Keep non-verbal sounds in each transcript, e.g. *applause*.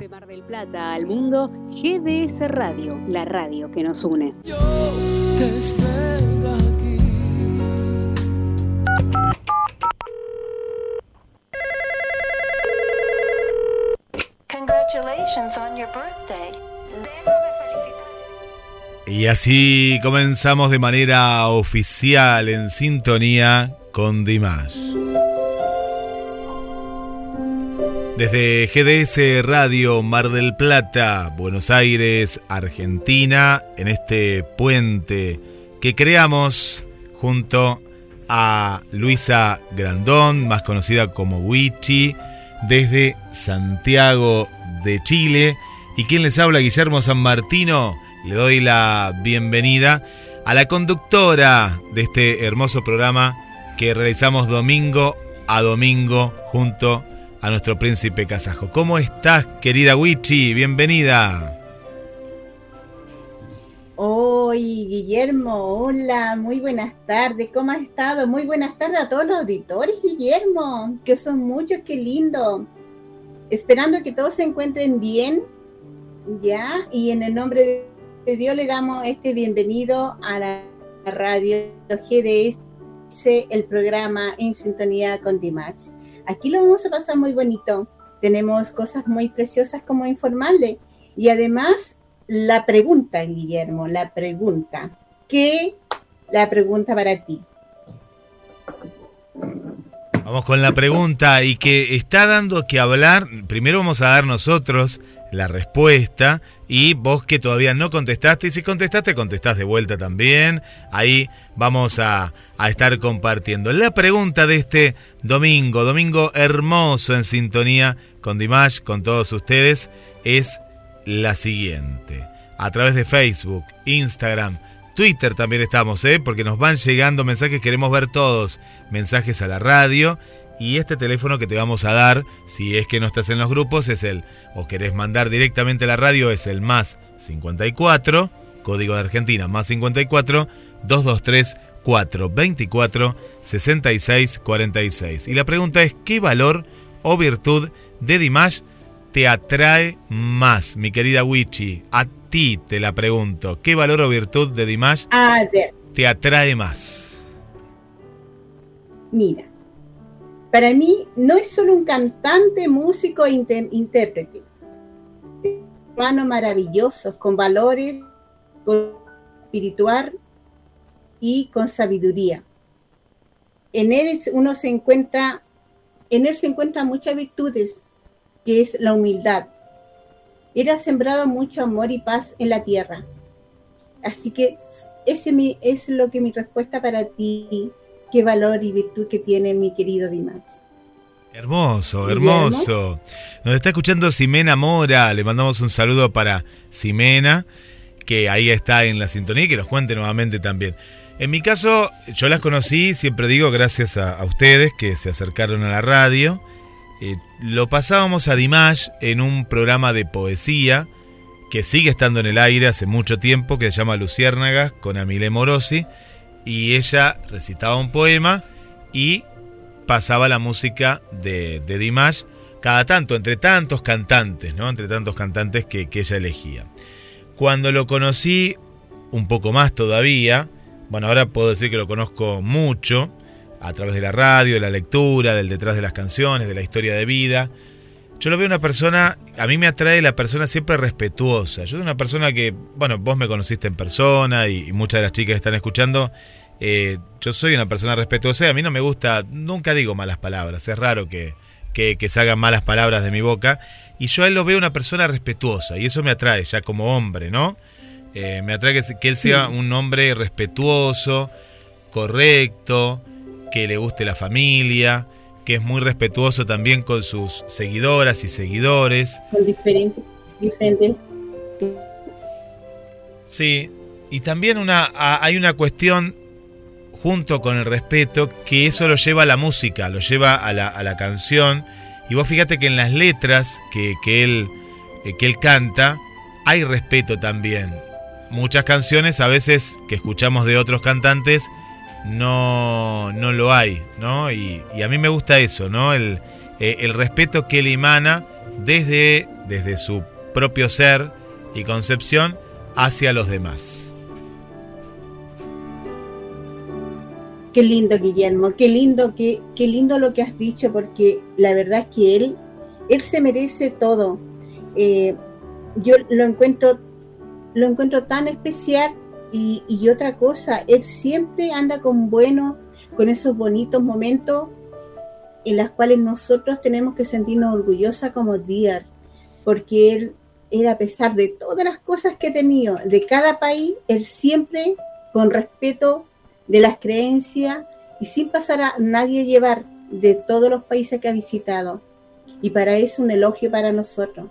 De Mar del Plata al mundo, GDS Radio, la radio que nos une. Yo te espero aquí. Congratulations on your birthday. Y así comenzamos de manera oficial en sintonía con Dimash. Desde GDS Radio Mar del Plata, Buenos Aires, Argentina, en este puente que creamos junto a Luisa Grandón, más conocida como Wichi, desde Santiago de Chile. Y quien les habla, Guillermo San Martino, le doy la bienvenida a la conductora de este hermoso programa que realizamos domingo a domingo junto a a nuestro príncipe kazajo. ¿Cómo estás, querida Wichi? Bienvenida. Hoy, Guillermo, hola, muy buenas tardes, ¿cómo has estado? Muy buenas tardes a todos los auditores, Guillermo, que son muchos, qué lindo. Esperando que todos se encuentren bien, ¿ya? Y en el nombre de Dios le damos este bienvenido a la radio GDS, el programa En Sintonía con Dimash. Aquí lo vamos a pasar muy bonito. Tenemos cosas muy preciosas como informarle. Y además, la pregunta, Guillermo, la pregunta. ¿Qué la pregunta para ti? Vamos con la pregunta y que está dando que hablar. Primero vamos a dar nosotros la respuesta y vos que todavía no contestaste, y si contestaste, contestás de vuelta también. Ahí vamos a, estar compartiendo. La pregunta de este domingo, domingo hermoso en sintonía con Dimash, con todos ustedes, es la siguiente. A través de Facebook, Instagram, Twitter también estamos, ¿eh? porque nos van llegando mensajes, queremos ver todos. Mensajes a la radio y este teléfono que te vamos a dar, si es que no estás en los grupos, es el, o querés mandar directamente a la radio, es el más 54, código de Argentina, más 54 223 424 66 46. Y la pregunta es, ¿qué valor o virtud de Dimash te atrae más, mi querida Wichi? A ti te la pregunto, ¿qué valor o virtud de Dimash te atrae más? Mira, para mí no es solo un cantante, músico e intérprete. Hermanos maravillosos, con valores, con espiritual y con sabiduría. En él uno se encuentra, en él se encuentran muchas virtudes, que es la humildad. Ha sembrado mucho amor y paz en la tierra. Así que ese es lo que mi respuesta para ti qué valor y virtud que tiene mi querido Dimash. Hermoso, hermoso. Nos está escuchando Ximena Mora. Le mandamos un saludo para Ximena, que ahí está en la sintonía y que nos cuente nuevamente también. En mi caso, yo las conocí, siempre digo, gracias a, ustedes que se acercaron a la radio. Eh, lo pasábamos a Dimash en un programa de poesía que sigue estando en el aire hace mucho tiempo, que se llama Luciérnagas, con Amile Morosi y ella recitaba un poema y pasaba la música de, de Dimash cada tanto, entre tantos cantantes, ¿no? Entre tantos cantantes que, que ella elegía. Cuando lo conocí un poco más todavía, bueno, ahora puedo decir que lo conozco mucho, a través de la radio, de la lectura, del detrás de las canciones, de la historia de vida. Yo lo veo una persona, a mí me atrae la persona siempre respetuosa. Yo soy una persona que, bueno, vos me conociste en persona y, muchas de las chicas que están escuchando, eh, yo soy una persona respetuosa y a mí no me gusta, nunca digo malas palabras, es raro que, que, salgan malas palabras de mi boca. Y yo a él lo veo una persona respetuosa y eso me atrae ya como hombre, ¿no? Eh, me atrae que, que él sea un hombre respetuoso, correcto, que le guste la familia que es muy respetuoso también con sus seguidoras y seguidores. Con diferentes, diferentes. Sí, y también una, hay una cuestión junto con el respeto que eso lo lleva a la música, lo lleva a la, a la canción. Y vos fíjate que en las letras que, que, él, eh, que él canta hay respeto también. Muchas canciones a veces que escuchamos de otros cantantes no, no lo hay, ¿no? Y, a mí me gusta eso, ¿no? El, eh, el respeto que él emana desde, desde su propio ser y concepción hacia los demás. Qué lindo, Guillermo, qué lindo, qué, qué lindo lo que has dicho, porque la verdad es que él, él se merece todo. Eh, yo lo encuentro, lo encuentro tan especial y, otra cosa, él siempre anda con bueno, con esos bonitos momentos en los cuales nosotros tenemos que sentirnos orgullosas como Díaz, porque él era a pesar de todas las cosas que ha tenido de cada país, él siempre con respeto de las creencias y sin pasar a nadie llevar de todos los países que ha visitado. Y para eso un elogio para nosotros.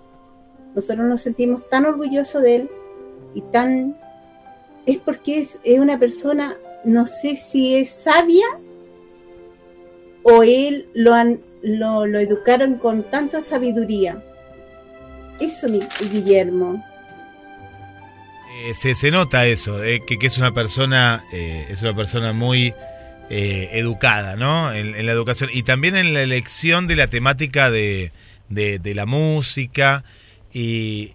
Nosotros nos sentimos tan orgullosos de él y tan... Es porque es, es una persona, no sé si es sabia o él lo, han, lo, educaron con tanta sabiduría. Eso, mi Guillermo. Eh, se, se, nota eso, eh, que, que, es una persona, eh, es una persona muy educada, ¿no? En, en, la educación y también en la elección de la temática de, de, de la música y,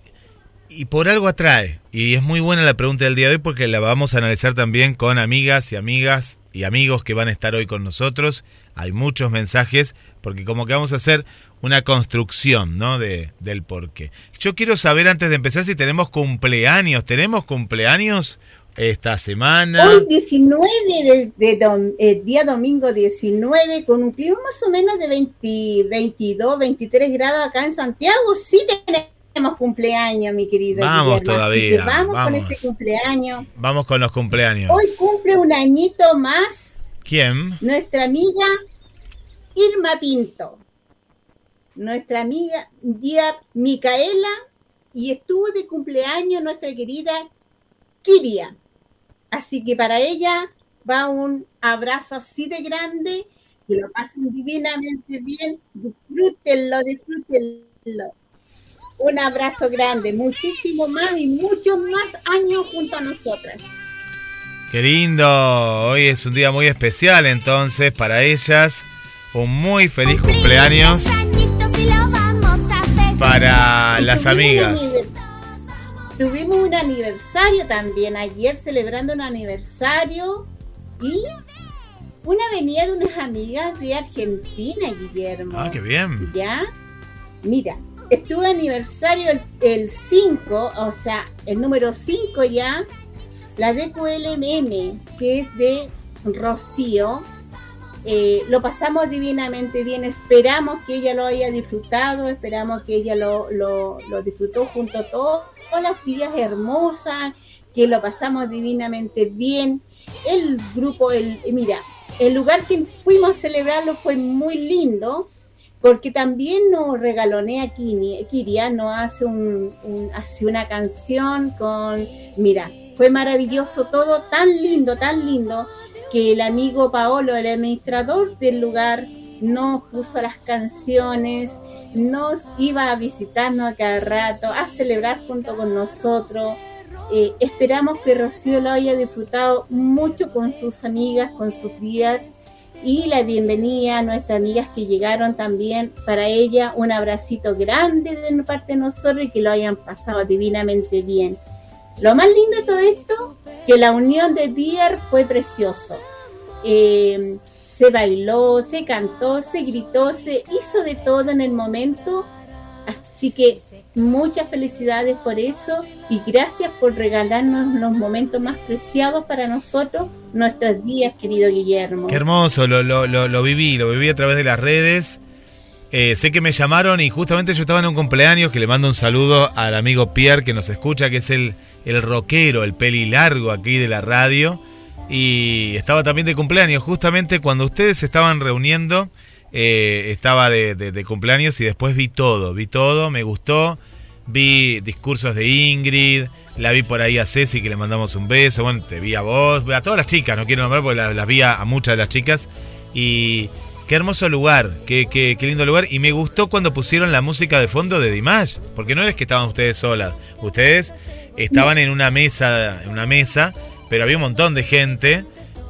y, por algo atrae. Y es muy buena la pregunta del día de hoy porque la vamos a analizar también con amigas y amigas y amigos que van a estar hoy con nosotros. Hay muchos mensajes porque como que vamos a hacer una construcción ¿no? de, del porqué. Yo quiero saber antes de empezar si tenemos cumpleaños. ¿Tenemos cumpleaños esta semana? Hoy 19, de, dom, el día domingo 19, con un clima más o menos de 20, 22, 23 grados acá en Santiago. Sí tenemos cumpleaños, mi querido. Vamos Guillermo. todavía. Vamos, vamos, con ese cumpleaños. Vamos con los cumpleaños. Hoy cumple un añito más. ¿Quién? Nuestra amiga Irma Pinto nuestra amiga Día Micaela y estuvo de cumpleaños nuestra querida Kiria. Así que para ella va un abrazo así de grande, que lo pasen divinamente bien, disfrútenlo, disfrútenlo. Un abrazo grande, muchísimo más y muchos más años junto a nosotras. Qué lindo, hoy es un día muy especial entonces para ellas. Un muy feliz cumpleaños para las amigas. Tuvimos un aniversario también ayer celebrando un aniversario y una venida de unas amigas de Argentina, Guillermo. Ah, qué bien. Ya, mira, estuvo aniversario el 5, o sea, el número 5 ya, la DQLMM, que es de Rocío, eh, lo pasamos divinamente bien, esperamos que ella lo haya disfrutado, esperamos que ella lo, lo, lo disfrutó junto a todos, todas las días hermosas, que lo pasamos divinamente bien. El grupo, el, mira, el lugar que fuimos a celebrarlo fue muy lindo, porque también nos regalonea Kiria, nos hace, un, hace una canción con, mira, fue maravilloso todo, tan lindo, tan lindo que el amigo Paolo, el administrador del lugar, nos puso las canciones, nos iba a visitarnos a cada rato, a celebrar junto con nosotros. Eh, esperamos que Rocío lo haya disfrutado mucho con sus amigas, con sus días y la bienvenida a nuestras amigas que llegaron también. Para ella un abracito grande de parte de nosotros y que lo hayan pasado divinamente bien. Lo más lindo de todo esto, que la unión de Dier fue precioso. Eh, se bailó, se cantó, se gritó, se hizo de todo en el momento. Así que muchas felicidades por eso y gracias por regalarnos los momentos más preciados para nosotros, nuestros días, querido Guillermo. Qué hermoso, lo, lo, lo, lo viví, lo viví a través de las redes. Eh, sé que me llamaron y justamente yo estaba en un cumpleaños que le mando un saludo al amigo Pierre que nos escucha, que es el, el rockero, el peli largo aquí de la radio. Y estaba también de cumpleaños, justamente cuando ustedes se estaban reuniendo, eh, estaba de, de, cumpleaños y después vi todo, vi todo, me gustó. Vi discursos de Ingrid, la vi por ahí a Ceci que le mandamos un beso, bueno, te vi a vos, a todas las chicas, no quiero nombrar porque las, vi a, a, muchas de las chicas. Y qué hermoso lugar, qué, qué, qué lindo lugar. Y me gustó cuando pusieron la música de fondo de Dimash, porque no es que estaban ustedes solas, ustedes estaban en una mesa, en una mesa, pero había un montón de gente.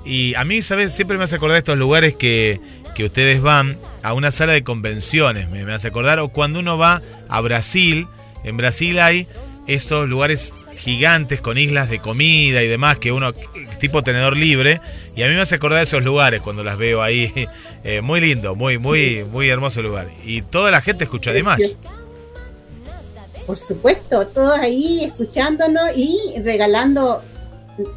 Y a mí, ¿sabes? Siempre me hace acordar de estos lugares que, que ustedes van a una sala de convenciones, me, hace acordar, o cuando uno va a Brasil, en Brasil hay estos lugares gigantes con islas de comida y demás, que uno, tipo tenedor libre, y a mí me hace acordar de esos lugares cuando las veo ahí. *laughs* Eh, muy lindo, muy, muy, muy hermoso lugar. Y toda la gente escucha además. Por supuesto, todos ahí escuchándonos y regalando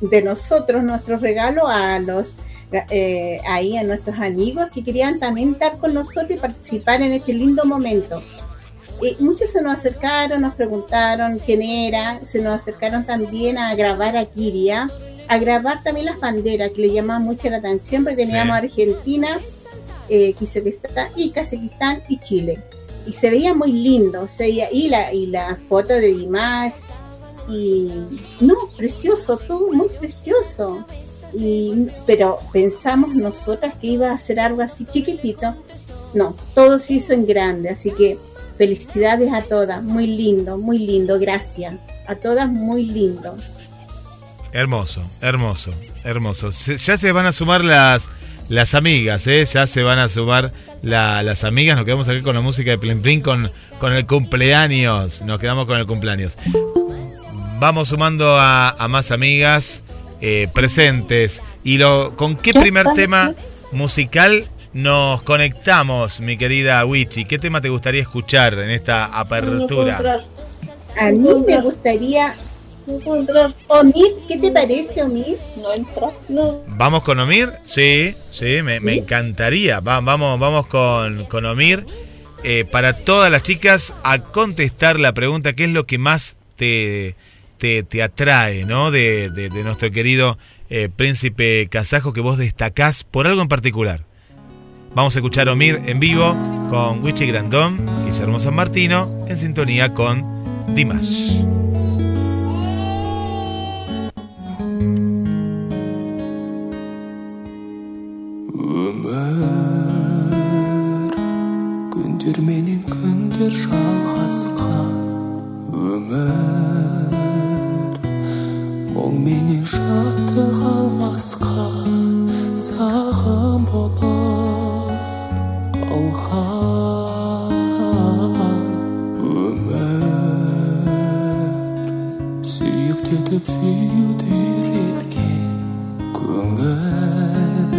de nosotros nuestros regalos a los eh, ahí a nuestros amigos que querían también estar con nosotros y participar en este lindo momento. Y muchos se nos acercaron, nos preguntaron quién era, se nos acercaron también a grabar a Kiria, a grabar también las banderas, que le llamaban mucho la atención, porque teníamos Argentina, eh, y Kazajistán y Chile. Y se veía muy lindo, veía, y la, y la foto de Dimash, y no, precioso, todo muy precioso. Y, pero pensamos nosotras que iba a ser algo así chiquitito. No, todo se hizo en grande, así que felicidades a todas, muy lindo, muy lindo, gracias. A todas muy lindo. Hermoso, hermoso, hermoso. ya se van a sumar las, las amigas, ¿eh? ya se van a sumar las amigas. Nos quedamos aquí con la música de Plin Plin, con, con el cumpleaños. Nos quedamos con el cumpleaños. Vamos sumando a, más amigas eh, presentes. ¿Y lo, con qué primer tema musical nos conectamos, mi querida Wichi? ¿Qué tema te gustaría escuchar en esta apertura? A mí me gustaría Omir, ¿qué te parece, Omir? No entra. No. ¿Vamos con Omir? Sí, sí, me, encantaría. vamos, vamos con, con Omir. Eh, para todas las chicas, a contestar la pregunta: ¿qué es lo que más te, te, atrae, ¿no? De, nuestro querido eh, príncipe kazajo que vos destacás por algo en particular. Vamos a escuchar Omir en vivo con Wichi Grandón, Guillermo San Martino, en sintonía con Dimash. өмір күндер менен күндер жалғасқан өмір мұң Менен шаттық алмасқан сағым болып қалған. Өмір сүйіктетіп сүюді үйреткен көңіл.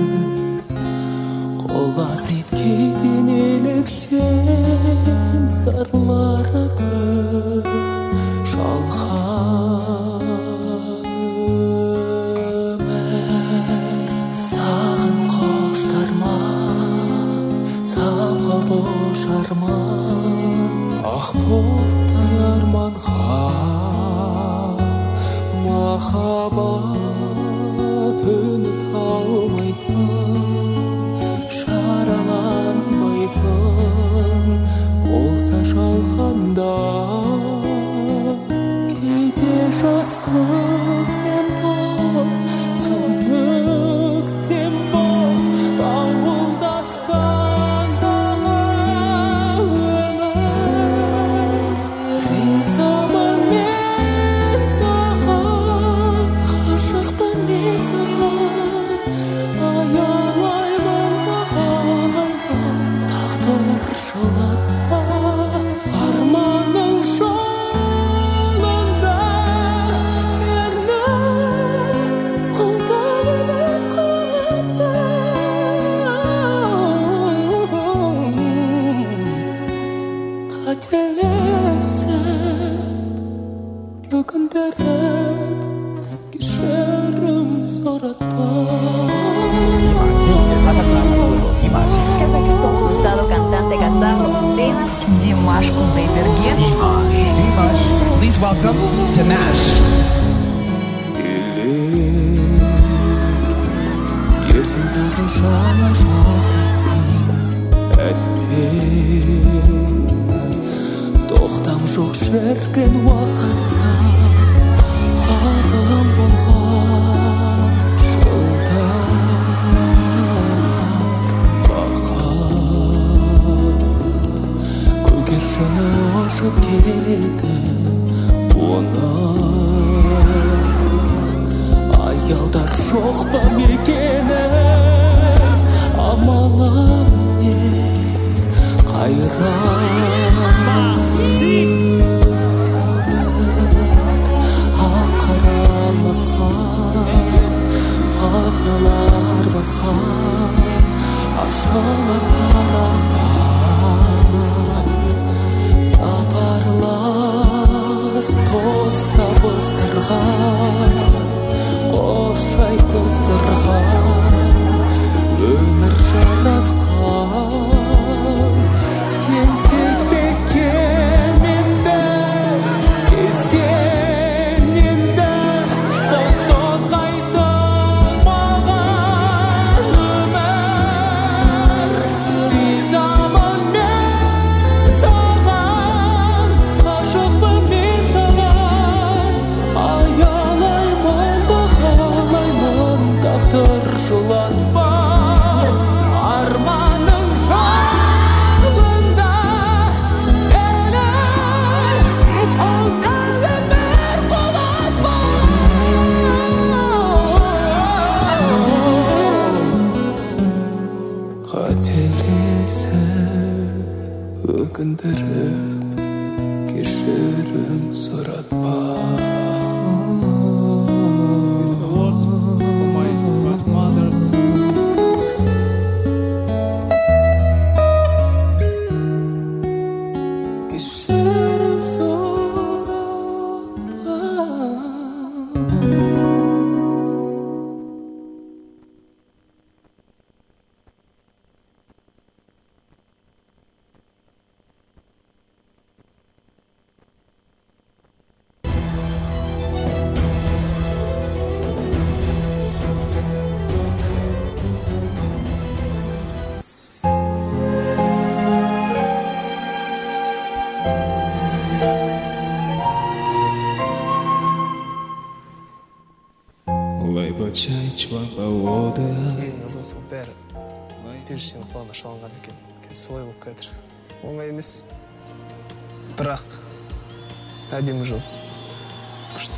Olmaz etki nelektен сарлары көп ақ бұлттай арманға махаббат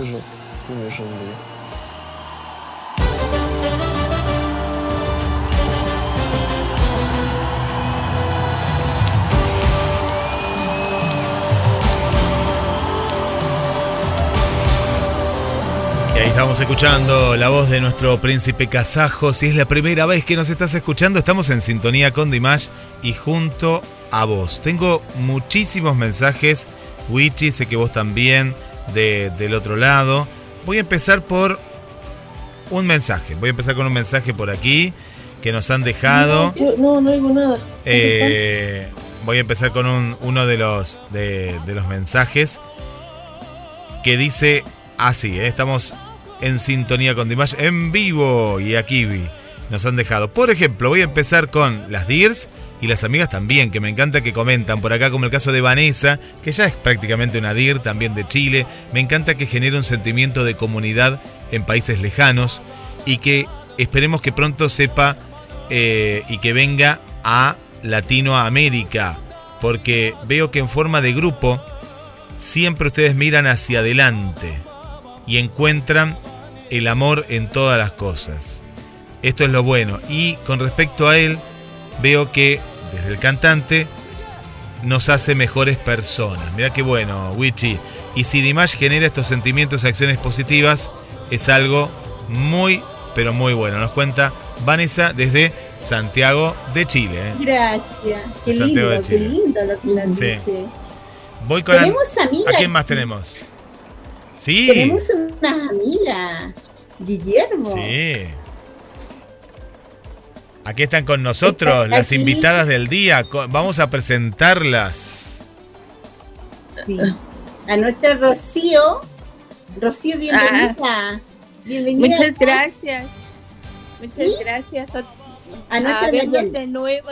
就是因为是零。ahí estamos escuchando la voz de nuestro príncipe kazajo. Si es la primera vez que nos estás escuchando, estamos en sintonía con Dimash y junto a vos. Tengo muchísimos mensajes. Wichi, sé que vos también de- del otro lado. Voy a empezar por un mensaje. Voy a empezar con un mensaje por aquí que nos han dejado. Yo no, no oigo nada. Eh, voy a empezar con un- uno de los, de, de los mensajes que dice así, ¿eh? estamos en sintonía con Dimash en vivo y aquí vi, nos han dejado. Por ejemplo, voy a empezar con las Dears y las amigas también, que me encanta que comentan por acá, como el caso de Vanessa, que ya es prácticamente una DIR, también de Chile. Me encanta que genere un sentimiento de comunidad en países lejanos y que esperemos que pronto sepa eh, y que venga a Latinoamérica, porque veo que en forma de grupo siempre ustedes miran hacia adelante y encuentran el amor en todas las cosas. Esto es lo bueno. Y con respecto a él, veo que desde el cantante nos hace mejores personas. Mira qué bueno, Wichi. Y si Dimash genera estos sentimientos y acciones positivas, es algo muy, pero muy bueno. Nos cuenta Vanessa desde Santiago de Chile. ¿eh? Gracias. Qué Santiago de lindo, qué lindo lo que nos Sí. dice. Voy con Tenemos amigas. ¿A quién más tenemos? Sí. Tenemos unas amigas. Guillermo. Sí. Aquí están con nosotros las aquí. invitadas del día. Vamos a presentarlas. Sí. A nuestra Rocío. Rocío, bienvenida. bienvenida. Ah. Muchas gracias. Muchas ¿Sí? gracias. A, A nuestra a verlos de nuevo.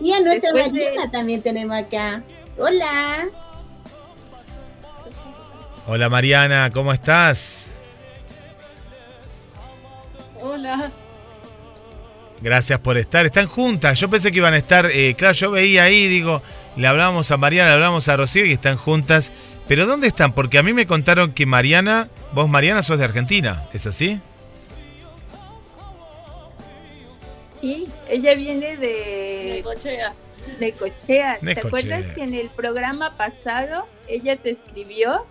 Y a nuestra de- Mariana también tenemos acá. Hola. Hola Mariana, ¿cómo estás? Hola. Gracias por estar. Están juntas. Yo pensé que iban a estar. eh, claro, yo veía ahí, digo, le hablábamos a Mariana, le hablábamos a Rocío y están juntas. Pero ¿dónde están? Porque a mí me contaron que Mariana, vos Mariana sos de Argentina, ¿es así? sí, ella viene de Necochea. Necochea. ¿Te Necochea. acuerdas que en el programa pasado ella te escribió?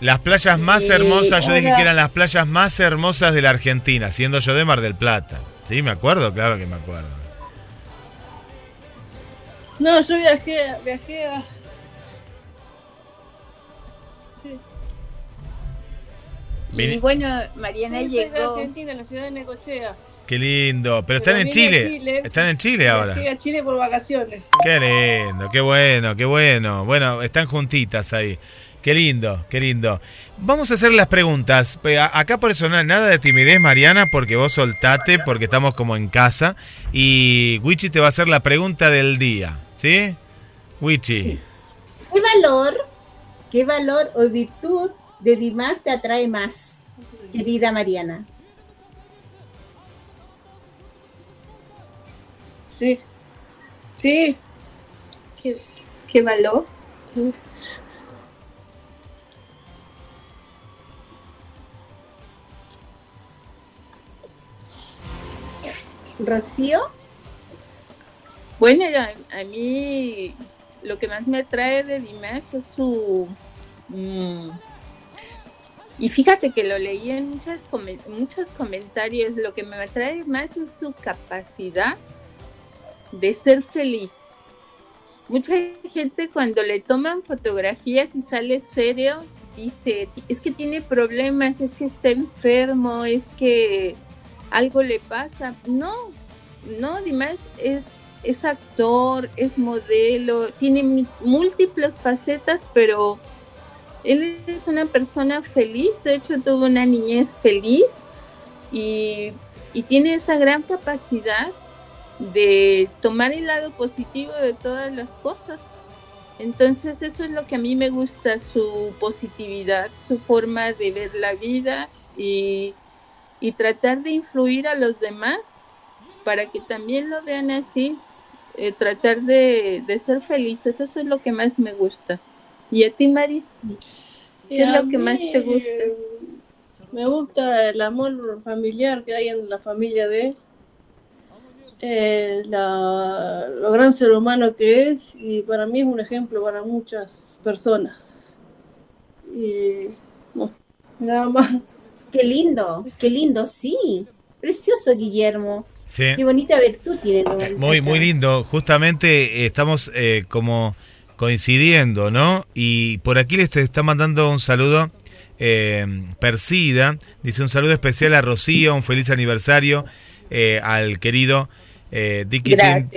Las playas más Sí, hermosas, yo dije que eran las playas más hermosas de la Argentina, siendo yo de Mar del Plata. Sí, me acuerdo, claro que me acuerdo. No, yo viajé, viajé a... Sí. Y bueno, Mariana Sí, soy de llegó. Argentina, en la ciudad de Necochea. Qué lindo. Pero están en Chile. Chile. Están en Chile ahora. Viajé a Chile por vacaciones. Qué lindo, qué bueno, qué bueno. Bueno, están juntitas ahí. Qué lindo, qué lindo. Vamos a hacer las preguntas. Acá por eso no, nada de timidez, Mariana, porque vos soltate, porque estamos como en casa. Y Wichi te va a hacer la pregunta del día. ¿Sí? Wichi. ¿Qué valor, qué valor o virtud de Dimas te atrae más, querida Mariana? Sí. Sí. ¿Qué, qué valor? Rocío, Bueno, a, mí lo que más me atrae de Dimash es su... mm, y fíjate que lo leí en muchas muchos comentarios, lo que me atrae más es su capacidad de ser feliz. Mucha gente cuando le toman fotografías y sale serio, dice, es que tiene problemas, es que está enfermo, es que algo le pasa. No, no, Dimash es, es actor, es modelo, tiene múltiples facetas, pero él es una persona feliz, de hecho tuvo una niñez feliz y, y tiene esa gran capacidad de tomar el lado positivo de todas las cosas. Entonces eso es lo que a mí me gusta, su positividad, su forma de ver la vida y, y tratar de influir a los demás para que también lo vean así, eh, tratar de, de ser felices, eso es lo que más me gusta. ¿Y a ti, Mari? ¿Qué es lo que más te gusta? Me gusta el amor familiar que hay en la familia de él. Eh, la- lo gran ser humano que es y para mí es un ejemplo para muchas personas. Y no, nada más. Qué lindo, qué lindo, sí. Precioso, Guillermo. Sí. Qué bonita virtud tiene. ¿no? Muy, muy lindo. Justamente eh, estamos eh, como coincidiendo, ¿no? Y por aquí les te está mandando un saludo. eh, Persida dice un saludo especial a Rocío, un feliz aniversario eh, al querido eh, Dicky.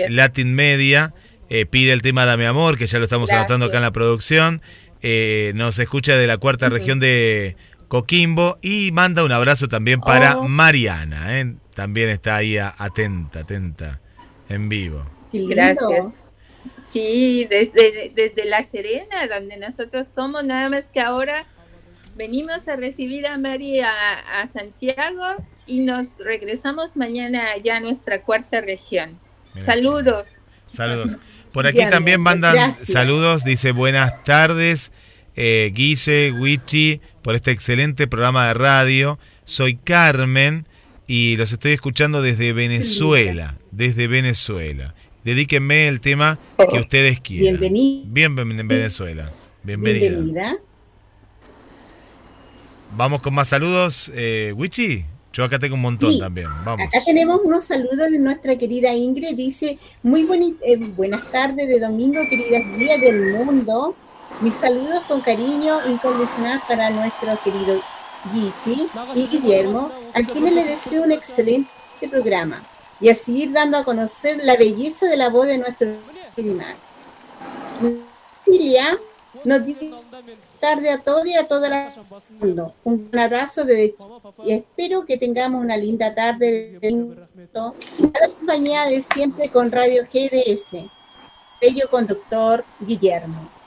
Latin Media. eh, pide el tema Dame Amor, que ya lo estamos Gracias. anotando acá en la producción. eh, nos escucha de la cuarta región de Coquimbo y manda un abrazo también para Oh. Mariana. ¿eh? También está ahí atenta, atenta, en vivo. Gracias. Sí, desde, desde La Serena, donde nosotros somos, nada más que ahora venimos a recibir a Mari a, Santiago y nos regresamos mañana ya a nuestra cuarta región. Mira Saludos. Saludos. *laughs* Por aquí Bien, también mandan gracias. saludos, dice buenas tardes, eh, Guille, Wichi, por este excelente programa de radio. Soy Carmen y los estoy escuchando desde Venezuela, desde Venezuela. Dedíquenme el tema que ustedes quieran. Bienveni- Bien, en Venezuela. Bienvenida. Bienvenida. Vamos con más saludos, eh, Wichi. Yo acá tengo un montón Sí. también. Vamos. Acá tenemos unos saludos de nuestra querida Ingrid. Dice, muy eh, buenas tardes de domingo, queridas días del mundo. Mis saludos con cariño incondicional para nuestro querido Gigi y Guillermo, a quienes le deseo un excelente programa y a seguir dando a conocer la belleza de la voz de nuestro Max. Cilia nos dice tarde a todos y a toda la mundo. Un abrazo desde y espero que tengamos una linda tarde de a la compañía de siempre con Radio GDS. Bello conductor Guillermo.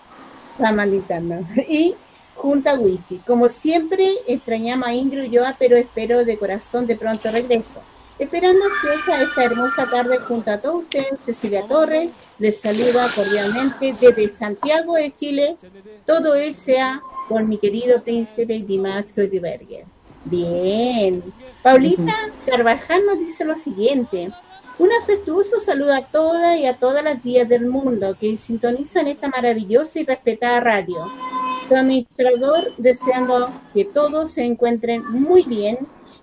Está manditando. *laughs* Y junto a Wichi. Como siempre, extrañamos a Ingrid y Joa, pero espero de corazón de pronto regreso. Esperando ansiosa esta hermosa tarde junto a todos ustedes, Cecilia Torres les saluda cordialmente desde Santiago de Chile. Todo es sea por mi querido príncipe Dimas Berger. Bien. Paulita Carvajal nos dice lo siguiente. Un afectuoso saludo a todas y a todas las días del mundo que sintonizan esta maravillosa y respetada radio. Tu administrador deseando que todos se encuentren muy bien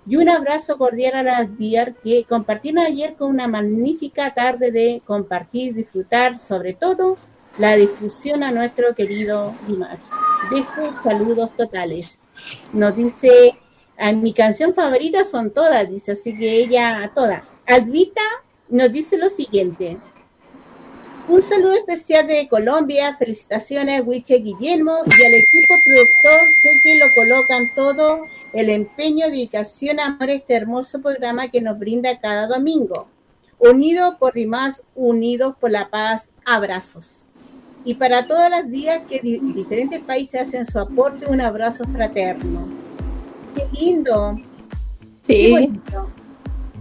y un abrazo cordial a las días que compartieron ayer con una magnífica tarde de compartir, disfrutar, sobre todo la difusión a nuestro querido Dimas. Besos, saludos totales. Nos dice, a mi canción favorita son todas, dice, así que ella, toda. Alvita nos dice lo siguiente. Un saludo especial de Colombia, felicitaciones Wiche Guillermo y al equipo productor, sé que lo colocan todo el empeño, dedicación, amor a este hermoso programa que nos brinda cada domingo. Unidos por Rimas, unidos por la paz, abrazos. Y para todas las días que di diferentes países hacen su aporte, un abrazo fraterno. Qué lindo. Sí. Qué bonito.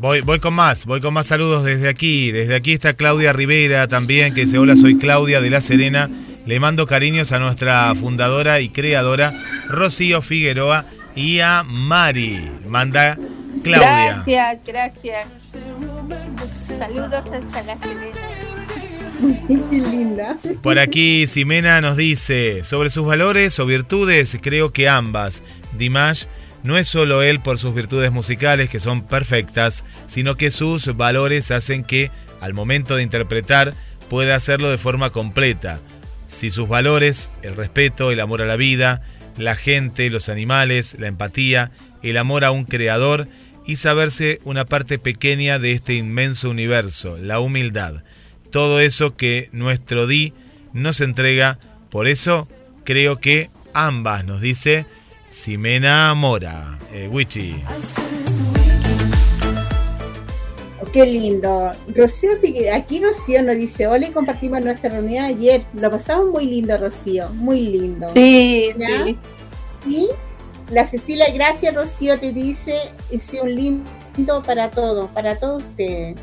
Voy, voy con más, voy con más saludos desde aquí. Desde aquí está Claudia Rivera también, que dice, hola, soy Claudia de La Serena. Le mando cariños a nuestra fundadora y creadora, Rocío Figueroa, y a Mari. Manda Claudia. Gracias, gracias. Saludos hasta la Serena. Qué linda. Por aquí Ximena nos dice, sobre sus valores o virtudes, creo que ambas. Dimash no es solo él por sus virtudes musicales que son perfectas, sino que sus valores hacen que, al momento de interpretar, pueda hacerlo de forma completa. Si sus valores, el respeto, el amor a la vida, la gente, los animales, la empatía, el amor a un creador y saberse una parte pequeña de este inmenso universo, la humildad. Todo eso que nuestro Di nos entrega, por eso creo que ambas, nos dice Ximena Mora, eh, Wichi. Qué lindo. Rocío Figueroa, aquí Rocío nos dice, hola y compartimos nuestra reunión ayer. Lo pasamos muy lindo, Rocío, muy lindo. Sí, ¿Ya? sí. Y la Cecilia Gracia Rocío te dice, es un lindo para todos, para todos ustedes.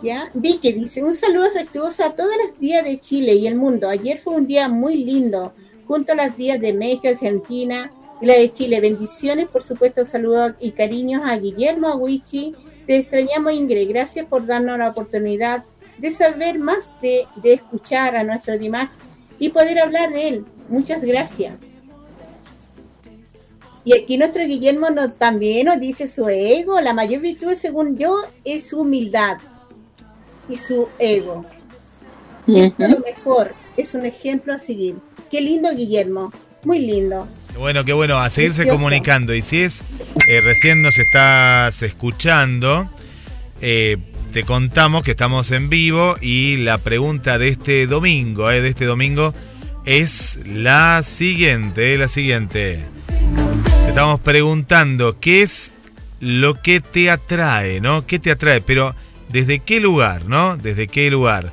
¿Ya? Vicky dice, un saludo afectuoso a todos los días de Chile y el mundo. Ayer fue un día muy lindo, junto a los días de México, Argentina la de Chile. Bendiciones, por supuesto, saludos y cariños a Guillermo, a. Te extrañamos, Ingrid. Gracias por darnos la oportunidad de saber más, de, de escuchar a nuestro Dimas y poder hablar de él. Muchas gracias. Y aquí nuestro Guillermo nos, también nos dice su ego. La mayor virtud, según yo, es su humildad y su ego. Eso es lo mejor. Es un ejemplo a seguir. Qué lindo, Guillermo. Muy lindo. Bueno, qué bueno, a seguirse Precioso. comunicando. Y si es, eh, recién nos estás escuchando, eh, te contamos que estamos en vivo y la pregunta de este domingo, eh, de este domingo, es la siguiente, la siguiente. Te estamos preguntando qué es lo que te atrae, ¿no? ¿Qué te atrae? Pero ¿desde qué lugar, no? ¿Desde qué lugar?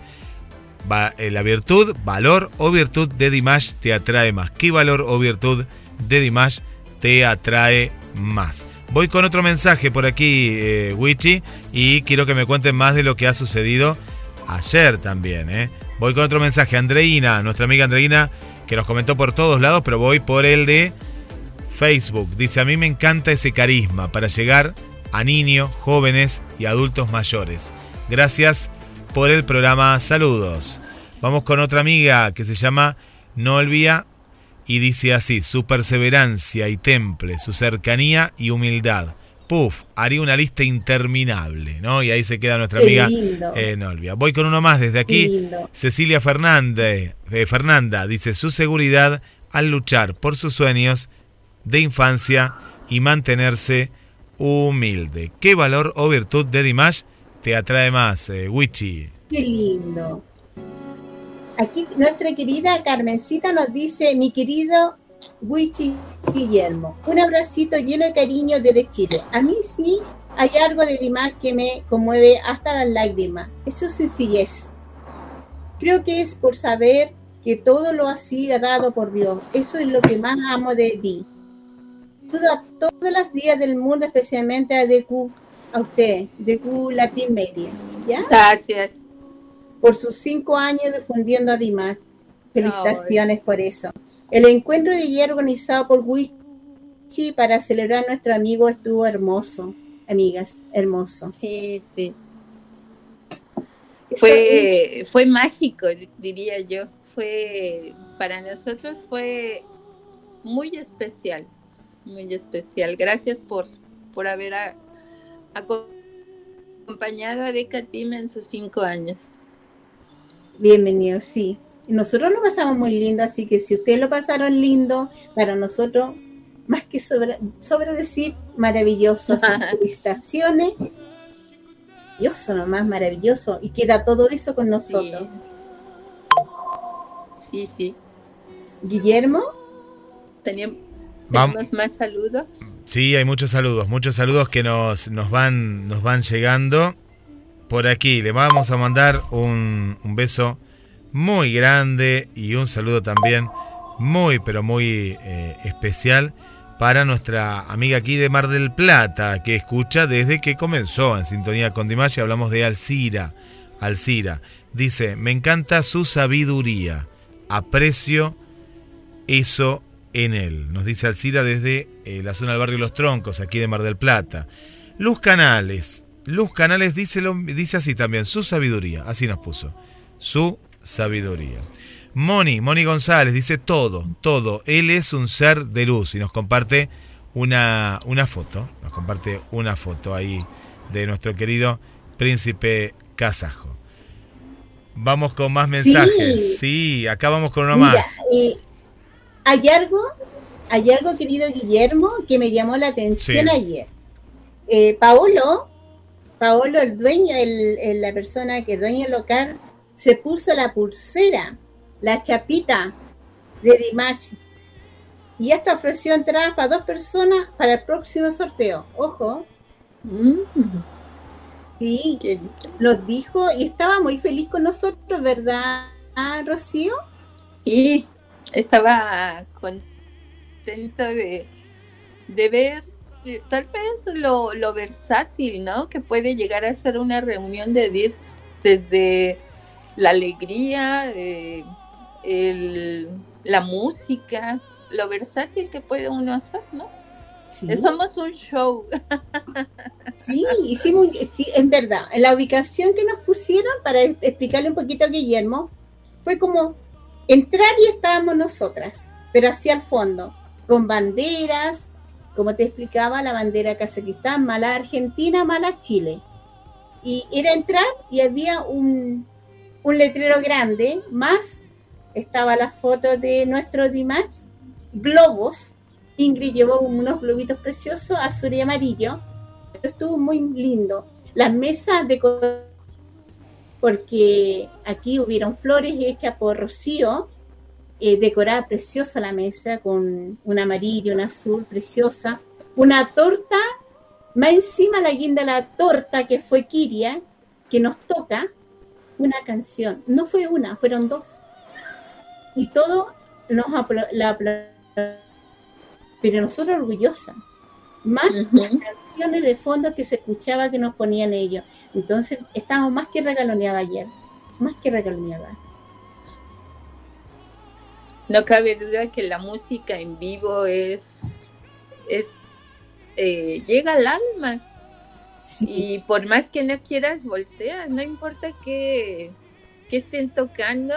Eh, la virtud, valor o virtud de Dimash te atrae más. ¿Qué valor o virtud de Dimash te atrae más? Voy con otro mensaje por aquí, eh, Wichi, y quiero que me cuenten más de lo que ha sucedido ayer también. ¿eh? Voy con otro mensaje, Andreina, nuestra amiga Andreina, que nos comentó por todos lados, pero voy por el de Facebook. Dice, a mí me encanta ese carisma para llegar a niños, jóvenes y adultos mayores. Gracias por el programa. Saludos. Vamos con otra amiga que se llama Nolvia y dice así, su perseverancia y temple, su cercanía y humildad. Puf, haría una lista interminable, ¿no? Y ahí se queda nuestra Qué amiga eh, Nolvia. Voy con uno más desde aquí. Cecilia Fernández, eh, Fernanda dice su seguridad al luchar por sus sueños de infancia y mantenerse humilde. ¿Qué valor o virtud de Dimash te atrae más, eh, Wichi? Qué lindo. Aquí nuestra querida Carmencita nos dice, mi querido Wichi Guillermo, un abracito lleno de cariño desde Chile. A mí sí hay algo de Dimas que me conmueve hasta las lágrimas. Eso es sencillez. Creo que es por saber que todo lo ha sido dado por Dios. Eso es lo que más amo de ti. Saludo a todos los días del mundo, especialmente a DQ, a usted, DQ Latin Media. ¿Ya? Gracias. por sus cinco años difundiendo a Dimash. Felicitaciones por eso. El encuentro de ayer organizado por mariachi para celebrar a nuestro amigo estuvo hermoso, amigas, hermoso. Sí, sí. Fue, fue mágico, diría yo. Fue, para nosotros fue muy especial, muy especial. Gracias por, por haber a, acompañado a Decatima en sus cinco años. Bienvenido, sí. Nosotros lo pasamos muy lindo, así que si ustedes lo pasaron lindo, para nosotros, más que sobre, sobre decir, maravilloso. *laughs* Felicitaciones. Maravilloso, nomás maravilloso. Y queda todo eso con nosotros. Sí, sí. Guillermo. Tenemos, ¿Tenemos más saludos. Sí, hay muchos saludos, muchos saludos que nos, nos, van, nos van llegando. Por aquí le vamos a mandar un, un beso muy grande y un saludo también muy, pero muy eh, especial para nuestra amiga aquí de Mar del Plata, que escucha desde que comenzó en sintonía con Dimash y hablamos de Alcira. Alcira dice, me encanta su sabiduría, aprecio eso en él. Nos dice Alcira desde eh, la zona del barrio Los Troncos, aquí de Mar del Plata. Luz Canales, Luz Canales dice, lo, dice así también, su sabiduría, así nos puso, su sabiduría. Moni, Moni González dice todo, todo. Él es un ser de luz y nos comparte una, una foto, nos comparte una foto ahí de nuestro querido príncipe kazajo. Vamos con más mensajes. Sí, acá vamos con uno más. Eh, hay algo, hay algo, querido Guillermo, que me llamó la atención ayer. Eh, Paolo, Paolo, el dueño, el, la persona que es dueño local, se puso la pulsera, la chapita de Dimash. Y esta ofreció entradas para dos personas para el próximo sorteo. Ojo. Mm. Sí, lo dijo y estaba muy feliz con nosotros, ¿verdad, Rocío? Sí, estaba contento de, de ver eh, tal vez lo, lo versátil, ¿no? Que puede llegar a ser una reunión de DIRS desde la alegría, eh, la música, lo versátil que puede uno hacer, ¿no? Somos un show. *laughs* Sí, hicimos, sí, en verdad, la ubicación que nos pusieron, para explicarle un poquito a Guillermo, fue como entrar y estábamos nosotras, pero hacia el fondo, con banderas, como te explicaba, la bandera Kazajistán, mala Argentina, mala Chile. Y era entrar y había un, un letrero grande, más estaba la foto de nuestro Dimash, globos. Ingrid llevó unos globitos preciosos, azul y amarillo, pero estuvo muy lindo. Las mesas de porque aquí hubieron flores hechas por Rocío, eh, decorada preciosa la mesa con un amarillo, un azul, preciosa. Una torta, más encima la guinda la torta que fue Kiria, que nos toca, una canción. No fue una, fueron dos. Y todo nos la pero nosotros orgullosa. Más las canciones de fondo que se escuchaba que nos ponían ellos. Entonces, estamos más que regaloneadas ayer. Más que regaloneadas. No cabe duda que la música en vivo es, es eh, llega al alma y por más que no quieras, volteas, no importa que, estén tocando,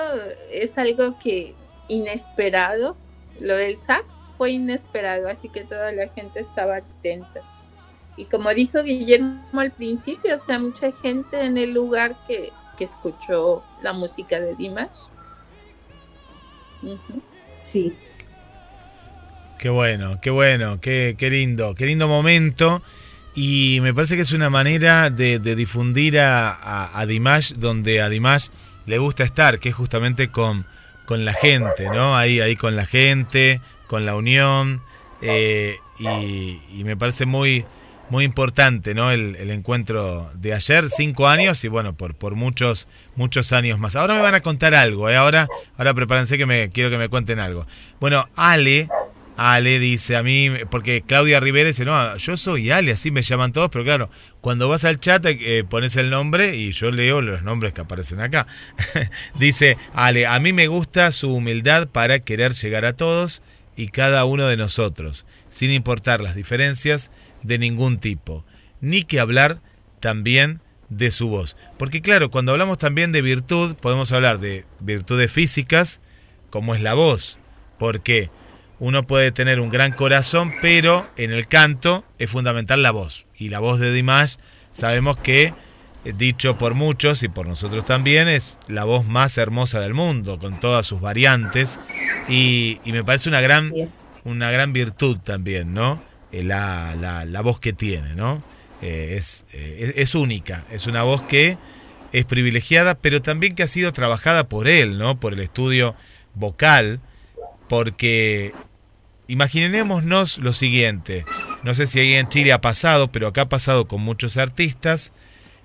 es algo que inesperado. Lo del sax fue inesperado, así que toda la gente estaba atenta. Y como dijo Guillermo al principio, o sea, mucha gente en el lugar que, escuchó la música de Dimash. Sí. Qué bueno, qué bueno, qué, qué lindo, qué lindo momento. Y me parece que es una manera de, difundir a, a, Dimash donde a Dimash le gusta estar, que es justamente con, con la gente, ¿no? Ahí, ahí con la gente, con la unión. Eh, y, me parece muy, muy importante, ¿no? El, encuentro de ayer, cinco años y bueno, por, por muchos, muchos años más. Ahora me van a contar algo, ¿eh? Ahora, ahora prepárense que me quiero que me cuenten algo. Bueno, Ale Ale dice a mí, porque Claudia Rivera dice, no, yo soy Ale, así me llaman todos, pero claro, cuando vas al chat eh, pones el nombre y yo leo los nombres que aparecen acá. *laughs* dice Ale, a mí me gusta su humildad para querer llegar a todos, y cada uno de nosotros, sin importar las diferencias de ningún tipo, ni que hablar también de su voz. Porque claro, cuando hablamos también de virtud, podemos hablar de virtudes físicas, como es la voz, porque uno puede tener un gran corazón, pero en el canto es fundamental la voz. Y la voz de Dimash sabemos que, eh, dicho por muchos y por nosotros también, es la voz más hermosa del mundo, con todas sus variantes. Y, y me parece una gran, una gran virtud también, ¿no? Eh, la, la, la voz que tiene, ¿no? Eh, es, eh, es, única, es una voz que es privilegiada, pero también que ha sido trabajada por él, ¿no? Por el estudio vocal, porque imaginémonos lo siguiente, no sé si ahí en Chile ha pasado, pero acá ha pasado con muchos artistas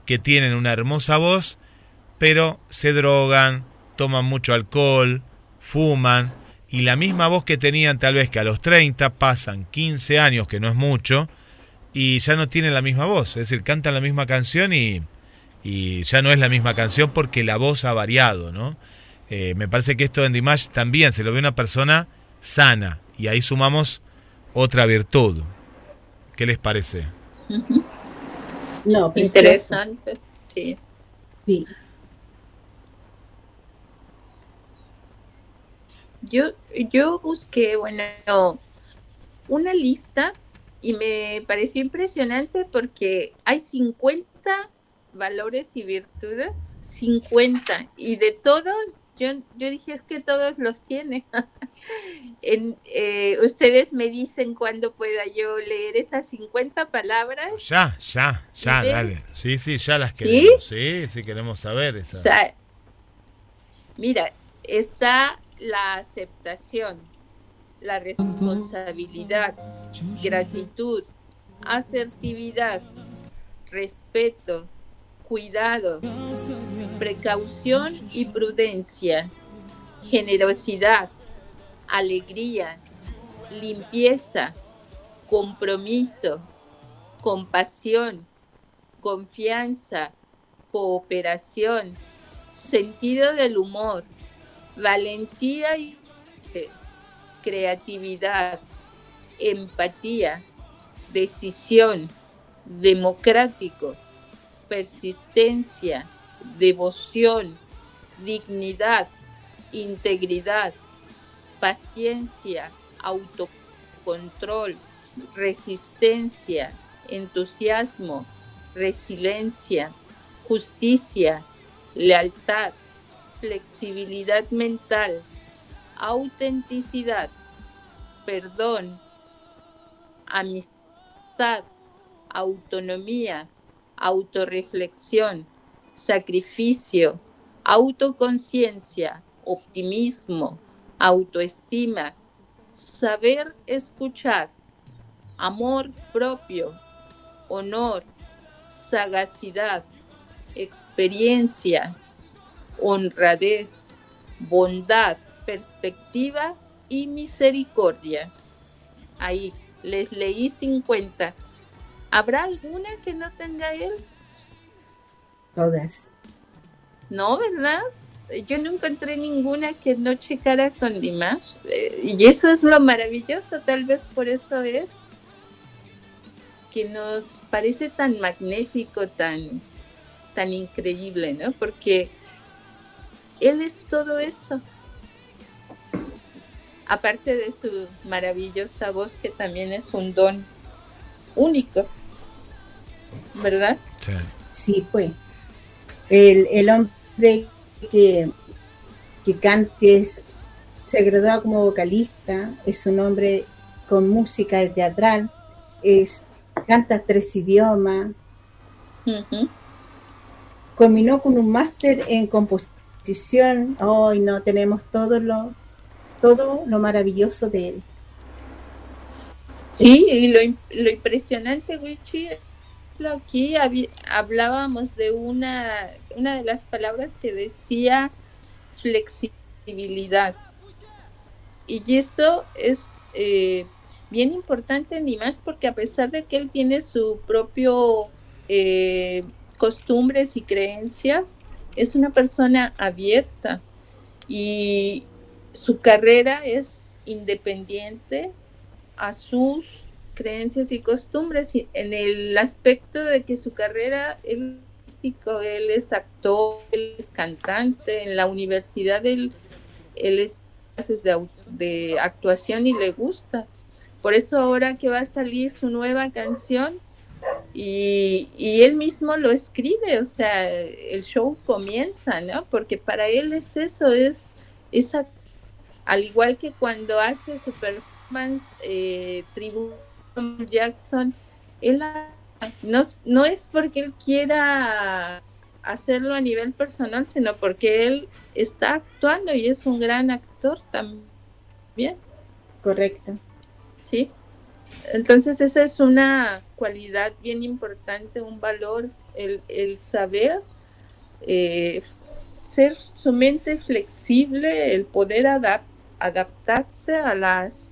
que tienen una hermosa voz, pero se drogan, toman mucho alcohol, fuman, y la misma voz que tenían tal vez que a los 30 pasan 15 años, que no es mucho, y ya no tienen la misma voz, es decir, cantan la misma canción y, ya no es la misma canción porque la voz ha variado, ¿no? Eh, me parece que esto en Dimash también se lo ve una persona sana y ahí sumamos otra virtud. ¿Qué les parece? No, interesante. Sí. Sí. Yo, yo busqué, bueno, una lista y me pareció impresionante porque hay 50 valores y virtudes, 50, y de todos, yo, yo dije, es que todos los tiene. *laughs* en, eh, ustedes me dicen cuándo pueda yo leer esas 50 palabras. Ya, ya, ya, dale. Sí, sí, ya las queremos. Sí, sí, queremos saber esas. mira, está la aceptación, la responsabilidad, gratitud, asertividad, respeto, cuidado, precaución y prudencia, generosidad, alegría, limpieza, compromiso, compasión, confianza, cooperación, sentido del humor, valentía y creatividad, empatía, decisión, democrático, persistencia, devoción, dignidad, integridad, paciencia, autocontrol, resistencia, entusiasmo, resiliencia, justicia, lealtad, flexibilidad mental, autenticidad, perdón, amistad, autonomía, autorreflexión, sacrificio, autoconciencia, optimismo, autoestima, saber escuchar, amor propio, honor, sagacidad, experiencia, honradez, bondad, perspectiva y misericordia. Ahí les leí 50. ¿Habrá alguna que no tenga él? Todas. No, ¿verdad? Yo no encontré ninguna que no checara con Dimash. Eh, y eso es lo maravilloso, tal vez por eso es que nos parece tan magnífico, tan, tan increíble, ¿no? Porque él es todo eso. Aparte de su maravillosa voz, que también es un don único, ¿verdad? Sí, sí pues. El, el hombre que, que cante se graduó como vocalista, es un hombre con música teatral, es, canta tres idiomas, combinó con un máster en composición, hoy no tenemos todo lo, todo lo maravilloso de él. Sí, y lo, lo impresionante, Wichi, aquí hablábamos de una, una de las palabras que decía flexibilidad. Y esto es eh, bien importante en Dimash porque a pesar de que él tiene su propio eh, costumbres y creencias, es una persona abierta y su carrera es independiente a sus creencias y costumbres en el aspecto de que su carrera él, él es actor, él es cantante, en la universidad él, él es clases de, de actuación y le gusta. Por eso ahora que va a salir su nueva canción y, y él mismo lo escribe, o sea, el show comienza, ¿no? Porque para él es eso, es esa, al igual que cuando hace su performance eh, tributo Jackson, él no, no es porque él quiera hacerlo a nivel personal, sino porque él está actuando y es un gran actor también. Correcto. Sí. Entonces esa es una cualidad bien importante, un valor, el, el saber eh, ser su mente flexible, el poder adap- adaptarse a las,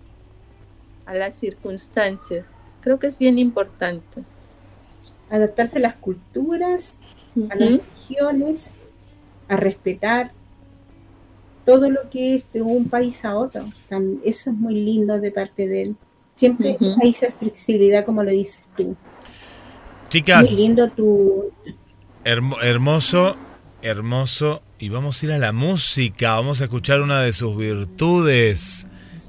a las circunstancias. Creo que es bien importante. Adaptarse a las culturas, a las regiones, a respetar todo lo que es de un país a otro. Eso es muy lindo de parte de él. Siempre hay esa flexibilidad, como lo dices tú. Chicas, Muy lindo tu, hermo- hermoso, hermoso. Y vamos a ir a la música. Vamos a escuchar una de sus virtudes.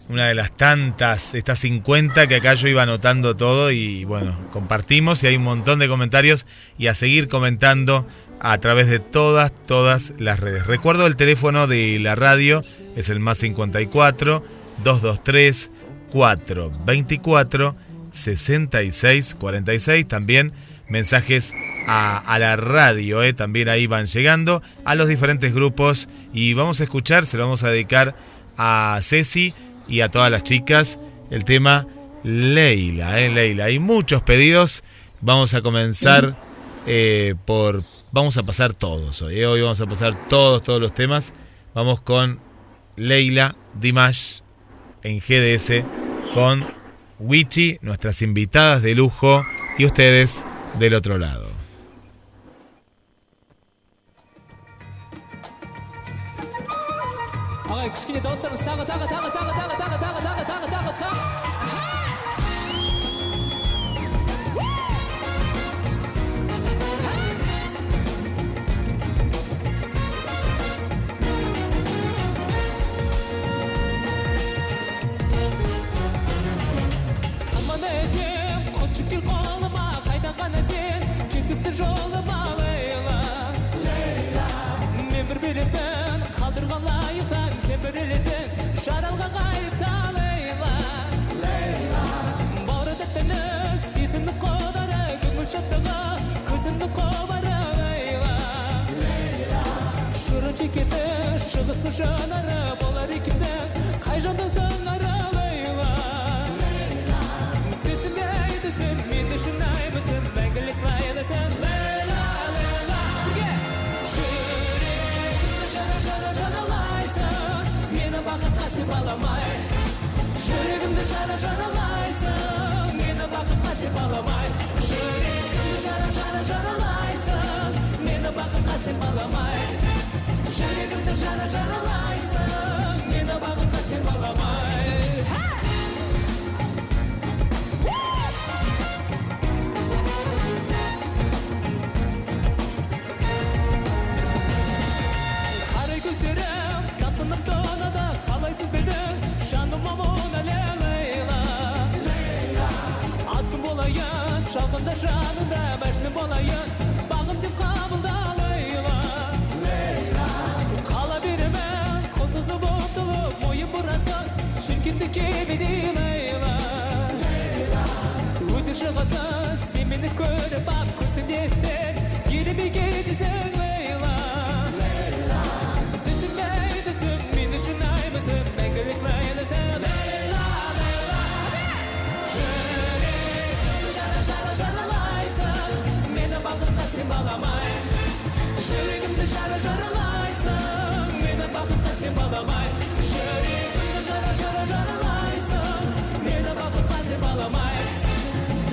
Una de las tantas, estas 50 que acá yo iba anotando todo y bueno, compartimos y hay un montón de comentarios y a seguir comentando a través de todas, todas las redes. Recuerdo el teléfono de la radio, es el más 54 223 424 66 46. También mensajes a, la radio, eh, también ahí van llegando, a los diferentes grupos y vamos a escuchar, se lo vamos a dedicar a Ceci y a todas las chicas el tema Leila, eh, Leila. Hay muchos pedidos, vamos a comenzar eh, por, vamos a pasar todos hoy, eh, hoy vamos a pasar todos, todos los temas. Vamos con Leila Dimash en GDS con Wichi, nuestras invitadas de lujo y ustedes del otro lado. Шаттығы көзімнің қобары лейла лейла шырын шекесі шығысы жанары болар екенсің қай жанды сыңары лейла Түсіме айтысың, мен үшін аймысың, мәңгілік лайлысың Лейла, лейла, жүрегімді жара жара жаралайсың мені бақытқа сипаламай жүрегімді жара жаралайсың мені бақытқа сипаламай жүрегімді жара жара жаралайсың мені бақытқа сен баламай жүрегімді жара жаралайсың мені бақытқа сен баламай қарай көздерім тамсанып далада қалайсыз ба еді жаным амон әлем жалғанда жанында мәжнүн болайын бағым деп қабылда лейла лейла қала беремін қозысы болып тұлып мойын бұрасың шіркінді кемеде лейла лейла өте шығасыз сен мені көріп ақ көзіңде сен елеме кетесің баламай жүрегімді жара жаралайсың мені бақытқа сен баламай жүрегімді жара жара жаралайсың мені бақытқа сен баламай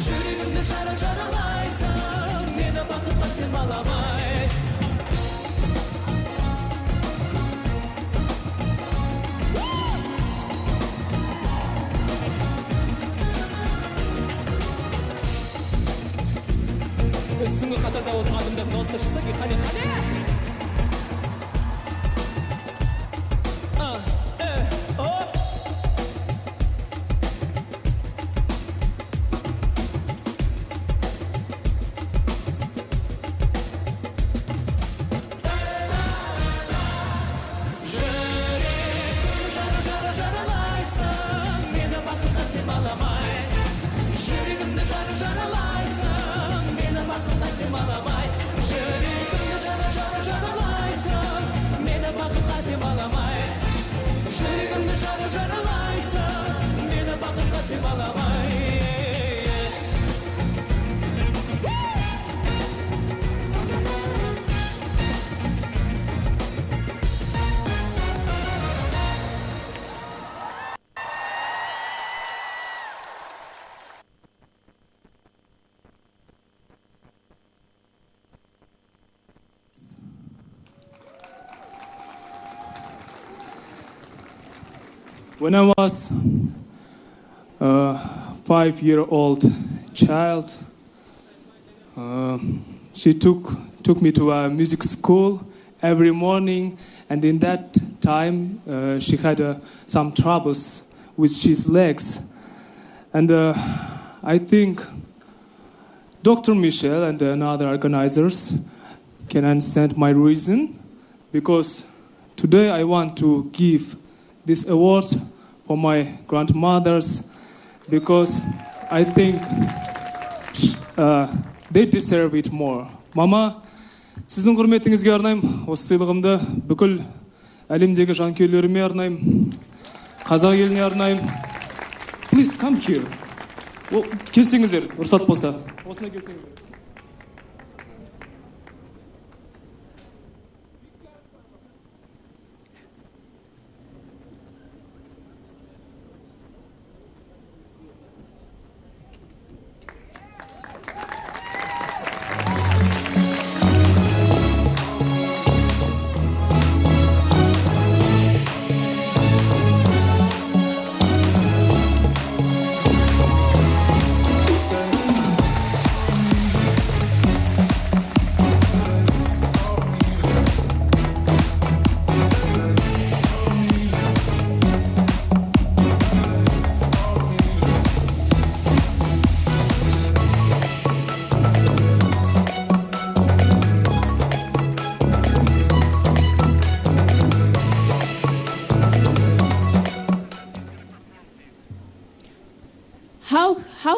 жүрегімді жара жаралайсың мені бақытқа сен баламай ортада отырған адамдар дауыстап шықса When I was a five-year-old child, uh, she took took me to a music school every morning, and in that time uh, she had uh, some troubles with his legs, and uh, I think Dr. Michel and the other organizers can understand my reason because today I want to give this award for my grandmothers because I think uh, they deserve it more. Мама, сіздің құрметіңізге арнаймын. Осы сыйлығымды бүкіл әлемдегі жанкүйерлеріме арнаймын. Қазақ еліне арнаймын. Please come here. Келсеңіздер рұқсат болса. Осына келсеңіздер.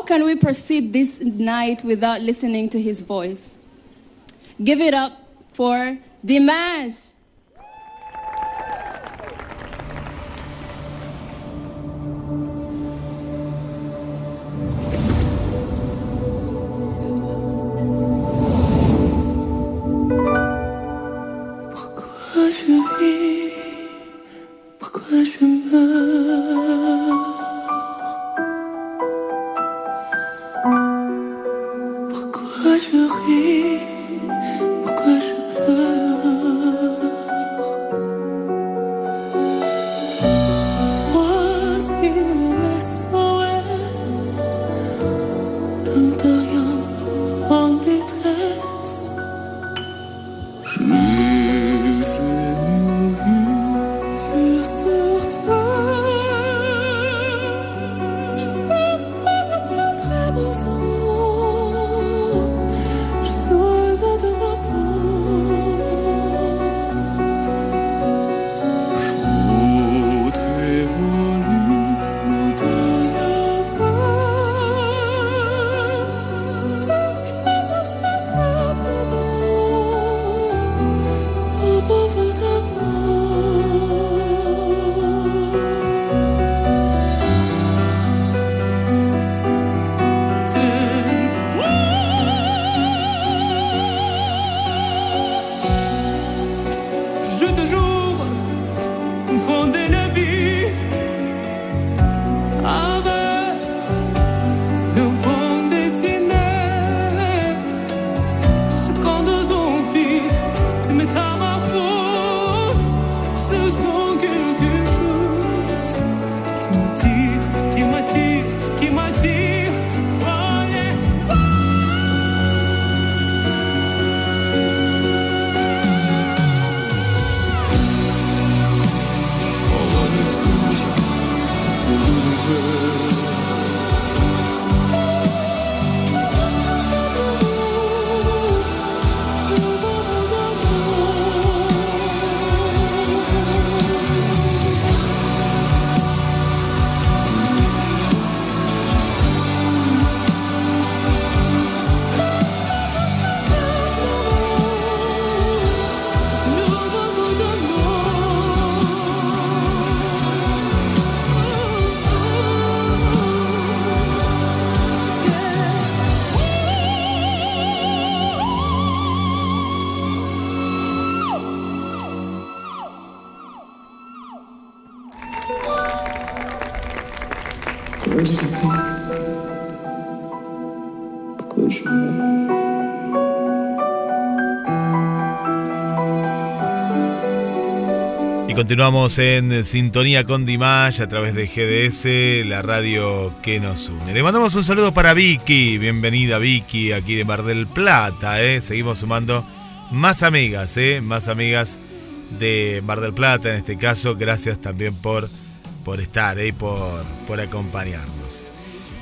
Can we proceed this night without listening to his voice? Give it up for Dimash. Continuamos en sintonía con Dimash a través de GDS, la radio que nos une. Le mandamos un saludo para Vicky, bienvenida Vicky, aquí de Mar del Plata, ¿eh? seguimos sumando más amigas, ¿eh? más amigas de Mar del Plata en este caso, gracias también por, por estar y ¿eh? por, por acompañarnos.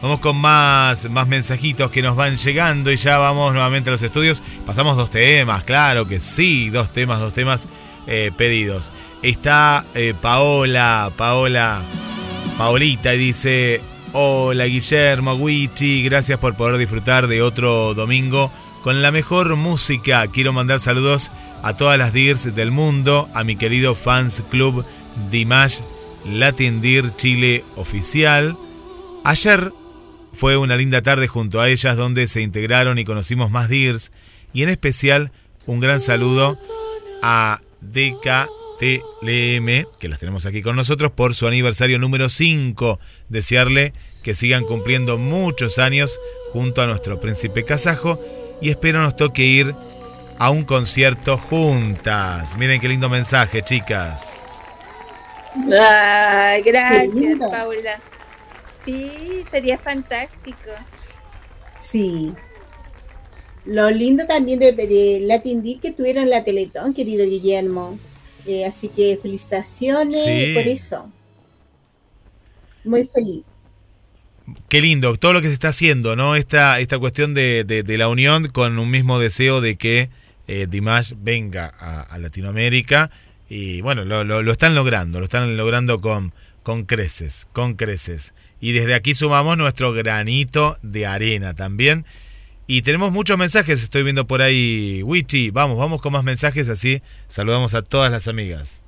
Vamos con más, más mensajitos que nos van llegando y ya vamos nuevamente a los estudios. Pasamos dos temas, claro que sí, dos temas, dos temas eh, pedidos. Está eh, Paola, Paola, Paolita y dice, hola Guillermo, Wichi, gracias por poder disfrutar de otro domingo con la mejor música. Quiero mandar saludos a todas las DIRs del mundo, a mi querido Fans Club Dimash Latin DIR Chile Oficial. Ayer fue una linda tarde junto a ellas donde se integraron y conocimos más DIRs y en especial un gran saludo a DKTLM, que las tenemos aquí con nosotros por su aniversario número 5. Desearle que sigan cumpliendo muchos años junto a nuestro príncipe kazajo y espero nos toque ir a un concierto juntas. Miren qué lindo mensaje, chicas. Gracias. Paula. Sí, sería fantástico. Sí. Lo lindo también de, de Latin Deal que tuvieron la Teletón, querido Guillermo. Eh, así que felicitaciones Sí. por eso. Muy feliz. Qué lindo, todo lo que se está haciendo, ¿no? Esta, esta cuestión de, de- de la unión con un mismo deseo de que eh, Dimash venga a, a Latinoamérica. Y bueno, lo, lo- lo están logrando, lo están logrando con, con creces, con creces. Y desde aquí sumamos nuestro granito de arena también. Y tenemos muchos mensajes, estoy viendo por ahí, Wichi, vamos, vamos con más mensajes, así saludamos a todas las amigas.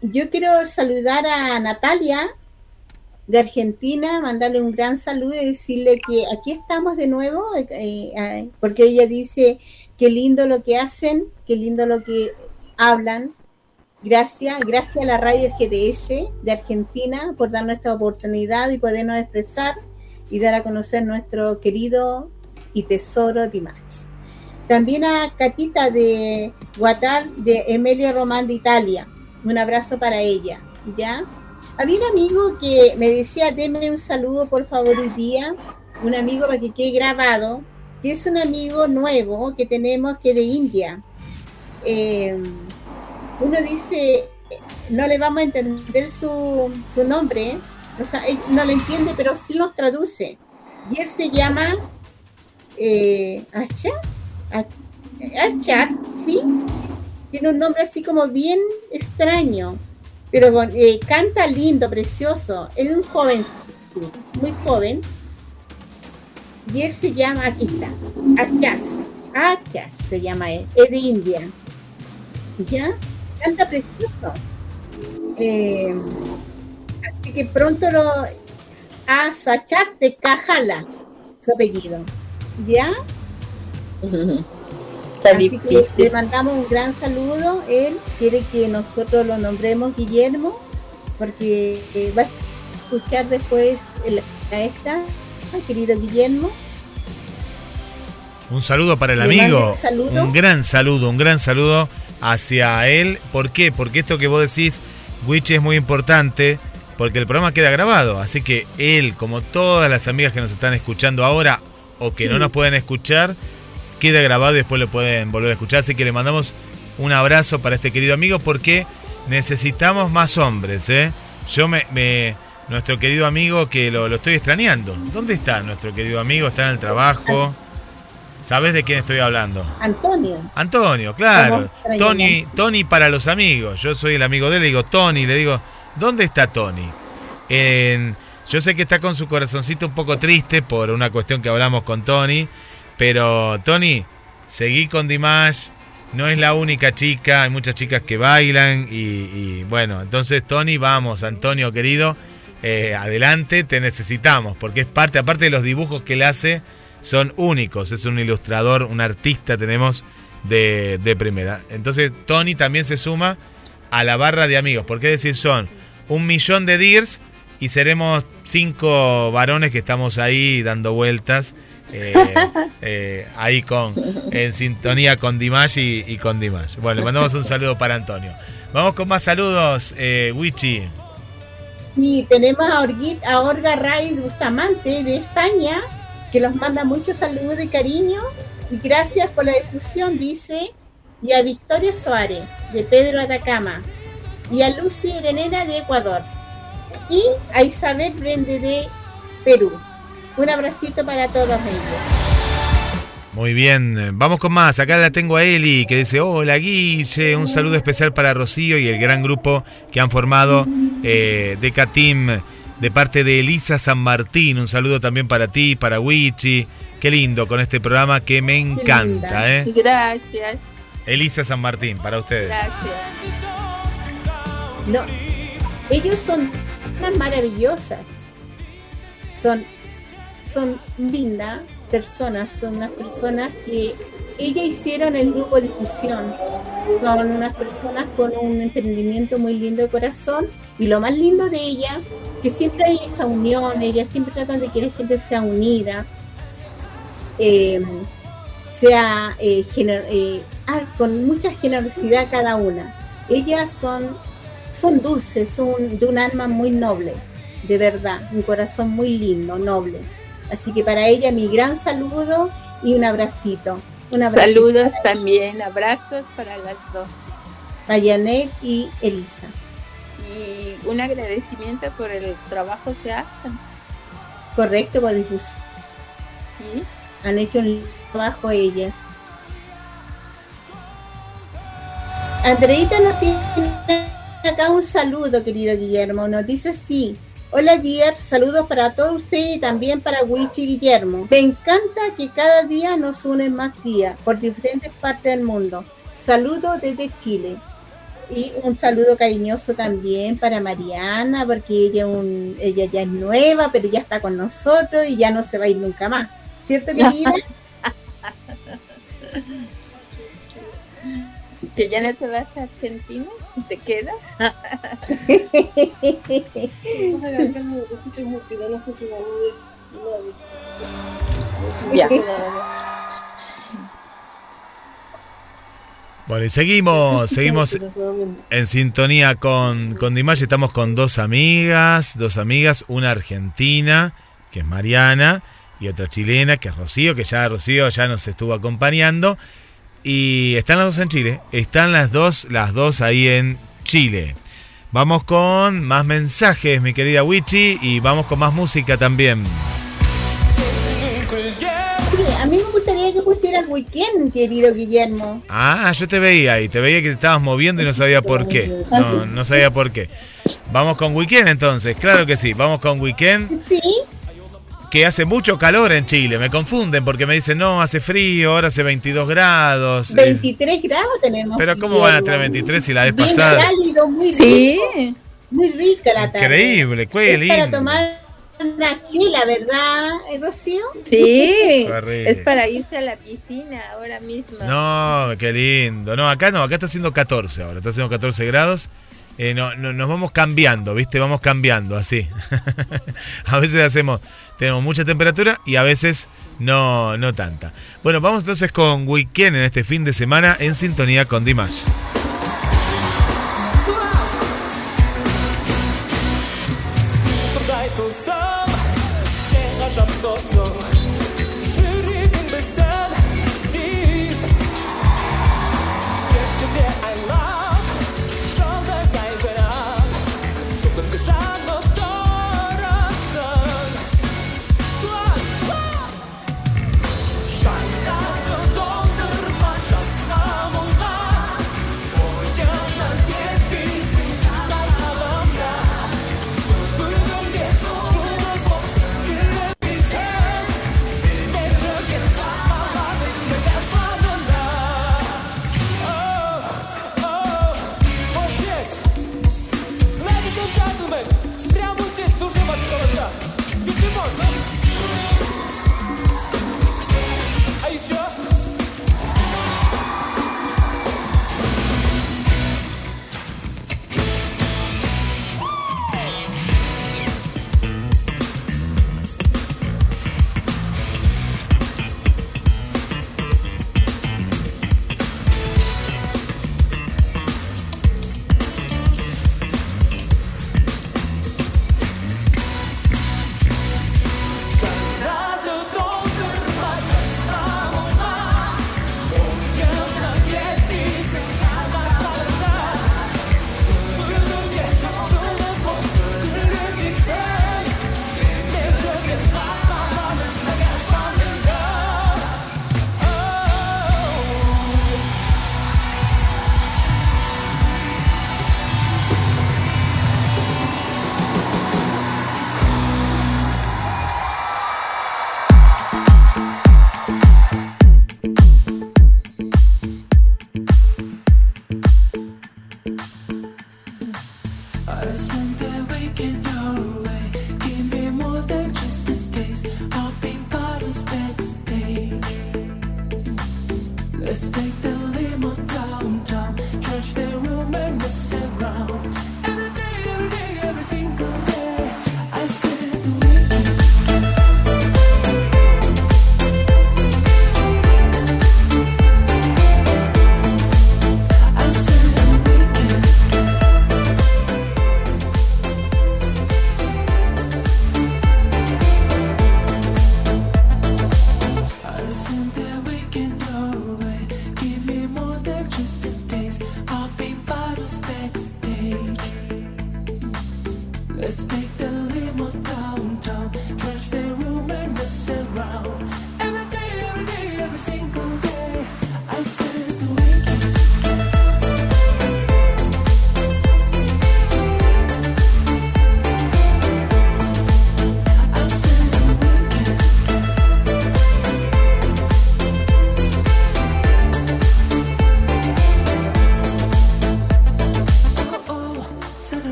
Yo quiero saludar a Natalia de Argentina, mandarle un gran saludo y decirle que aquí estamos de nuevo, eh, eh, porque ella dice qué lindo lo que hacen, qué lindo lo que hablan. Gracias, gracias a la radio GDS de Argentina por darnos esta oportunidad y podernos expresar y dar a conocer nuestro querido y tesoro Dimash. También a Catita de Guatar de Emilio Román de Italia. Un abrazo para ella, ¿ya? Había un amigo que me decía, denme un saludo por favor hoy día, un amigo para que quede grabado, que es un amigo nuevo que tenemos que de India. Eh, uno dice, no le vamos a entender su, su nombre, o sea, no lo entiende, pero sí nos traduce. Y él se llama eh, Acha, Achat, ¿sí? Tiene un nombre así como bien extraño, pero eh, canta lindo, precioso. Es un joven, muy joven. Y él se llama, aquí está, Achas, Achas se llama él, es de India. ¿Ya? Canta precioso. Eh, así que pronto lo... A Sachat de Cajala, su apellido. ¿Ya? *laughs* Está Así que le mandamos un gran saludo. Él quiere que nosotros lo nombremos Guillermo, porque eh, va a escuchar después el, a esta, querido Guillermo. Un saludo para el amigo. un saludo. Un gran saludo, un gran saludo hacia él. ¿Por qué? Porque esto que vos decís, Wichi, es muy importante. Porque el programa queda grabado. Así que él, como todas las amigas que nos están escuchando ahora o que Sí. no nos pueden escuchar, queda grabado y después lo pueden volver a escuchar. Así que le mandamos un abrazo para este querido amigo porque necesitamos más hombres. ¿eh? Yo me, me- Nuestro querido amigo que lo, lo estoy extrañando. ¿Dónde está nuestro querido amigo? Está en el trabajo. ¿Sabes de quién estoy hablando? Antonio. Antonio, claro. Tony, Tony para los amigos. Yo soy el amigo de él, le digo Tony, le digo, ¿dónde está Tony? Yo sé que está con su corazoncito un poco triste por una cuestión que hablamos con Tony, pero Tony, seguí con Dimash, no es la única chica, hay muchas chicas que bailan y, y bueno, entonces Tony, vamos, Antonio querido, eh, adelante, te necesitamos, porque es parte, aparte de los dibujos que él hace, son únicos, es un ilustrador, un artista tenemos de, de primera. Entonces Tony también se suma a la barra de amigos, porque es decir, son un millón de DIRs y seremos cinco varones que estamos ahí dando vueltas. eh, *laughs* eh, ahí con en sintonía con Dimash y, y con Dimash. Bueno, le mandamos un saludo para Antonio. Vamos con más saludos, eh, Wichi. Y tenemos a, Orgui- a Olga Raiz Bustamante de España, que nos manda muchos saludos y cariño. Y gracias por la difusión, dice. Y a Victoria Suárez, de Pedro Atacama. Y a Lucy Renera, de Ecuador. Y a Isabel Brende, de Perú. Un abracito para todos ellos. Muy bien, vamos con más. Acá la tengo a Eli que dice, hola Guille, un saludo especial para Rocío y el gran grupo que han formado eh, Deca Team de parte de Elisa San Martín. Un saludo también para ti, para Wichi. Qué lindo con este programa que me encanta. ¿eh? Gracias, Elisa San Martín, para ustedes. gracias. No, ellos son maravillosas. Son, son lindas personas, son unas personas que ellas hicieron el grupo de difusión. Son unas personas con un emprendimiento muy lindo de corazón y lo más lindo de ellas, que siempre hay esa unión, ellas siempre tratan de que la gente sea unida, eh, sea eh, eh, ah, con mucha generosidad cada una. Ellas son son dulces, son de un alma muy noble, de verdad, un corazón muy lindo, noble. Así que para ella mi gran saludo y un abracito. Un Saludos también, abrazos para las dos. Janet y Elisa. Y un agradecimiento por el trabajo que hacen. Correcto, difusión. Sí. Han hecho un trabajo ellas. Andreita nos tiene acá un saludo, querido Guillermo. Nos dice sí. Hola, Dier. Saludos para todos ustedes y también para Wichi Guillermo. Me encanta que cada día nos unen más días por diferentes partes del mundo. Saludos desde Chile. Y un saludo cariñoso también para Mariana, porque ella, un- ella ya es nueva, pero ya está con nosotros y ya no se va a ir nunca más. ¿Cierto, *laughs* querida? Que ya no te vas a Argentina, te quedas. *laughs* Ya. Bueno, y seguimos, *laughs* seguimos en sintonía con, con Dimash. Estamos con dos amigas, dos amigas, una argentina, que es Mariana, y otra chilena, que es Rocío, que ya Rocío ya nos estuvo acompañando. Y están las dos en Chile, están las dos, las dos ahí en Chile. Vamos con más mensajes, mi querida Wichi, y vamos con más música también. Sí, a mí me gustaría que pusieran weekend, querido Guillermo. Ah, yo te veía y te veía que te estabas moviendo y no sabía por qué. No, no sabía por qué. Vamos con Weekend entonces, claro que sí, vamos con Weekend. Sí. Que hace mucho calor en Chile, me confunden porque me dicen, no, hace frío, ahora hace 22 grados. Es- 23 grados tenemos. Pero ¿cómo van a tener Guillermo. 23 si la vez Bien pasada? cálido, muy Sí. rico. Muy rica la tarde. Increíble, qué Es para tomar una chela, ¿verdad, eh, Rocío? Sí, *laughs* es para irse a la piscina ahora mismo. No, qué lindo. No, acá no, acá está haciendo 14 ahora, está haciendo 14 grados. Eh, no, no- nos vamos cambiando, ¿viste? Vamos cambiando así. *laughs* a veces hacemos, tenemos mucha temperatura y a veces no, no tanta. Bueno, vamos entonces con Weekend en este fin de semana en sintonía con Dimash.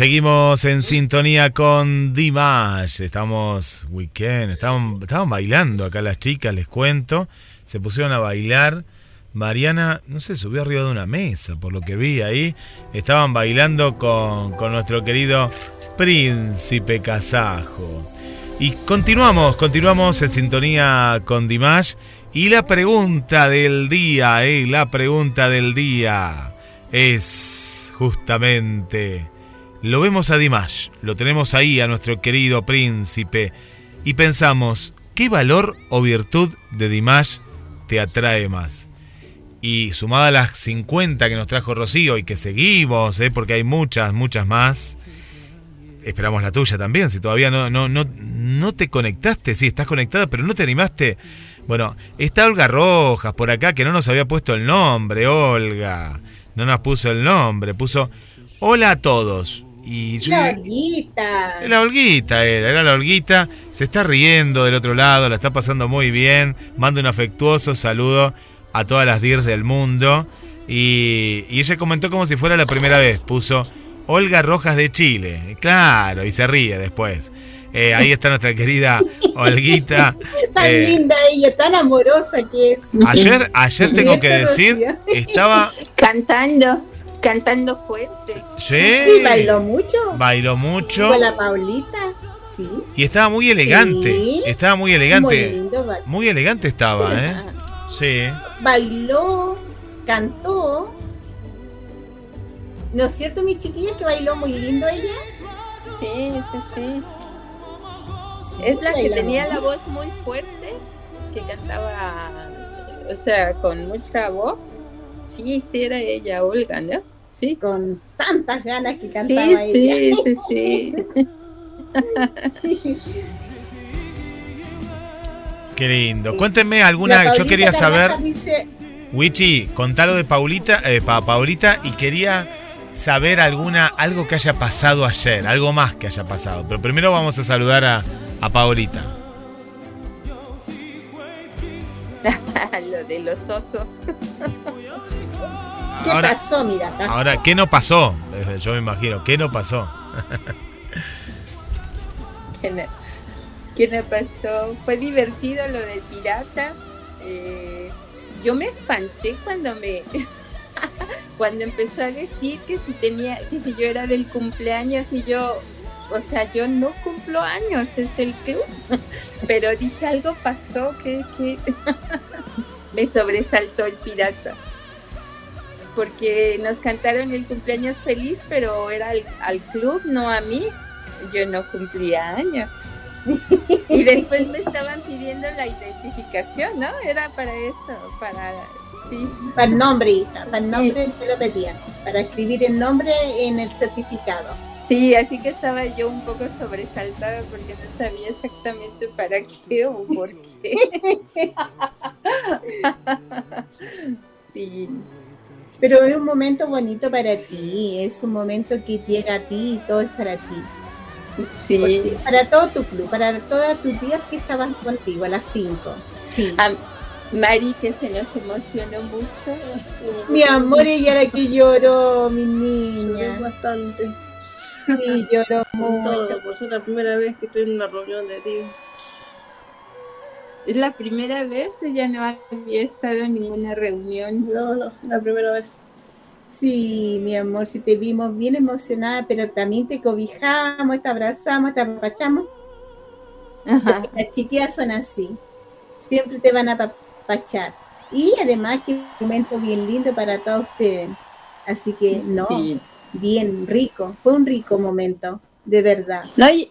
Seguimos en sintonía con Dimash. Estamos weekend, estaban, bailando acá las chicas, les cuento. Se pusieron a bailar. Mariana, no sé, subió arriba de una mesa, por lo que vi ahí. Estaban bailando con, con nuestro querido Príncipe Kazajo. Y continuamos, continuamos en sintonía con Dimash. Y la pregunta del día, eh, la pregunta del día es justamente, lo vemos a Dimash, lo tenemos ahí a nuestro querido príncipe y pensamos, ¿qué valor o virtud de Dimash te atrae más? Y sumada a las 50 que nos trajo Rocío y que seguimos, eh, porque hay muchas, muchas más. Esperamos la tuya también, si todavía no, no, no, no te conectaste, sí, estás conectada, pero no te animaste. Bueno, está Olga Rojas por acá que no nos había puesto el nombre, Olga. No nos puso el nombre, puso hola a todos. Y yo- La Olguita. la Olguita era, era la Olguita. Se está riendo del otro lado, la está pasando muy bien. Manda un afectuoso saludo a todas las DIRs del mundo. Y, y ella comentó como si fuera la primera vez. Puso Olga Rojas de Chile. Claro, y se ríe después. Eh, ahí está nuestra querida Olguita. *laughs* Tan Eh, linda ella, tan amorosa que es. ayer, ayer tengo que *laughs* decir, estaba. Cantando, cantando fuerte. Sí, bailó mucho. bailó mucho. Con la Paulita. Sí. Y estaba muy elegante. Sí. Estaba muy Muy elegante. lindo, ba- Muy elegante estaba, ¿eh? Sí. bailó, cantó. ¿No es cierto, mi chiquilla, que bailó muy lindo ella? Sí, sí, sí. Es la que tenía muy la voz muy fuerte, que cantaba, o sea, con mucha voz. Sí, sí, era ella, Olga, ¿no? Sí. Con tantas ganas que Sí, cantaba sí, ella. sí, sí. *laughs* Qué lindo. Cuéntenme alguna. Yo Paulita quería saber. dice, Wichi, contalo de Paulita, eh, pa- Paulita y quería saber alguna algo que haya pasado ayer, algo más que haya pasado. Pero primero vamos a saludar a, a Paolita. *laughs* Lo de los osos. *laughs* ¿Qué Ahora- pasó? Mira. Ahora, ¿qué no pasó? Yo me imagino, ¿qué no pasó? *laughs* ¿Qué no, qué no pasó? Fue divertido lo del pirata. Eh, yo me espanté cuando me *laughs* cuando empezó a decir que si tenía que si yo era del cumpleaños y yo o sea yo no cumplo años es el club *laughs* pero dije algo pasó que, que me sobresaltó el pirata porque nos cantaron el cumpleaños feliz pero era al, al club no a mí yo no cumplía años *laughs* y después me estaban pidiendo la identificación, ¿no? Era para eso, para... Sí. Para el nombre, hija, para el Sí. nombre te lo pedían, para escribir el nombre en el certificado. Sí, así que estaba yo un poco sobresaltada porque no sabía exactamente para qué o por qué. *laughs* sí, Pero es un momento bonito para ti, es un momento que llega a ti y todo es para ti. sí. Para todo tu club, para todas tus días que estaban contigo a las 5. Sí. A Mari que se nos emocionó mucho. Mi amor, ella era que lloró, mi niña. bastante. Sí, lloró todo, mucho. por ser la primera vez que estoy en una reunión de tíos. Es la primera vez, ella no había estado en ninguna reunión. No, no, la primera vez. Sí, mi amor, si te vimos bien emocionada, pero también te cobijamos, te abrazamos, te apapachamos. Ajá. Las chiquillas son así, siempre te van a apapachar. Y además que un momento bien lindo para todos ustedes. Así que no, Sí. bien rico, fue un rico momento, de verdad. No, y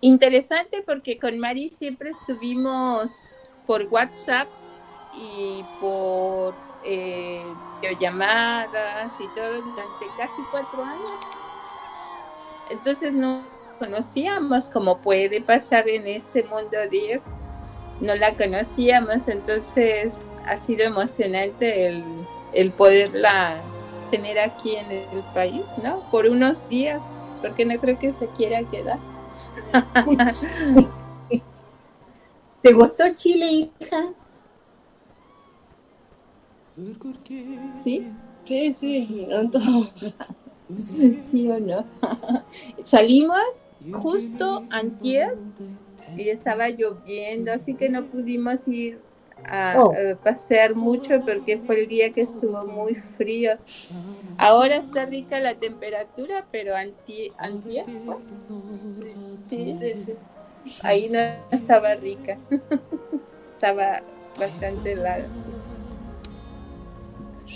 interesante porque con Mari siempre estuvimos por WhatsApp y por eh, videollamadas y todo durante casi cuatro años. Entonces no conocíamos como puede pasar en este mundo de no la conocíamos, entonces ha sido emocionante el, el poderla tener aquí en el país, ¿no? Por unos días, porque no creo que se quiera quedar. *laughs* ¿Te gustó Chile, hija? ¿Sí? Sí, sí. *laughs* ¿Sí o no? *laughs* Salimos justo antier y estaba lloviendo, así que no pudimos ir a, Oh. eh, pasear mucho porque fue el día que estuvo muy frío. Ahora está rica la temperatura, pero anti, antier, ¿fue? sí, Sí, sí. Ahí no estaba rica. *laughs* estaba bastante helada.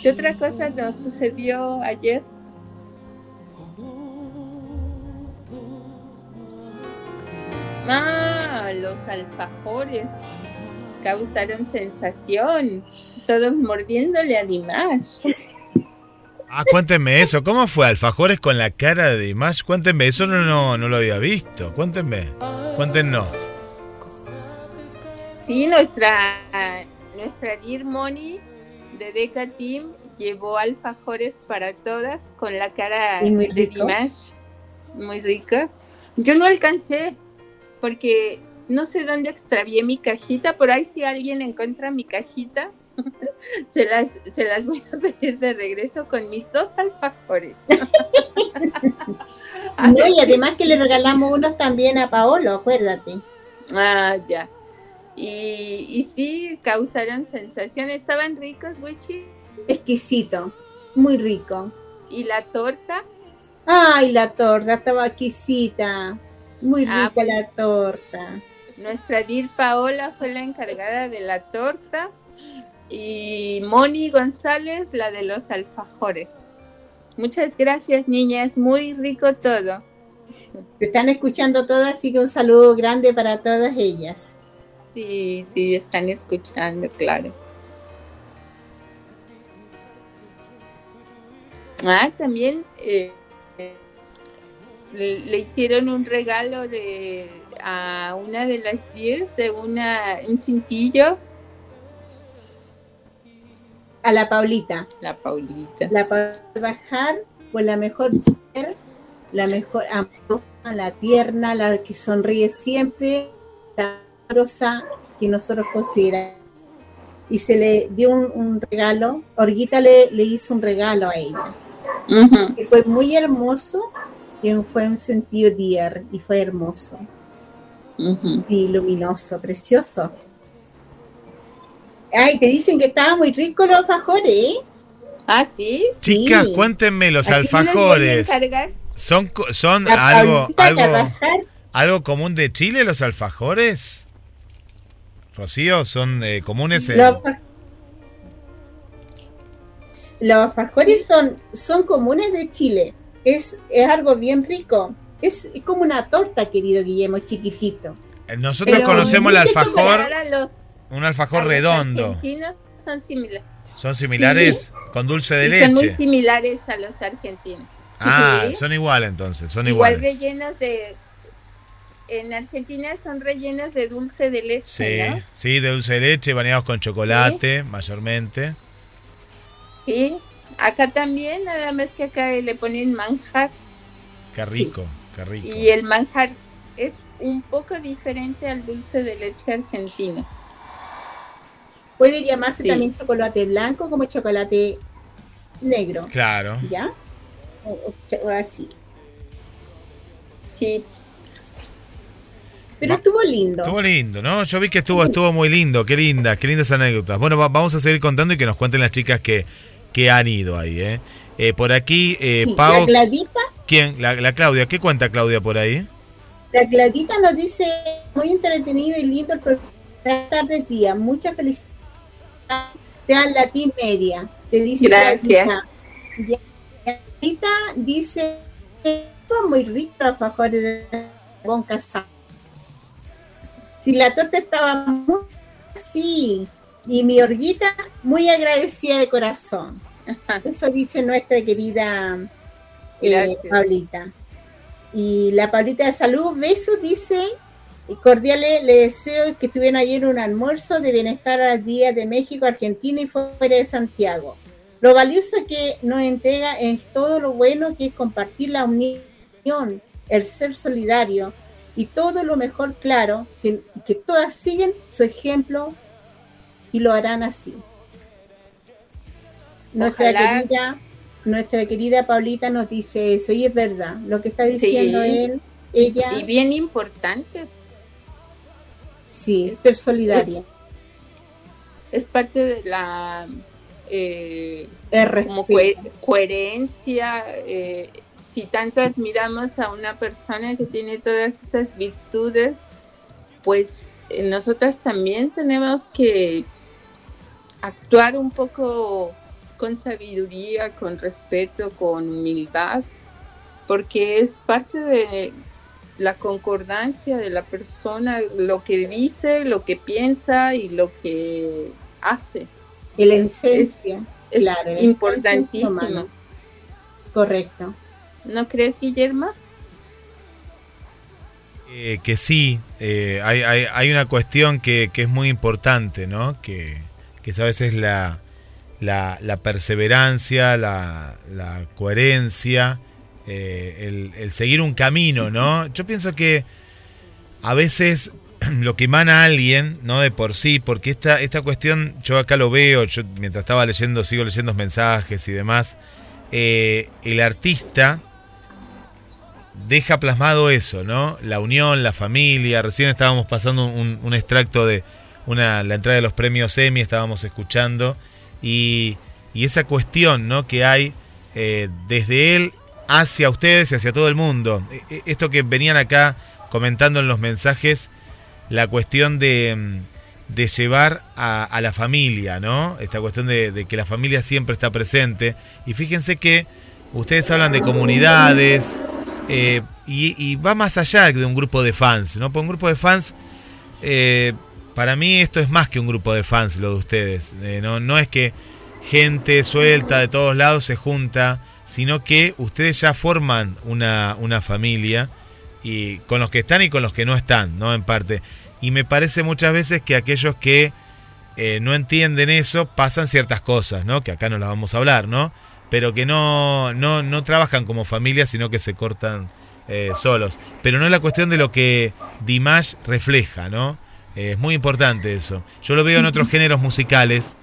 ¿Qué otra cosa nos sucedió ayer? Ah, los alfajores causaron sensación. Todos mordiéndole a Dimash. Ah, cuéntenme eso. ¿Cómo fue Alfajores con la cara de Dimash? Cuéntenme, eso no, no, no lo había visto. Cuéntenme. Cuéntenos. Sí, nuestra, nuestra Dear Money de Deca Team llevó alfajores para todas con la cara de. Dimash. Muy rica. Yo no alcancé porque no sé dónde extravié mi cajita. Por ahí si alguien encuentra mi cajita, *laughs* se las, se las voy a pedir de regreso con mis dos alfajores. *laughs* No, y además que le regalamos unos también a Paolo, acuérdate. Ah, ya. Y, y sí, causaron sensación. Estaban ricos, Wichi. Exquisito, muy rico. Y la torta, Ay, la torta estaba exquisita. Muy rica Ah, pues. la torta. nuestra Dir Paola fue la encargada de la torta. Y Moni González, la de los alfajores. Muchas gracias, niñas. Muy rico todo. Te están escuchando todas, así que un saludo grande para todas ellas. Sí, sí, están escuchando, claro. Ah, también eh, eh, le, le hicieron un regalo de a una de las Dears de una un cintillo, A la Paulita. la Paulita. La Paulita bajar pues la mejor mujer, la mejor amorosa, la tierna, la que sonríe siempre, la amorosa que nosotros consideramos. Y se le dio un, un regalo, Orguita le, le hizo un regalo a ella. que fue muy hermoso, que fue un sentido dier y fue hermoso. Sí, luminoso, precioso. Ay, te dicen que estaba muy rico los alfajores, ¿eh? Ah, sí. Chicas, Sí. cuéntenme los alfajores. ¿Son, son La algo, algo, común de Chile los alfajores? Rocío, ¿son eh, comunes? en- Los, los alfajores son, son comunes de Chile. Es, es algo bien rico. Es, es como una torta, querido Guillermo, chiquitito. Nosotros Pero conocemos el alfajor, los, un a alfajor los redondo. argentinos son similares. ¿Son similares? Con dulce de Y son muy leche. similares a los argentinos. Ah, Sí. son iguales entonces, son Igual iguales. rellenos de... En Argentina son rellenos de dulce de leche, Sí, ¿no? sí, de dulce de leche, bañados con chocolate, mayormente. Sí. Acá también, nada más que acá le ponen manjar. Qué rico, qué rico. Y el manjar es un poco diferente al dulce de leche argentino. Puede llamarse Sí. también chocolate blanco como chocolate negro. Claro. ¿Ya? O, o ch- o así. Sí. Pero estuvo lindo. Estuvo lindo, ¿no? Yo vi que estuvo, estuvo muy lindo, qué linda, qué lindas anécdotas. Bueno, va- vamos a seguir contando y que nos cuenten las chicas que, que han ido ahí, ¿eh? Eh, por aquí, eh, Sí, Pau, la Gladita, ¿quién? La, la Claudia, ¿qué cuenta Claudia por ahí? la Gladita nos dice muy entretenido y lindo el programa. Buenas tardes, día. Muchas felicidades. Te dan Latin Media. Te dice Gracias. Y dice muy rico los alfajores de Bon Casado. Si la torta estaba muy sí y mi orguita muy agradecida de corazón. Eso dice nuestra querida eh. Pablita. Y la Pablita de Salud, besos, dice, y cordiales, le deseo que tuvieran ayer un almuerzo de bienestar al Día de México, Argentina y fuera de Santiago. Lo valioso que nos entrega es todo lo bueno que es compartir la unión, el ser solidario y todo lo mejor, claro, que, que todas siguen su ejemplo y lo harán así. Nuestra Ojalá. querida, nuestra querida Paulita nos dice eso, y es verdad, lo que está diciendo Sí. él, ella, Y bien importante, sí, ser solidaria. es parte de la eh, como coherencia. eh, si tanto admiramos a una persona que tiene todas esas virtudes, pues eh, nosotras también tenemos que actuar un poco con sabiduría, con respeto, con humildad, porque es parte de la concordancia de la persona, lo que dice, lo que piensa y lo que hace. La Es- esencia, Es claro, importantísimo. Correcto. ¿No crees, Guillermo? Eh, que sí, eh, hay, hay, hay una cuestión que, que es muy importante, ¿no? Que, que es a veces la, la, la perseverancia, la, la coherencia, eh, el, seguir un camino, ¿no? Yo pienso que a veces *clears throat* lo que emana alguien, ¿no? De por sí, porque esta, esta cuestión, yo acá lo veo, yo mientras estaba leyendo, sigo leyendo mensajes y demás, eh, el artista deja plasmado eso, ¿no? La unión, la familia. Recién estábamos pasando un, un extracto de una, la entrada de los premios Emmy, estábamos escuchando. Y, y esa cuestión, ¿no? Que hay eh, desde él hacia ustedes y hacia todo el mundo. E- e- Esto que venían acá comentando en los mensajes, la cuestión de, mm, de llevar a, la familia, ¿no? Esta cuestión de, que la familia siempre está presente. Y fíjense que ustedes hablan de comunidades eh, y, y va más allá de un grupo de fans, ¿no? Por un grupo de fans, eh, para mí esto es más que un grupo de fans, lo de ustedes. Eh, no, no es que gente suelta de todos lados se junta, sino que ustedes ya forman una, una familia y con los que están y con los que no están, ¿no? En parte. Y me parece muchas veces que aquellos que eh, no entienden eso pasan ciertas cosas, ¿no? Que acá no las vamos a hablar, ¿no? pero que no, no, no trabajan como familia, sino que se cortan eh, solos. Pero no es la cuestión de lo que Dimash refleja, ¿no? Eh, es muy importante eso. Yo lo veo en otros géneros musicales,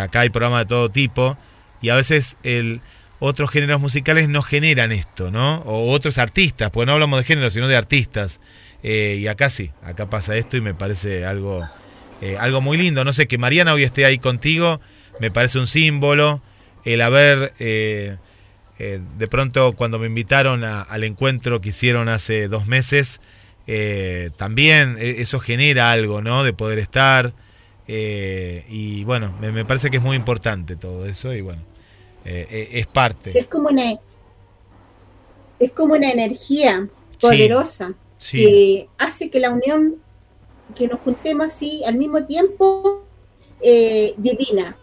acá hay programas de todo tipo, y a veces el, otros géneros musicales no generan esto, ¿no? O otros artistas, porque no hablamos de género, sino de artistas. y acá sí, acá pasa esto y me parece algo, algo muy lindo. No sé, que Mariana hoy esté ahí contigo, me parece un símbolo el haber, eh, eh, de pronto cuando me invitaron al encuentro que hicieron hace dos meses, eh, también eso genera algo, ¿no? De poder estar. y bueno, me, parece que es muy importante todo eso y bueno, es parte. Es como una, es como una energía poderosa que hace que la unión, que nos juntemos así al mismo tiempo, divina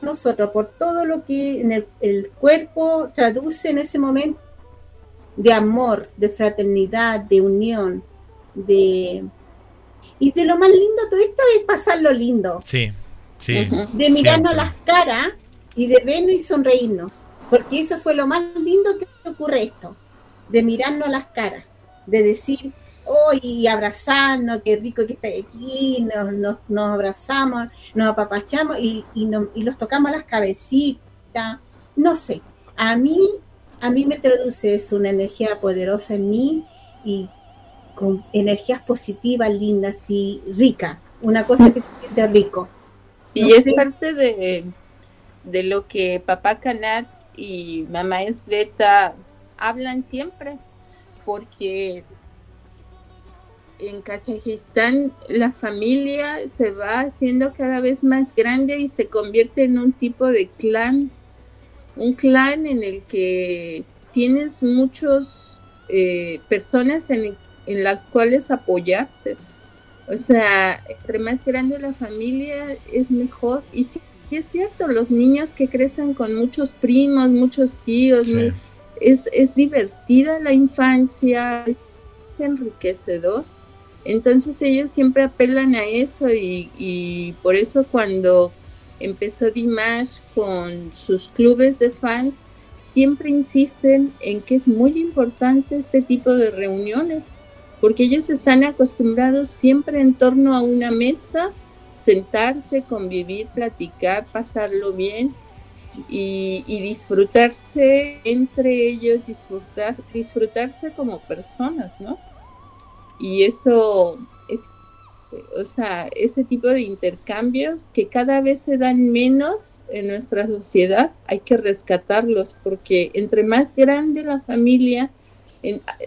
nosotros, por todo lo que en el, cuerpo traduce en ese momento de amor, de fraternidad, de unión, de... Y de lo más lindo todo esto es pasar lo lindo. Sí, sí. De mirarnos las caras y de vernos y sonreírnos. Porque eso fue lo más lindo que ocurre esto. De mirarnos las caras. De decir, oh, y abrazarnos, qué rico que está aquí, nos, nos, abrazamos, nos apapachamos y, y, y los tocamos las cabecitas, no sé, a mí, a mí me traduce eso, una energía poderosa en mí y con energías positivas, lindas y rica, una cosa que se siente rico. Y es parte de, de lo que papá Canat y mamá Esbeta hablan siempre, porque en Kazajistán la familia se va haciendo cada vez más grande y se convierte en un tipo de clan, un clan en el que tienes muchas eh, personas en, las cuales apoyarte. O sea, entre más grande la familia es mejor. Y sí, es cierto, los niños que crecen con muchos primos, muchos tíos, es, es divertida la infancia, es enriquecedor. Entonces ellos siempre apelan a eso y, por eso cuando empezó Dimash con sus clubes de fans, siempre insisten en que es muy importante este tipo de reuniones, porque ellos están acostumbrados siempre en torno a una mesa, sentarse, convivir, platicar, pasarlo bien y, disfrutarse entre ellos, disfrutar, disfrutarse como personas, ¿no? Y eso es, o sea, ese tipo de intercambios que cada vez se dan menos en nuestra sociedad, hay que rescatarlos porque entre más grande la familia,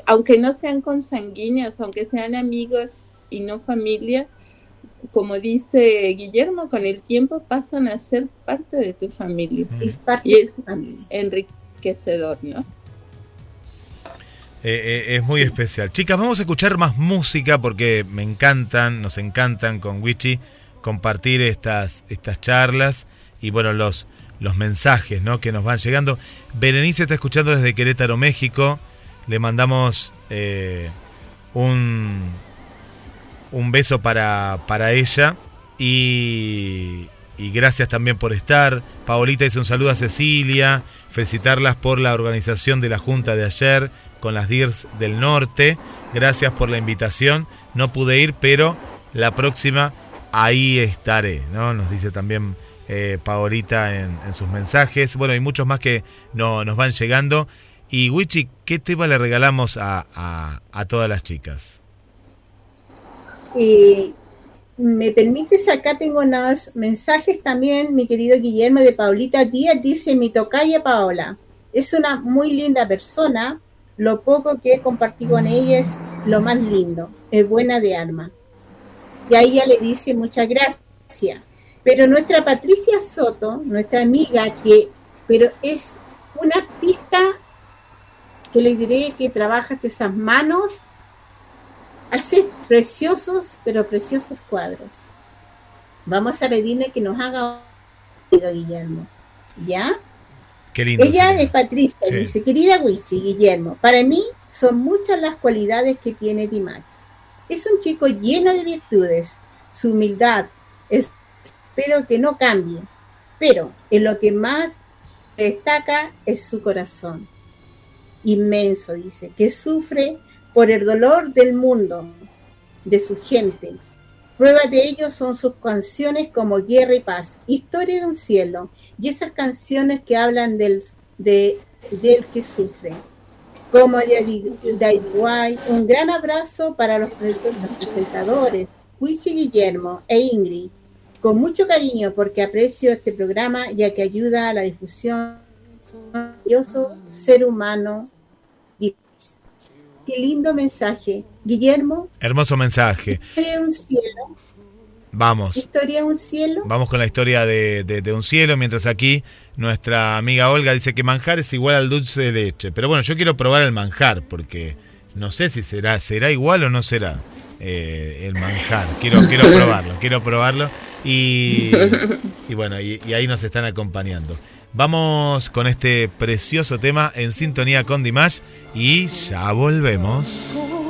aunque no sean consanguíneos, aunque sean amigos y no familia, como dice Guillermo, con el tiempo pasan a ser parte de tu familia. y es enriquecedor, ¿no? Eh, eh, es muy especial. Chicas, vamos a escuchar más música porque me encantan, nos encantan con Wichi compartir estas, estas charlas y bueno, los, los mensajes ¿no? que nos van llegando. Berenice está escuchando desde Querétaro, México. Le mandamos eh, un, un beso para, para ella y, gracias también por estar. Paolita dice un saludo a Cecilia, felicitarlas por la organización de la junta de ayer con las DIRS del norte. Gracias por la invitación. No pude ir, pero la próxima ahí estaré, ¿no? Nos dice también eh, Paorita en, sus mensajes. Bueno, hay muchos más que no, nos van llegando. Y Wichi, ¿qué tema le regalamos a, todas las chicas? Eh, me permites, acá tengo unos mensajes también, mi querido Guillermo de Paulita Díaz, dice mi tocaya Paola. Es una muy linda persona, lo poco que he compartido con ella es lo más lindo, es buena de alma. Y a ella le dice muchas gracias. Pero nuestra Patricia Soto, nuestra amiga, que pero es una artista que le diré que trabaja esas manos, hace preciosos, pero preciosos cuadros. Vamos a pedirle que nos haga Guillermo. ¿Ya? Ella es Patricia, dice, querida Wichi, Guillermo, para mí son muchas las cualidades que tiene Dimash. Es un chico lleno de virtudes, su humildad, espero que no cambie, pero en lo que más destaca es su corazón. Inmenso, dice, que sufre por el dolor del mundo, de su gente. Prueba de ello son sus canciones como Guerra y Paz, Historia de un cielo, y esas canciones que hablan del, de, del que sufre. Como Guay, un gran abrazo para los, presentadores, Wichi Guillermo e Ingrid, con mucho cariño porque aprecio este programa ya que ayuda a la difusión maravilloso ser humano. Qué lindo mensaje. Guillermo. Hermoso mensaje. Historia de un cielo. Vamos. Historia de un cielo. Vamos con la historia de, de, de un cielo, mientras aquí nuestra amiga Olga dice que manjar es igual al dulce de leche. Pero bueno, yo quiero probar el manjar porque no sé si será, será igual o no será eh, el manjar. Quiero, quiero *laughs* probarlo, quiero probarlo. Y, y bueno, y, y ahí nos están acompañando. Vamos con este precioso tema en sintonía con Dimash y ya volvemos.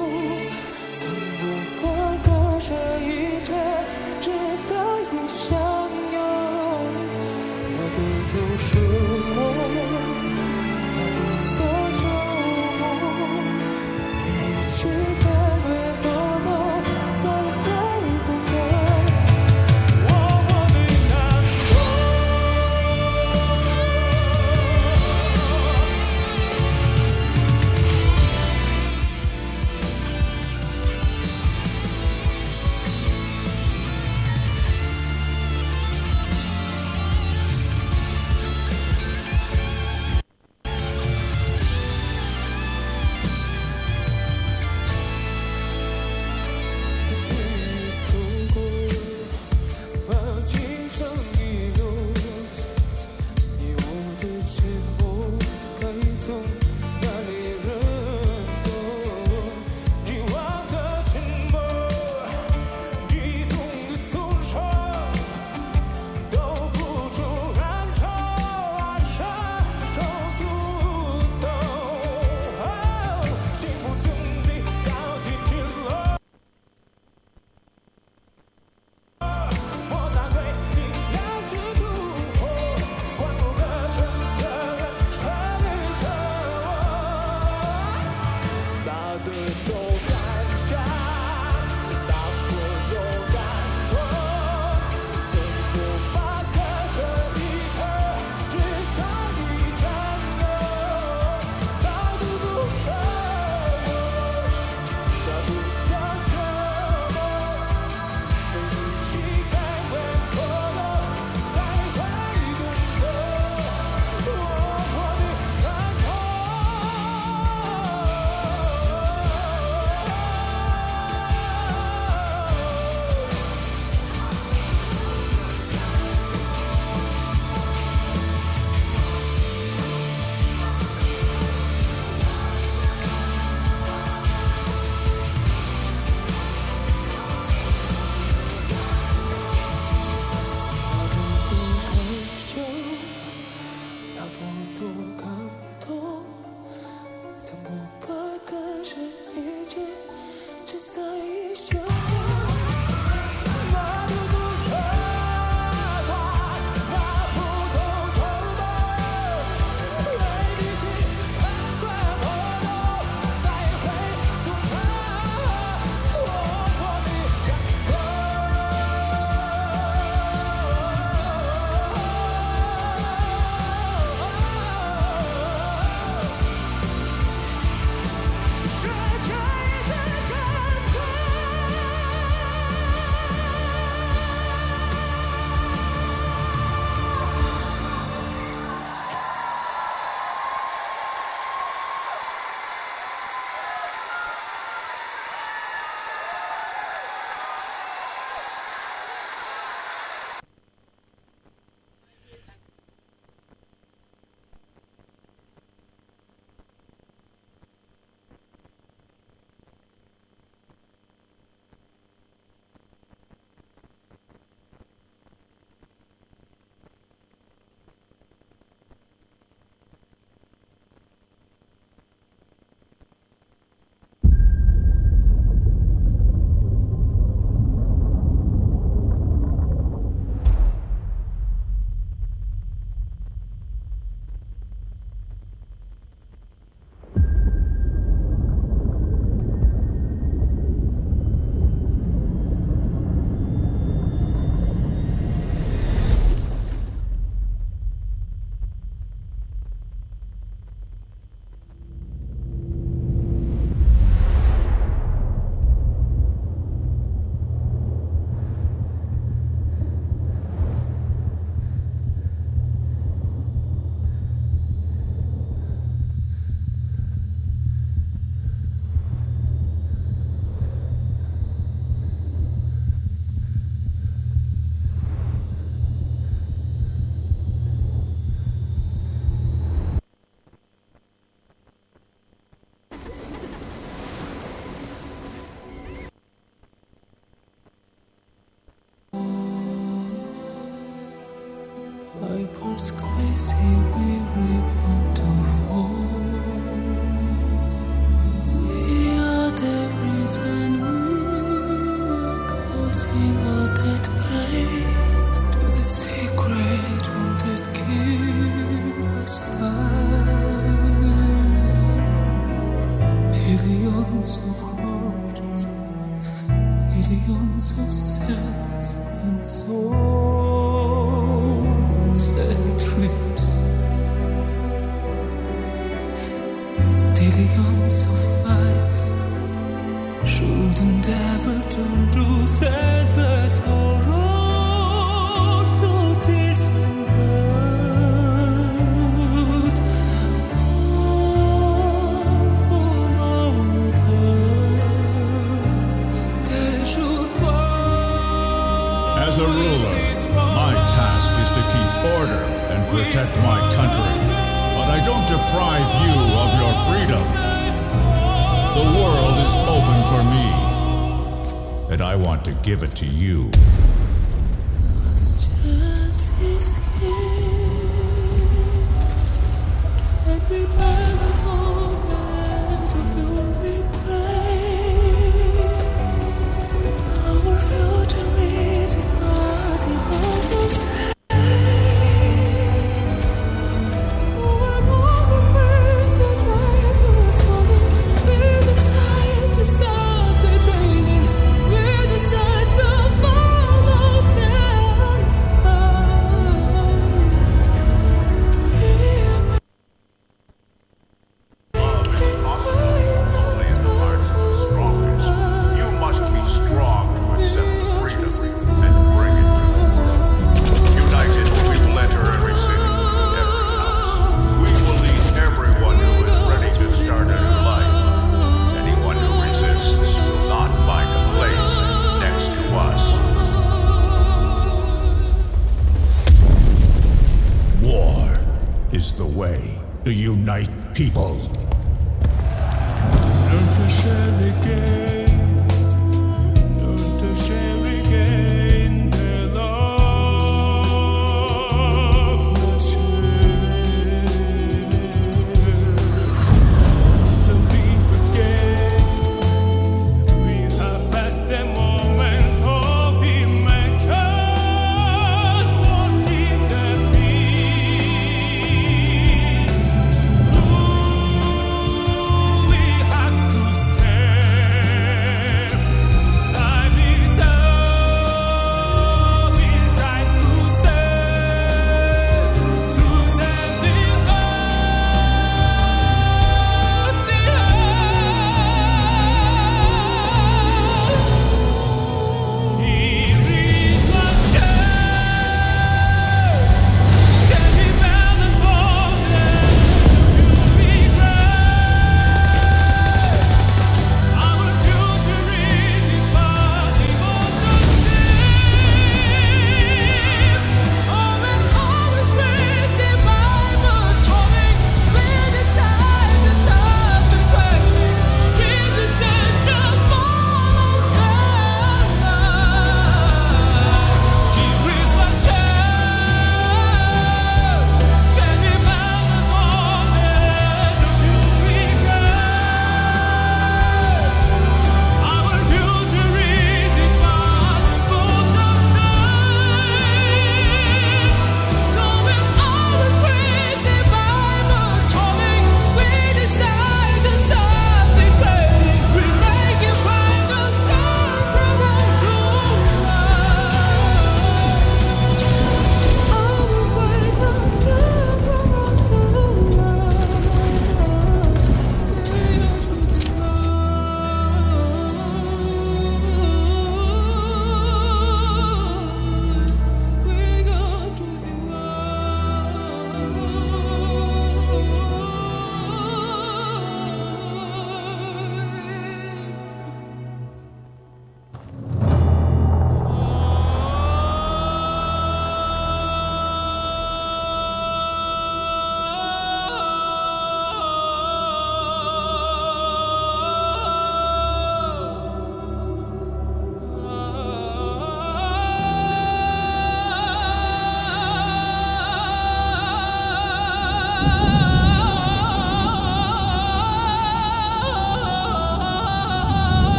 see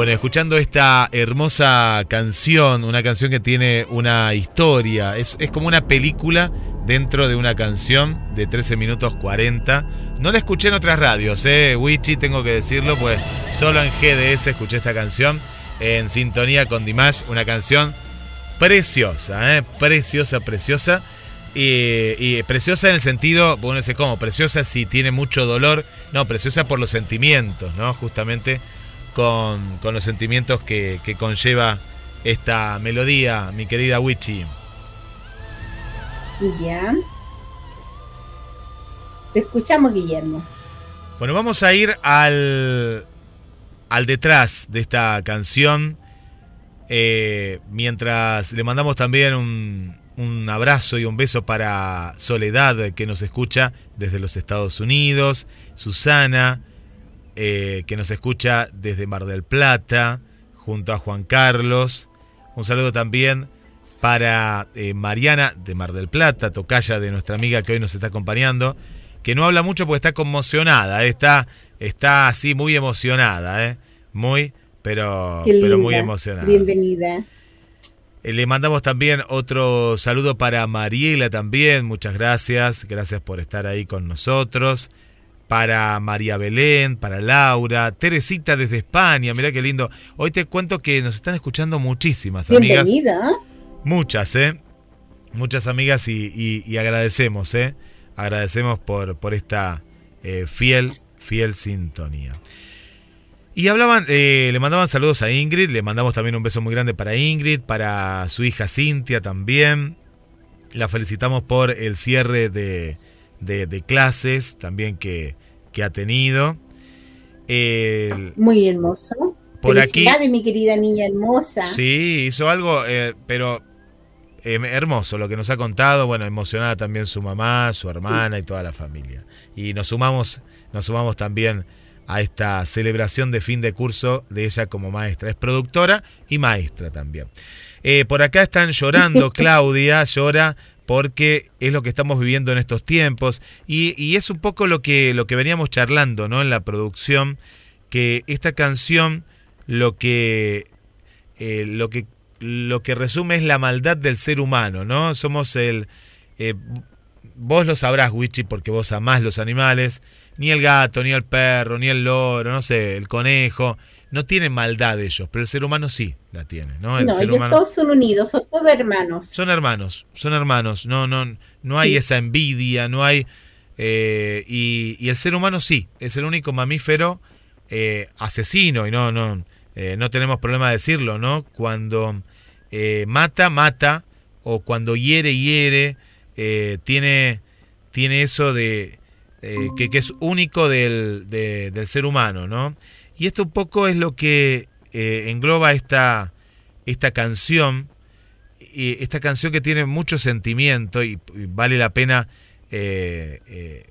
Bueno, escuchando esta hermosa canción, una canción que tiene una historia, es, como una película dentro de una canción de 13 minutos 40. No la escuché en otras radios, eh, Wichi, tengo que decirlo, pues solo en GDS escuché esta canción, en sintonía con Dimash, una canción preciosa, eh, preciosa, preciosa. Y, y preciosa en el sentido, bueno, no sé cómo, preciosa si tiene mucho dolor, no, preciosa por los sentimientos, ¿no? Justamente con, con los sentimientos que, que conlleva esta melodía, mi querida Wichi. Ya. Te escuchamos, Guillermo. Bueno, vamos a ir al, al detrás de esta canción. eh, mientras le mandamos también un, un abrazo y un beso para Soledad, que nos escucha desde los Estados Unidos. Susana, eh, que nos escucha desde Mar del Plata, junto a Juan Carlos. Un saludo también para eh, Mariana de Mar del Plata, tocaya de nuestra amiga que hoy nos está acompañando, que no habla mucho porque está conmocionada, eh, está, está así muy emocionada, ¿eh? muy, pero, pero muy emocionada. Bienvenida. Eh, Le mandamos también otro saludo para Mariela también, muchas gracias, gracias por estar ahí con nosotros. Para María Belén, para Laura, Teresita desde España, mirá qué lindo. Hoy te cuento que nos están escuchando muchísimas amigas. Bienvenida. Muchas, ¿eh? Muchas amigas y, y- y agradecemos, ¿eh? Agradecemos por, por esta eh, fiel, fiel sintonía. Y hablaban, eh, le mandaban saludos a Ingrid, le mandamos también un beso muy grande para Ingrid, para su hija Cintia también. La felicitamos por el cierre de, de- de clases también que, que ha tenido. El- Muy hermoso. Por aquí- Felicidades, mi querida niña hermosa. Sí, hizo algo, eh, pero eh, hermoso lo que nos ha contado. Bueno, emocionada también su mamá, su hermana y toda la familia. Y nos sumamos, nos sumamos también a esta celebración de fin de curso de ella como maestra. Es productora y maestra también. Eh, por acá están llorando, *laughs* Claudia llora porque es lo que estamos viviendo en estos tiempos y, y es un poco lo que, lo que veníamos charlando ¿no? en la producción, que esta canción lo que, eh, lo que lo que resume es la maldad del ser humano, ¿no? Somos el... eh, vos lo sabrás, Wichi, porque vos amás los animales. Ni el gato, ni el perro, ni el loro, no sé, el conejo. No tienen maldad ellos, pero el ser humano sí la tiene, ¿no? El No, ser ellos humano... todos son unidos, son todos hermanos. Son hermanos, son hermanos. No, no, no hay Sí. esa envidia, no hay. eh, y, y el ser humano sí, es el único mamífero eh, asesino, y no, no, eh, no tenemos problema de decirlo, ¿no? Cuando mata, mata, o cuando hiere, hiere, tiene, tiene eso de que, que es único del, de- del ser humano, ¿no? Y esto un poco es lo que eh, engloba esta, esta canción y esta canción que tiene mucho sentimiento y, vale la pena eh, eh,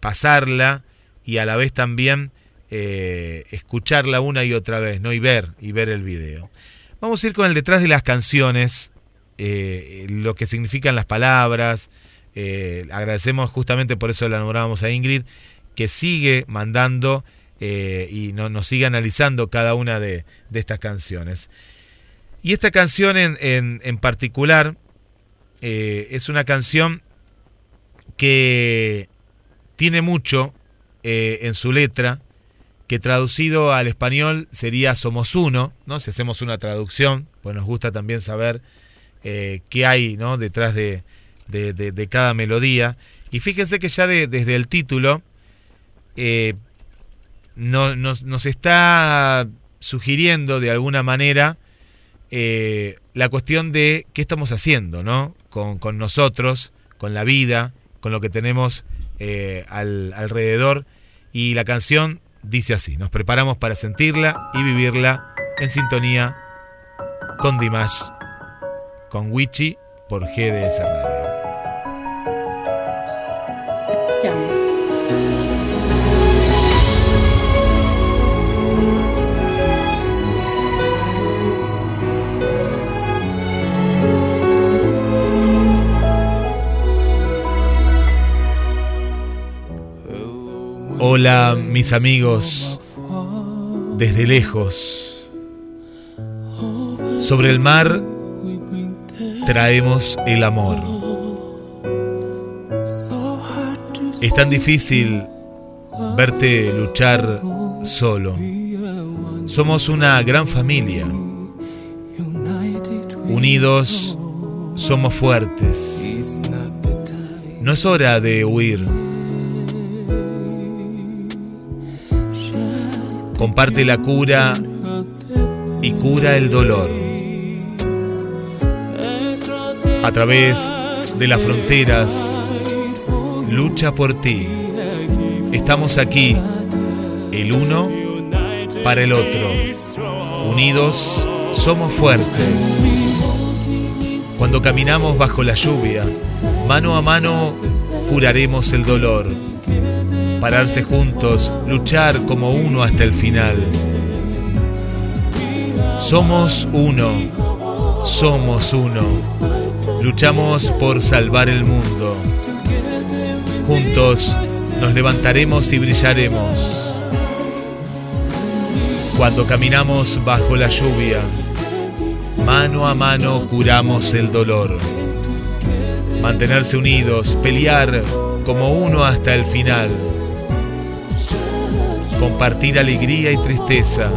pasarla y a la vez también escucharla una y otra vez, ¿no? Y ver, y ver el video. Vamos a ir con el detrás de las canciones, lo que significan las palabras. agradecemos justamente por eso la nombrábamos a Ingrid, que sigue mandando eh, y no, nos sigue analizando cada una de, de estas canciones. Y esta canción en, en- en particular eh, es una canción que tiene mucho eh, en su letra, que traducido al español sería Somos Uno, ¿no? Si hacemos una traducción, pues nos gusta también saber qué hay ¿no? detrás de, de- de- cada melodía. Y fíjense que ya de- desde el título no- nos, nos está sugiriendo de alguna manera eh, la cuestión de qué estamos haciendo, ¿no? Con, con nosotros, con la vida, con lo que tenemos eh, al- alrededor. Y la canción dice así, nos preparamos para sentirla y vivirla en sintonía con Dimash, con Wichi por GDS Radio. Hola mis amigos, desde lejos, Sobre el mar traemos el amor. Es tan difícil verte luchar solo. Somos una gran familia. Unidos somos fuertes. No es hora de huir. Comparte la cura y cura el dolor. A través de las fronteras, lucha por ti. Estamos aquí, el uno para el otro. Unidos somos fuertes. Cuando caminamos bajo la lluvia, mano a mano curaremos el dolor. Pararse juntos, luchar como uno hasta el final. Somos uno, somos uno. Luchamos por salvar el mundo. Juntos nos levantaremos y brillaremos. Cuando caminamos bajo la lluvia, mano a mano curamos el dolor. Mantenerse unidos, pelear como uno hasta el final. Compartir alegría y tristeza.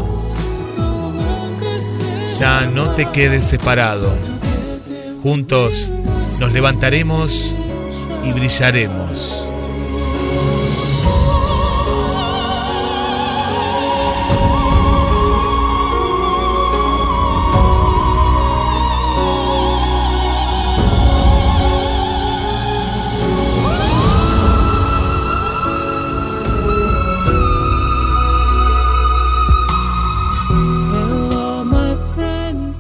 Ya no te quedes separado. Juntos nos levantaremos y brillaremos.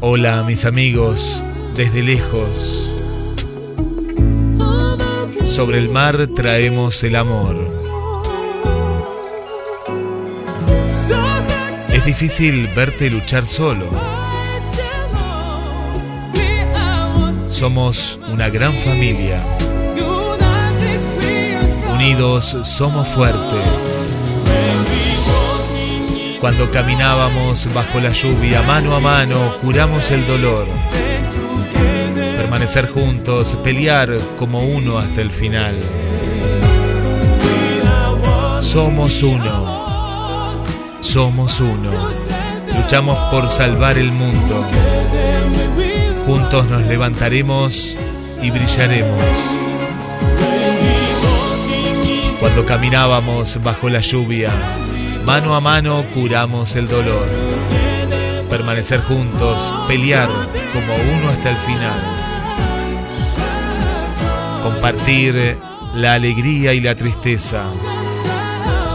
Hola mis amigos, desde lejos. Sobre el mar traemos el amor. Es difícil verte luchar solo. Somos una gran familia. Unidos somos fuertes. Cuando caminábamos bajo la lluvia, mano a mano, curamos el dolor. Permanecer juntos, pelear como uno hasta el final. Somos uno. Somos uno. Luchamos por salvar el mundo. Juntos nos levantaremos y brillaremos. Cuando caminábamos bajo la lluvia, Mano a mano curamos el dolor. Permanecer juntos, pelear como uno hasta el final. Compartir la alegría y la tristeza.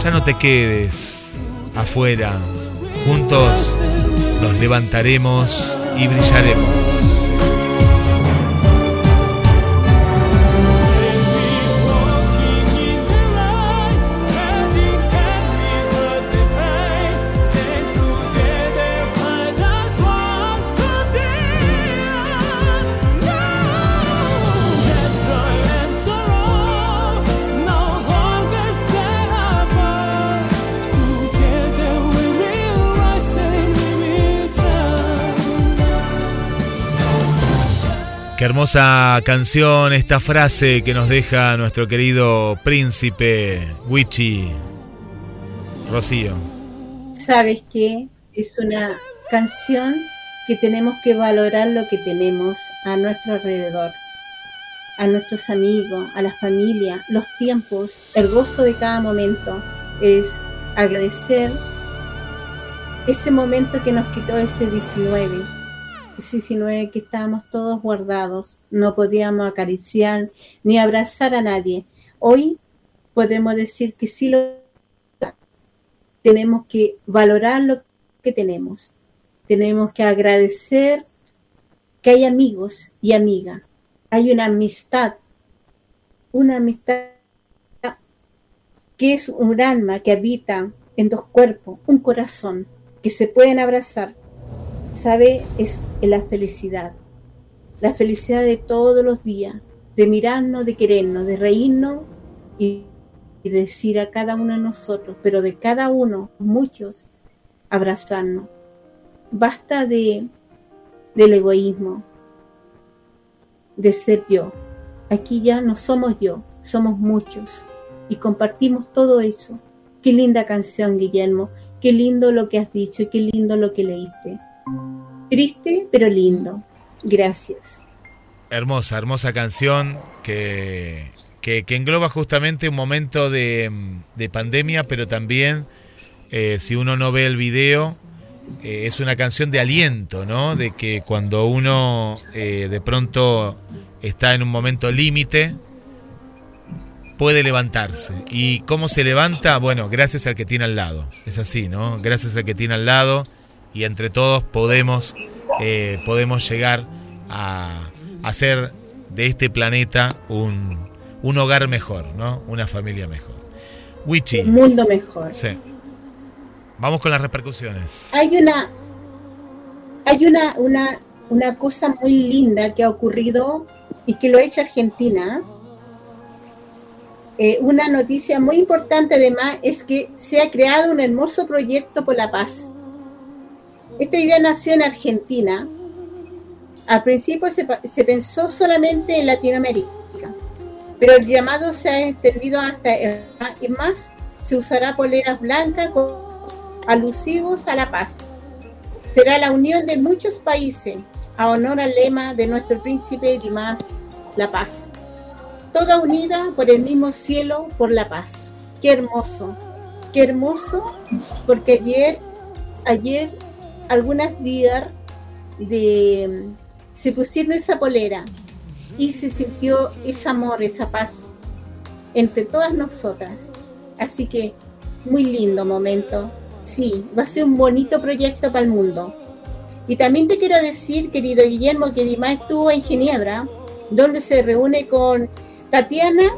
Ya no te quedes afuera. Juntos nos levantaremos y brillaremos. Hermosa canción, esta frase que nos deja nuestro querido príncipe Wichi. Rocío. ¿Sabes qué? Es una canción que tenemos que valorar lo que tenemos a nuestro alrededor, a nuestros amigos, a la familia, los tiempos, el gozo de cada momento. Es agradecer ese momento que nos quitó ese 19 19 que estábamos todos guardados, no podíamos acariciar ni abrazar a nadie. Hoy podemos decir que sí lo tenemos que valorar lo que tenemos. Tenemos que agradecer que hay amigos y amigas. Hay una amistad, una amistad que es un alma que habita en dos cuerpos, un corazón, que se pueden abrazar sabe es la felicidad. La felicidad de todos los días, de mirarnos, de querernos, de reírnos y, decir a cada uno de nosotros, pero de cada uno, muchos, abrazarnos. Basta de del egoísmo, de ser yo. Aquí ya no somos yo, somos muchos y compartimos todo eso. Qué linda canción, Guillermo. Qué lindo lo que has dicho y qué lindo lo que leíste. Triste, pero lindo. Gracias. Hermosa, hermosa canción que, que, engloba justamente un momento de, de pandemia, pero también, eh, si uno no ve el video, eh, es una canción de aliento, ¿no? De que cuando uno eh, de pronto está en un momento límite, puede levantarse. ¿Y cómo se levanta? Bueno, gracias al que tiene al lado. Es así, ¿no? Gracias al que tiene al lado y entre todos podemos, eh, podemos llegar a hacer de este planeta un, un hogar mejor, ¿no? Una familia mejor. Wichi. Un mundo mejor. Sí. Vamos con las repercusiones. Hay una, hay una, una, una cosa muy linda que ha ocurrido y que lo ha hecho Argentina. Eh, una noticia muy importante además es que se ha creado un hermoso proyecto por la paz. Esta idea nació en Argentina. Al principio se, se pensó solamente en Latinoamérica, pero el llamado se ha extendido hasta el- y más se usará poleras blancas con alusivos a la paz. Será la unión de muchos países a honor al lema de nuestro príncipe Dimas, la paz. Toda unida por el mismo cielo, por la paz. Qué hermoso, qué hermoso, porque ayer, ayer, algunas días de, se pusieron esa polera y se sintió ese amor, esa paz entre todas nosotras. Así que muy lindo momento. Sí, va a ser un bonito proyecto para el mundo. Y también te quiero decir, querido Guillermo, que Dimas estuvo en Ginebra, donde se reúne con Tatiana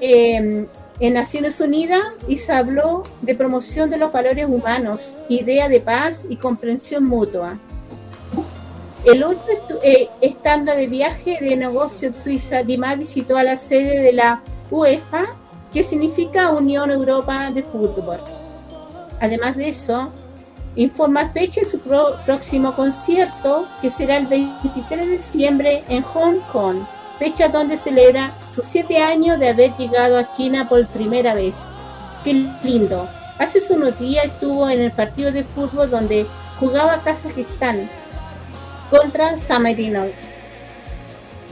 eh, en Naciones Unidas y se habló de promoción de los valores humanos, idea de paz y comprensión mutua. El otro eh, estando de viaje de negocio Suiza, Dimas visitó a la sede de la UEFA, que significa Unión Europa de Fútbol. Además de eso, informa fecha de su próximo concierto, que será el 23 de diciembre en Hong Kong, fecha donde celebra sus siete años de haber llegado a China por primera vez. ¡Qué lindo! Hace unos días estuvo en el partido de fútbol donde jugaba Kazajistán contra San Marino,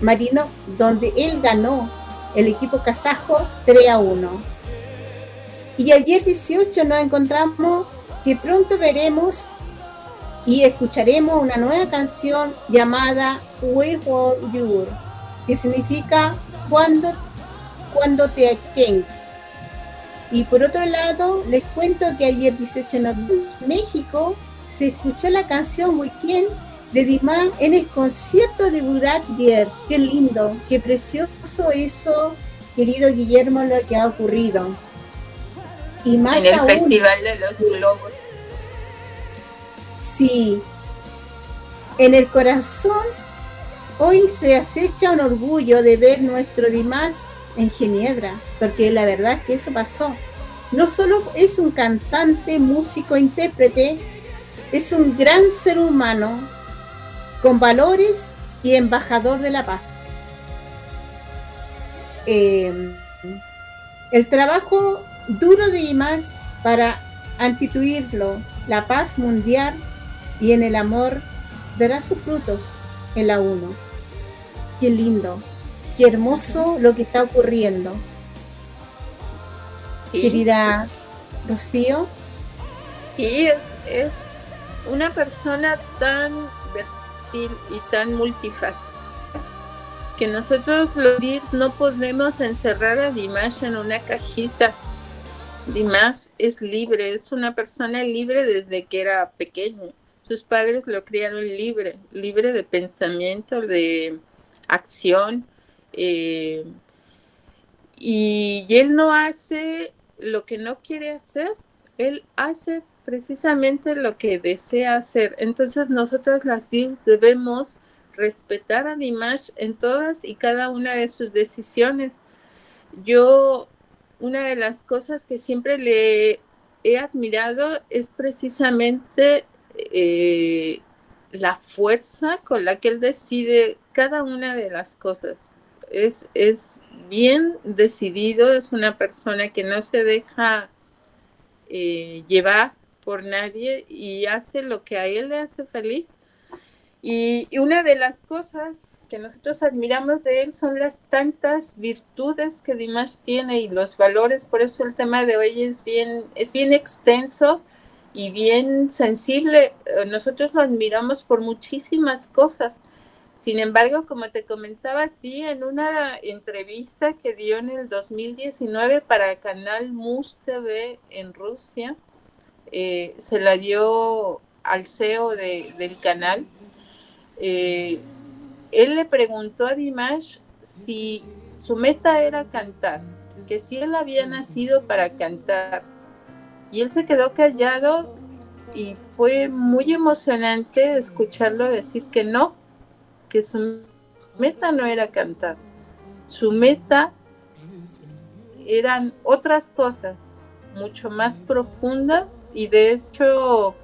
Marino, donde él ganó el equipo kazajo 3 a 1. Y ayer 18 nos encontramos que pronto veremos y escucharemos una nueva canción llamada We For You, que significa cuando, cuando te tengo. Y por otro lado, les cuento que ayer 18 de México se escuchó la canción Weekend de Dimas en el concierto de Burak Dier. Qué lindo, qué precioso eso, querido Guillermo, lo que ha ocurrido. Y más en el aún, Festival de los Globos. Sí. En el corazón hoy se acecha un orgullo de ver nuestro Dimas en Ginebra, porque la verdad es que eso pasó. No solo es un cantante, músico, intérprete, es un gran ser humano con valores y embajador de la paz. Eh, el trabajo duro de Dimas para instituirlo, la paz mundial y en el amor dará sus frutos en la uno. Qué lindo, qué hermoso lo que está ocurriendo. Sí. Querida Rocío, Sí, es, es una persona tan versátil y tan multifacética que nosotros los DIRS no podemos encerrar a Dimash en una cajita. Dimash es libre, es una persona libre desde que era pequeño. Sus padres lo criaron libre, libre de pensamiento, de acción. eh, y él no hace lo que no quiere hacer, él hace precisamente lo que desea hacer. Entonces nosotros las DIVs debemos respetar a Dimash en todas y cada una de sus decisiones. Yo, una de las cosas que siempre le he admirado es precisamente eh, la fuerza con la que él decide cada una de las cosas. Es, es bien decidido, es una persona que no se deja eh, llevar por nadie y hace lo que a él le hace feliz. Y, y una de las cosas que nosotros admiramos de él son las tantas virtudes que Dimash tiene y los valores, por eso el tema de hoy es bien, es bien extenso y bien sensible. Eh, Nosotros lo admiramos por muchísimas cosas. Sin embargo, como te comentaba a ti en una entrevista que dio en el 2019 para el canal Mus TV en Rusia, eh, se la dio al CEO de- del canal. Eh, él le preguntó a Dimash si su meta era cantar, que si él había nacido para cantar. Y él se quedó callado y fue muy emocionante escucharlo decir que no, que su meta no era cantar. Su meta eran otras cosas mucho más profundas y de hecho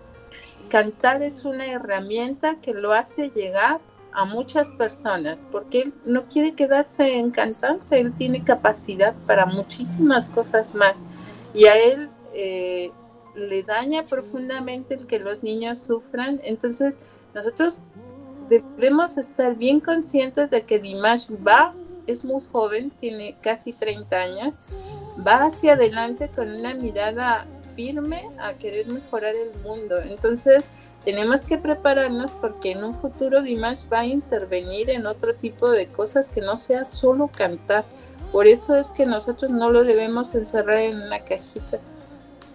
cantar es una herramienta que lo hace llegar a muchas personas porque él no quiere quedarse en cantante, él tiene capacidad para muchísimas cosas más y a él eh, le daña profundamente el que los niños sufran, entonces nosotros debemos estar bien conscientes de que Dimash va, es muy joven, tiene casi 30 años, va hacia adelante con una mirada firme a querer mejorar el mundo. Entonces tenemos que prepararnos porque en un futuro Dimash va a intervenir en otro tipo de cosas que no sea solo cantar. Por eso es que nosotros no lo debemos encerrar en una cajita.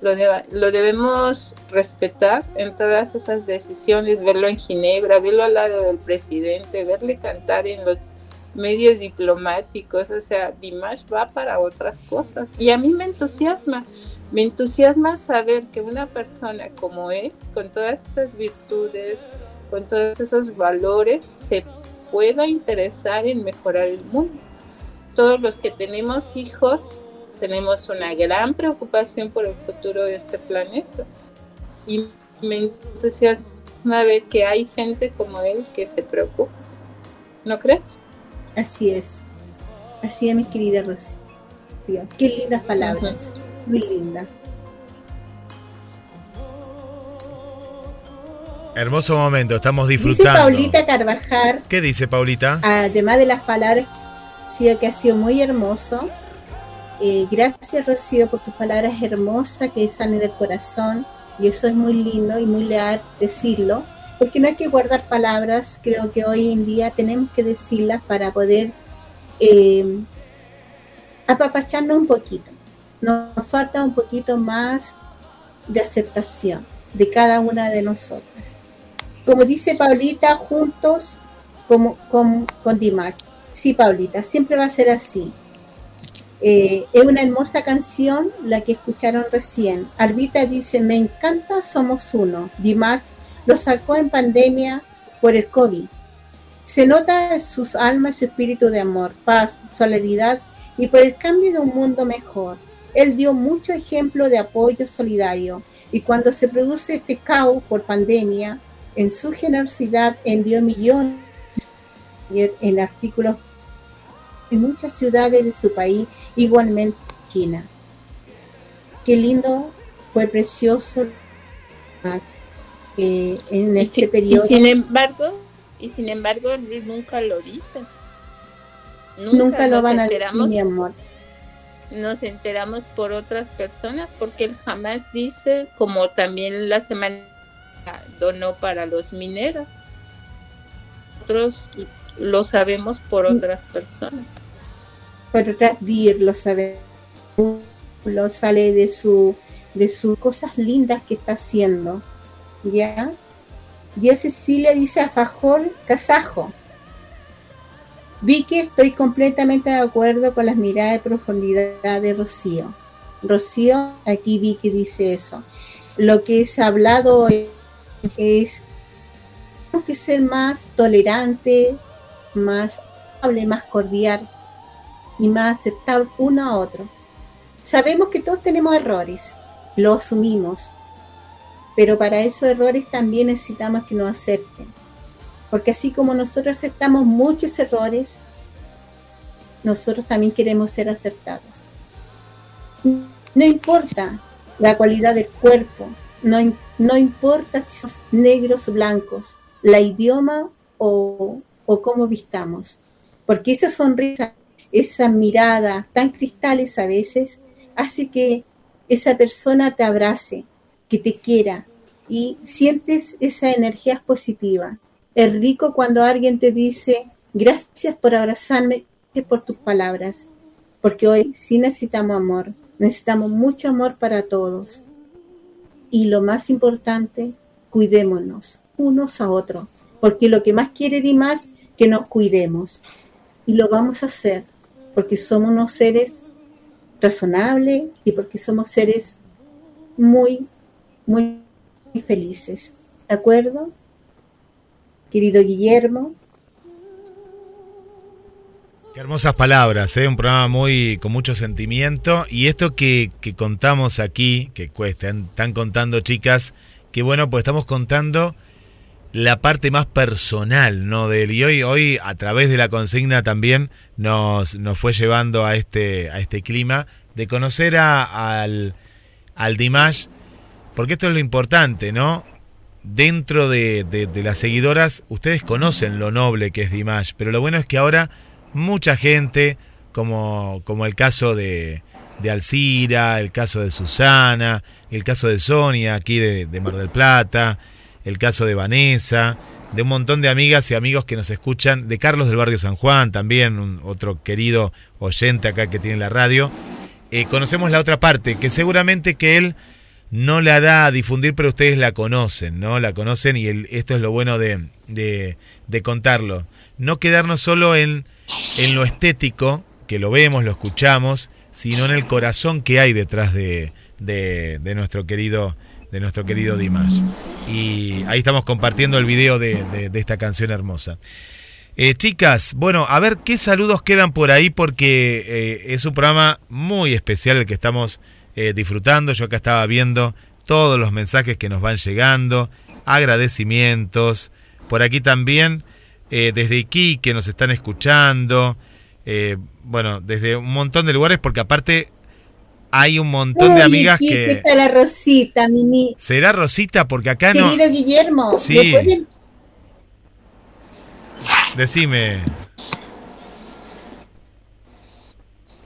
Lo, deba- lo debemos respetar en todas esas decisiones, verlo en Ginebra, verlo al lado del presidente, verle cantar en los medios diplomáticos, o sea, Dimash va para otras cosas. Y a mí me entusiasma, me entusiasma saber que una persona como él, con todas esas virtudes, con todos esos valores, se pueda interesar en mejorar el mundo. Todos los que tenemos hijos tenemos una gran preocupación por el futuro de este planeta. Y me entusiasma ver que hay gente como él que se preocupa. ¿No crees? Así es. Así es, mi querida Rocío. Qué lindas palabras. Muy lindas. Hermoso momento, estamos Dice disfrutando. Paulita Carvajal, ¿Qué dice Paulita? además de las palabras, Rocío, que ha sido muy hermoso. Eh, gracias, Rocío, por tus palabras hermosas que salen del corazón. Y eso es muy lindo y muy leal decirlo. Porque no hay que guardar palabras. Creo que hoy en día tenemos que decirlas para poder eh, apapacharnos un poquito. Nos falta un poquito más de aceptación de cada una de nosotras. Como dice Paulita, juntos como, con, con Dimash. Sí, Paulita, siempre va a ser así. Eh, es una hermosa canción la que escucharon recién. Albita dice, me encanta Somos Uno. Dimash lo sacó en pandemia por el COVID. Se nota sus almas su espíritu de amor, paz, solidaridad y por el cambio de un mundo mejor. Él dio mucho ejemplo de apoyo solidario y cuando se produce este caos por pandemia, en su generosidad envió millones en artículos en muchas ciudades de su país, igualmente China. Qué lindo, fue precioso eh, en Y, este si- y periodo. sin embargo, y sin embargo, nunca lo dice. Nunca lo nos van a decir, enteramos- mi amor. Nos enteramos por otras personas porque él jamás dice, como también la semana donó para los mineros. Nosotros lo sabemos por otras personas. Por otras vías lo sabe, lo sale de su de sus cosas lindas que está haciendo. ¿Ya? Y a Cecilia dice a Fajol Casajo. Vicky, estoy completamente de acuerdo con las miradas de profundidad de Rocío. Rocío, aquí Vicky dice eso. Lo que ha hablado hoy es que ser más tolerante, más amable, más cordial y más aceptar uno a otro. Sabemos que todos tenemos errores, lo asumimos, pero para esos errores también necesitamos que nos acepten. Porque así como nosotros aceptamos muchos errores, nosotros también queremos ser aceptados. No importa la cualidad del cuerpo, no, no importa si somos negros o blancos, la idioma o, o cómo vistamos. Porque esa sonrisa, esa mirada tan cristales a veces, hace que esa persona te abrace, que te quiera y sientes esa energía positiva. Es rico cuando alguien te dice, gracias por abrazarme, gracias por tus palabras, porque hoy sí necesitamos amor, necesitamos mucho amor para todos. Y lo más importante, cuidémonos unos a otros, porque lo que más quiere Dimas que nos cuidemos. Y lo vamos a hacer, porque somos unos seres razonables y porque somos seres muy, muy felices. ¿De acuerdo? Querido Guillermo, Qué hermosas palabras, ¿eh? un programa muy con mucho sentimiento. Y esto que, que contamos aquí, que cuesta, están contando chicas, que bueno, pues estamos contando la parte más personal ¿no? de él. Y hoy, hoy a través de la consigna también nos, nos fue llevando a este, a este clima de conocer a- al, al Dimash, porque esto es lo importante, ¿no? Dentro de, de- de las seguidoras, ustedes conocen lo noble que es Dimash, pero lo bueno es que ahora mucha gente, como, como el caso de, de Alcira, el caso de Susana, el caso de Sonia aquí de, de Mar del Plata, el caso de Vanessa, de un montón de amigas y amigos que nos escuchan, de Carlos del Barrio San Juan también, un otro querido oyente acá que tiene la radio. Eh, conocemos la otra parte, que seguramente que él no la da a difundir, pero ustedes la conocen, ¿no? La conocen y esto es lo bueno de, de- de contarlo. No quedarnos solo en, en lo estético, que lo vemos, lo escuchamos, sino en el corazón que hay detrás de, de- de nuestro querido de nuestro querido Dimash. Y ahí estamos compartiendo el video de, esta canción hermosa. Eh, chicas, bueno, a ver qué saludos quedan por ahí porque eh, es un programa muy especial el que estamos eh, disfrutando. Yo acá estaba viendo todos los mensajes que nos van llegando, agradecimientos. Por aquí también, desde Iquique nos están escuchando. bueno, desde un montón de lugares porque aparte hay un montón de amigas que... está la Rosita, Mimi. ¿Será Rosita? Porque acá no... Querido Guillermo, Sí. ¿me pueden- Decime.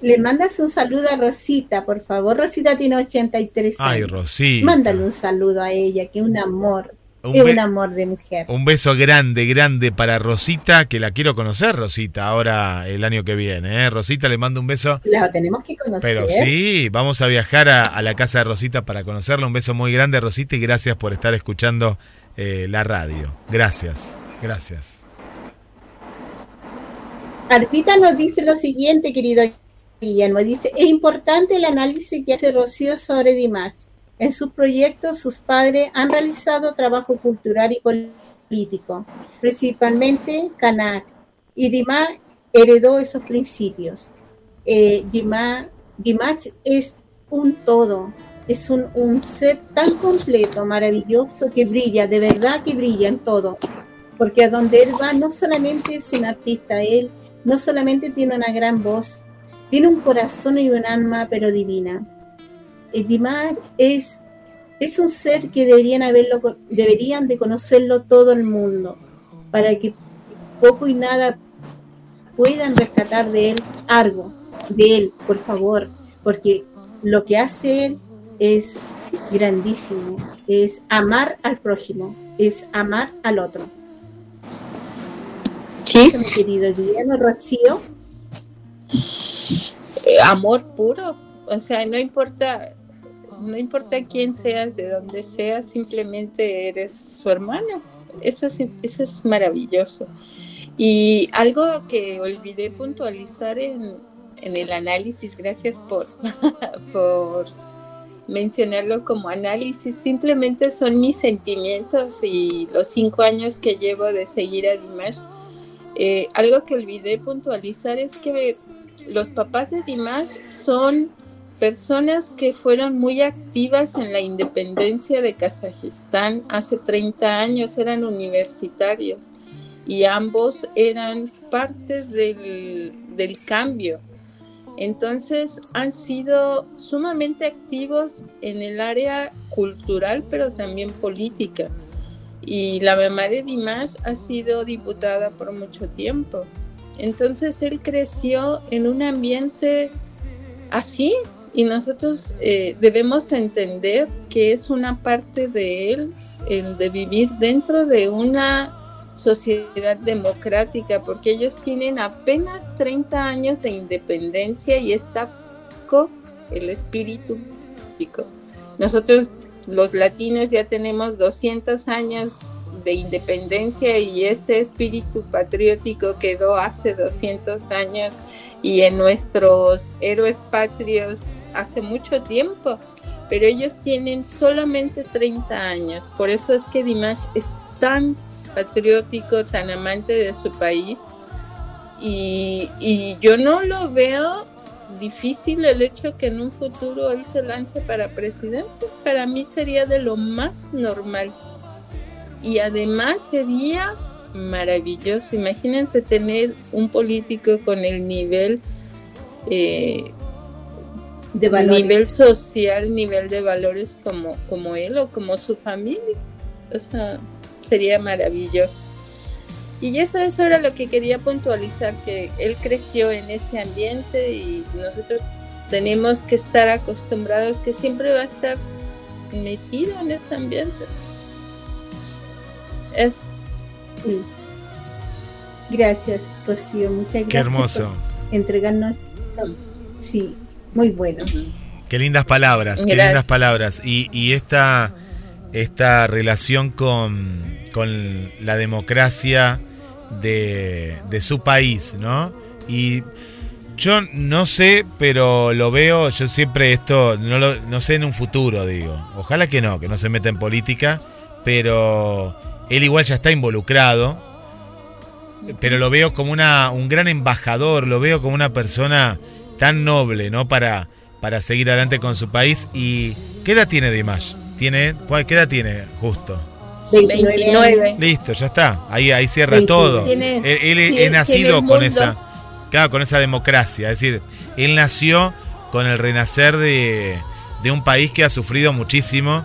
le mandas un saludo a Rosita, por favor. Rosita tiene 83 años. Ay, Rosita. Mándale un saludo a ella, que un amor. Un es be- un amor de mujer. Un beso grande, grande para Rosita, que la quiero conocer, Rosita, ahora el año que viene. ¿eh? Rosita, le mando un beso. La tenemos que conocer. Pero sí, vamos a viajar a, a la casa de Rosita para conocerla. Un beso muy grande, Rosita, y gracias por estar escuchando eh, la radio. Gracias, gracias. Arpita nos dice lo siguiente, querido Guillermo. Dice, es importante el análisis que hace Rocío sobre Dimash. En sus proyectos, sus padres han realizado trabajo cultural y político, principalmente Kanak. Y Dimash heredó esos principios. Eh, es un todo, es un, un ser tan completo, maravilloso, que brilla, de verdad que brilla en todo. Porque a donde él va no solamente es un artista, él no solamente tiene una gran voz, tiene un corazón y un alma, pero divina. El Dimar es, es un ser que deberían, haberlo, deberían de conocerlo todo el mundo, para que poco y nada puedan rescatar de él algo, de él, por favor, porque lo que hace él es grandísimo, es amar al prójimo, es amar al otro. Sí. Mi querido Guillermo Rocío. Eh, amor puro. O sea, no importa, no importa quién seas, de dónde seas, simplemente eres su hermano. Eso es, eso es maravilloso. Y algo que olvidé puntualizar en, en el análisis, gracias por, *laughs* por mencionarlo como análisis, simplemente son mis sentimientos y los cinco años que llevo de seguir a Dimash. Eh, algo que olvidé puntualizar es que los papás de Dimash son personas que fueron muy activas en la independencia de Kazajistán hace 30 años, eran universitarios. y ambos eran parte del, del cambio. Entonces han sido sumamente activos en el área cultural, pero también política. Y la mamá de Dimash ha sido diputada por mucho tiempo. Entonces él creció en un ambiente así y nosotros eh, debemos entender que es una parte de él el de vivir dentro de una sociedad democrática, porque ellos tienen apenas 30 años de independencia y está el espíritu político. Nosotros los latinos ya tenemos 200 años de independencia y ese espíritu patriótico quedó hace 200 años y en nuestros héroes patrios hace mucho tiempo, pero ellos tienen solamente 30 años, por eso es que Dimash es tan patriótico, tan amante de su país y, yo no lo veo difícil el hecho que en un futuro él se lance para presidente. Para mí sería de lo más normal. Y además sería maravilloso. Imagínense tener un político con el nivel eh, De valores. nivel social, nivel de valores como, como él o como su familia. O sea, sería maravilloso. Y eso, eso era lo que quería puntualizar, que él creció en ese ambiente y nosotros tenemos que estar acostumbrados que siempre va a estar metido en ese ambiente. Es Sí. Gracias, Rocío. Muchas gracias. Qué hermoso. por entregarnos. Sí, muy bueno. Qué lindas palabras, qué Gracias. lindas palabras. Y, y esta, esta relación con, con la democracia de, de su país, ¿no? Y yo no sé, pero lo veo, yo siempre esto, no, lo, no sé en un futuro, digo. Ojalá que no, que no se meta en política, pero él igual ya está involucrado, pero lo veo como una, un gran embajador, lo veo como una persona tan noble, ¿no? Para, para seguir adelante con su país. ¿Y qué edad tiene Dimash? ¿Tiene, cuál- ¿Qué edad tiene justo? 29. Listo, ya está. Ahí, ahí cierra 29. todo. Tiene- él él tiene- tiene nacido con esa, claro, con esa democracia. Es decir, él nació con el renacer de, de un país que ha sufrido muchísimo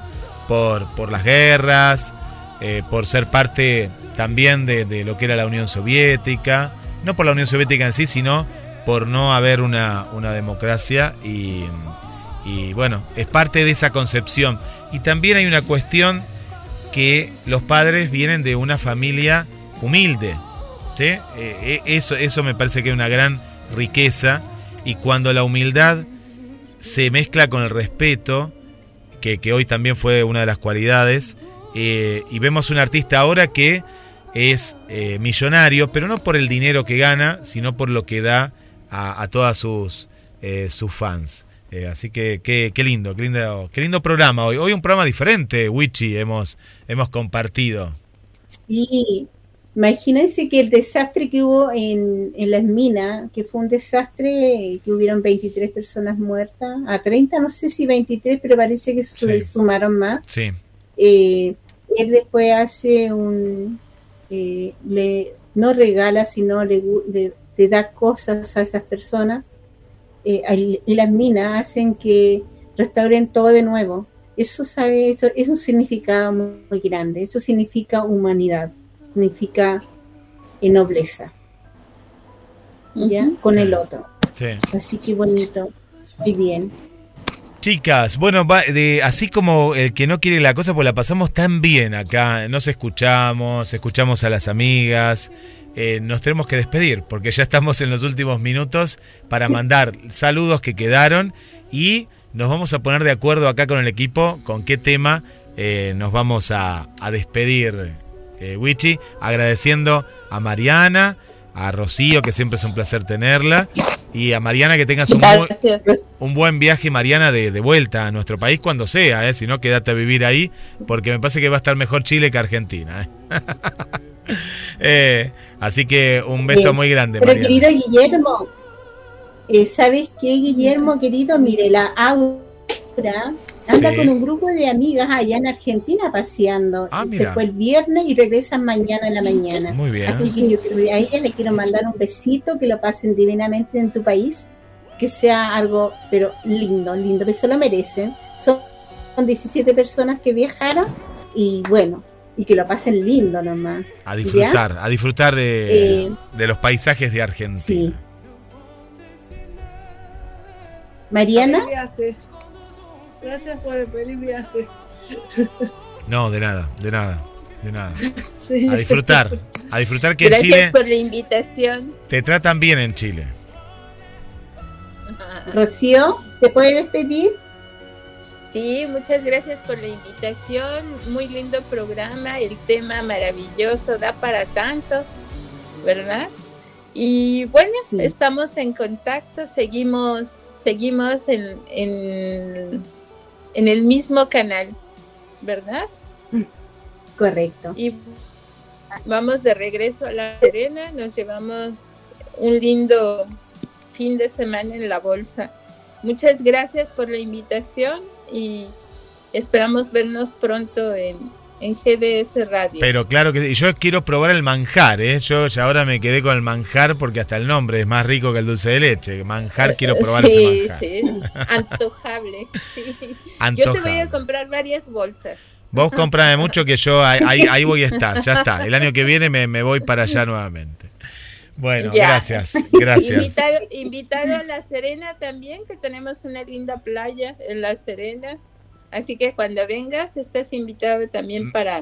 por, por las guerras, eh, por ser parte también de, de lo que era la Unión Soviética. No por la Unión Soviética en sí, sino por no haber una, una democracia y, y bueno, es parte de esa concepción. Y también hay una cuestión que los padres vienen de una familia humilde. ¿sí? Eh, eh, eso, eso me parece que es una gran riqueza. Y cuando la humildad se mezcla con el respeto, que, que hoy también fue una de las cualidades, eh, y vemos un artista ahora que es millonario, pero no por el dinero que gana, sino por lo que da a, a todas sus, eh, sus fans. Eh, así que qué, qué lindo, qué lindo, qué lindo programa hoy. Hoy un programa diferente, Wichi, hemos, hemos compartido. Sí, imagínense que el desastre que hubo en, en las minas, que fue un desastre, que hubieron 23 personas muertas, a 30 no sé si 23, pero parece que se Sí. sumaron más. Sí. Eh, él después hace un, eh, le, no regala, sino le, le- le da cosas a esas personas. Eh, y las minas hacen que restauren todo de nuevo. Eso sabe, eso es un significado muy, muy grande. Eso significa humanidad, significa eh, nobleza. ¿Ya? Con el otro. Sí. Así que bonito. Muy bien. Chicas, bueno, va- de, así como el que no quiere la cosa, pues la pasamos tan bien acá. Nos escuchamos, escuchamos a las amigas. Eh, nos tenemos que despedir porque ya estamos en los últimos minutos para mandar saludos que quedaron y nos vamos a poner de acuerdo acá con el equipo con qué tema eh, nos vamos a, a despedir, eh, Wichi, agradeciendo a Mariana, a Rocío, que siempre es un placer tenerla, y a Mariana que tengas un, buen viaje, Mariana, de, de vuelta a nuestro país cuando sea, ¿eh? si no, quédate a vivir ahí, porque me parece que va a estar mejor Chile que Argentina. *laughs* ¿eh? *laughs* Eh, así que un beso Bien. muy grande, Pero Mariana. querido Guillermo, eh, ¿sabes qué, Guillermo, querido? Mire, la agua anda Sí. con un grupo de amigas allá en Argentina paseando. Ah, Se fue el viernes y regresan mañana en la mañana. Muy bien. Así que yo quiero- a ella le quiero mandar un besito, que lo pasen divinamente en tu país, que sea algo, pero lindo, lindo, que se lo merecen. Son, son 17 personas que viajaron y bueno, y que lo pasen lindo nomás. A disfrutar, a disfrutar de, Eh, de los paisajes de Argentina. Mariana. Feliz viaje. Gracias por el feliz viaje. No, de nada, de nada, de nada. Sí. A disfrutar, a disfrutar que en Gracias Chile por la invitación. te tratan bien en Chile. Rocío, ¿te puedes despedir? Sí, muchas gracias por la invitación. Muy lindo programa, el tema maravilloso, da para tanto, ¿verdad? Y bueno, estamos en contacto, seguimos, seguimos en, en, en el mismo canal, ¿verdad? Correcto. Y vamos de regreso a La Serena, nos llevamos un lindo fin de semana en la bolsa. Muchas gracias por la invitación y esperamos vernos pronto en, en GDS Radio. Pero claro que yo quiero probar el manjar, ¿eh? Yo ya ahora me quedé con el manjar porque hasta el nombre es más rico que el dulce de leche. Manjar, quiero probar sí, ese manjar. sí, *laughs* antojable. Sí. Yo te voy Antojable. a comprar varias bolsas. Vos comprame mucho que yo ahí, ahí voy a estar, ya está. El año que viene me, me voy para allá nuevamente. Bueno, Ya. gracias, *laughs* gracias. Invitado, invitado a La Serena también, que tenemos una linda playa en La Serena. Así que cuando vengas, estás invitado también Mm. para,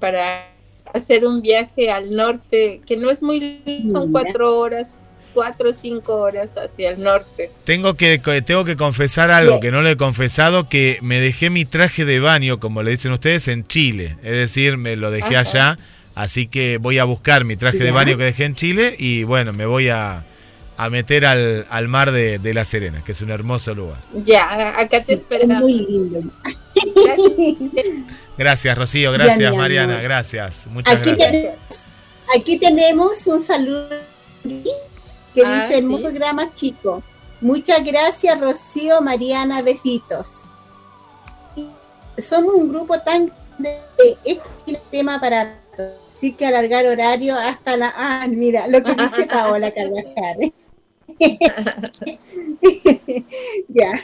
para hacer un viaje al norte, que no es muy, son cuatro horas, cuatro o cinco horas hacia el norte. Tengo que, tengo que confesar algo que no le he confesado, que me dejé mi traje de baño, como le dicen ustedes, en Chile. Es decir, me lo dejé Ajá. allá, así que voy a buscar mi traje de baño que dejé en Chile y bueno, me voy a, a meter al, al mar de, de La Serena, que es un hermoso lugar. Ya, acá te esperamos. Muy lindo. Gracias, Rocío, gracias, Mariana, gracias. Muchas Aquí, gracias. tenemos, aquí tenemos un saludo que Ah, dice sí. programa chico. Muchas gracias, Rocío, Mariana, besitos. Somos un grupo tan de este es el tema para todos. Así que alargar horario hasta la ah, mira, lo que dice *laughs* Paola Carvajal. *laughs* ya.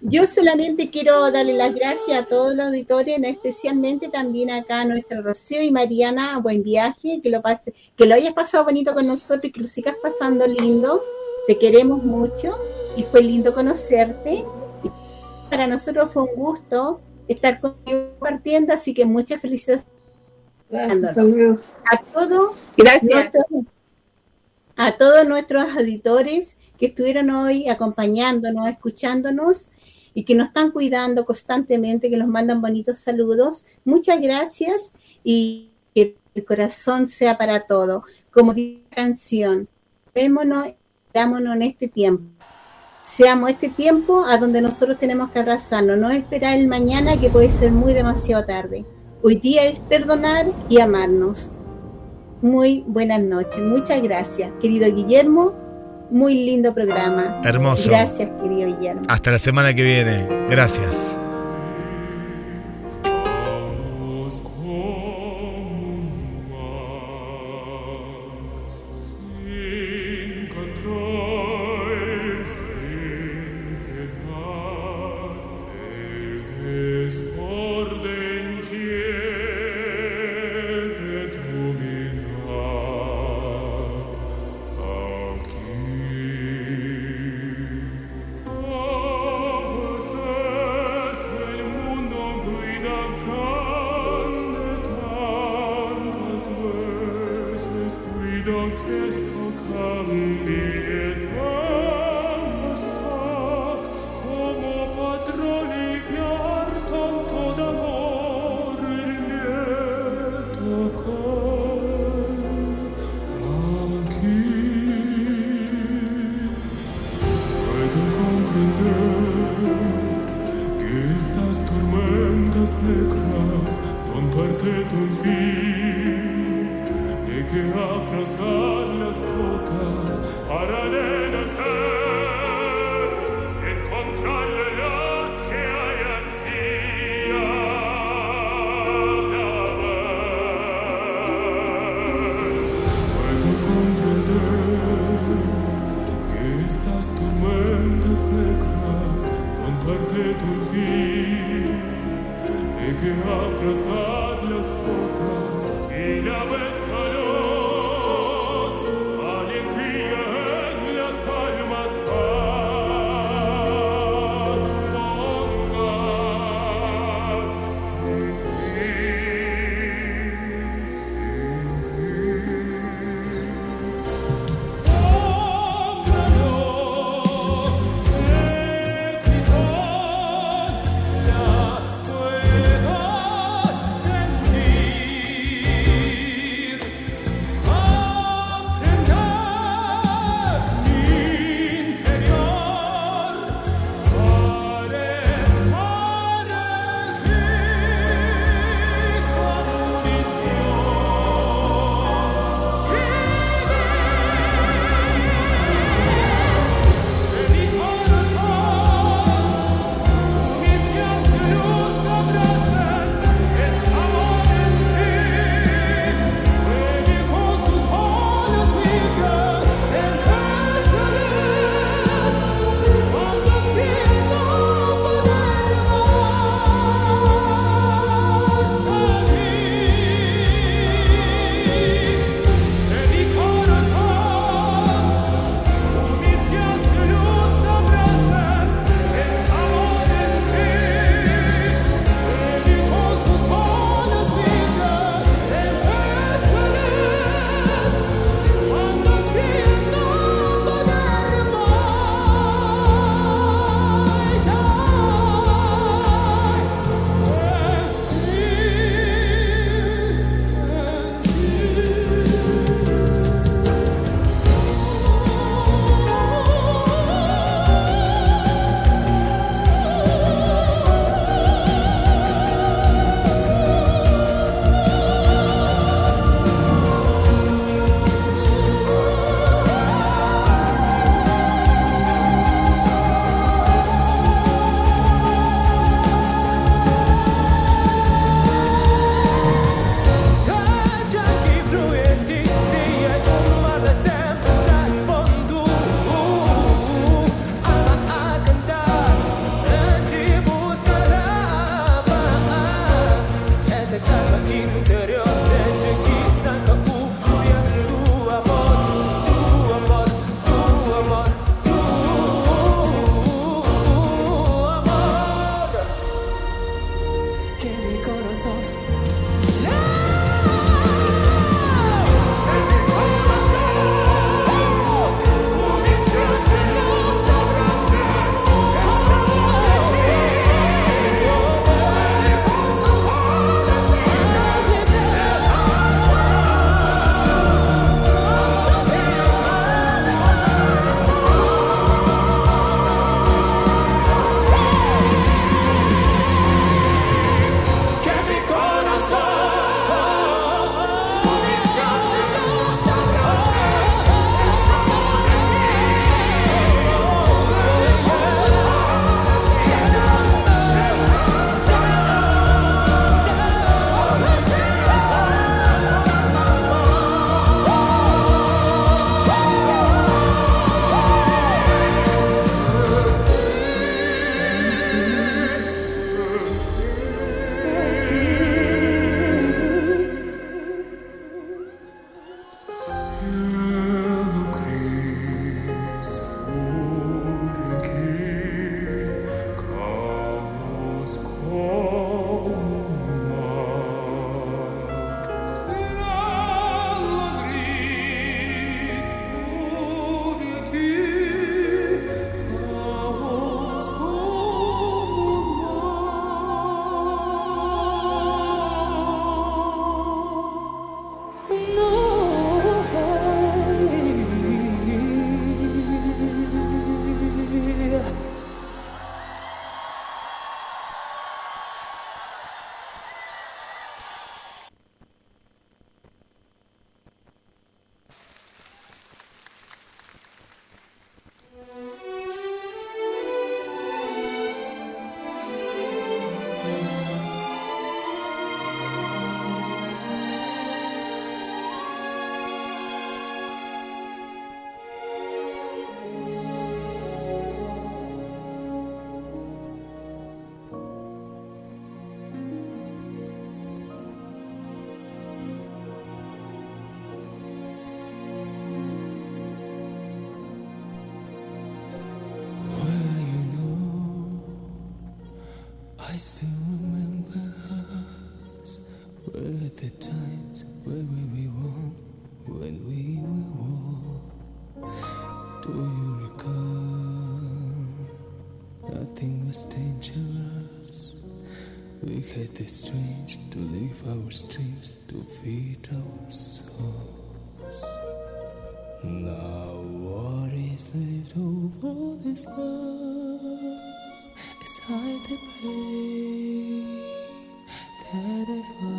Yo solamente quiero darle las gracias a todos los auditores, especialmente también acá a nuestra Rocío y Mariana, buen viaje, que lo pase, que lo hayas pasado bonito con nosotros y que lo sigas pasando lindo. Te queremos mucho y fue lindo conocerte. Para nosotros fue un gusto estar contigo compartiendo, así que muchas felicidades. A todos, Gracias. nuestros- a todos nuestros auditores que estuvieron hoy acompañándonos, escuchándonos y que nos están cuidando constantemente, que nos mandan bonitos saludos. Muchas gracias y que el corazón sea para todo. Como dice la canción, vémonos, dámonos en este tiempo. Seamos este tiempo a donde nosotros tenemos que abrazarnos, no esperar el mañana que puede ser muy demasiado tarde. Hoy día es perdonar y amarnos. Muy buenas noches, muchas gracias, querido Guillermo. Muy lindo programa. Hermoso. Gracias, querido Guillermo. Hasta la semana que viene. Gracias. This love is hide the pain that I fight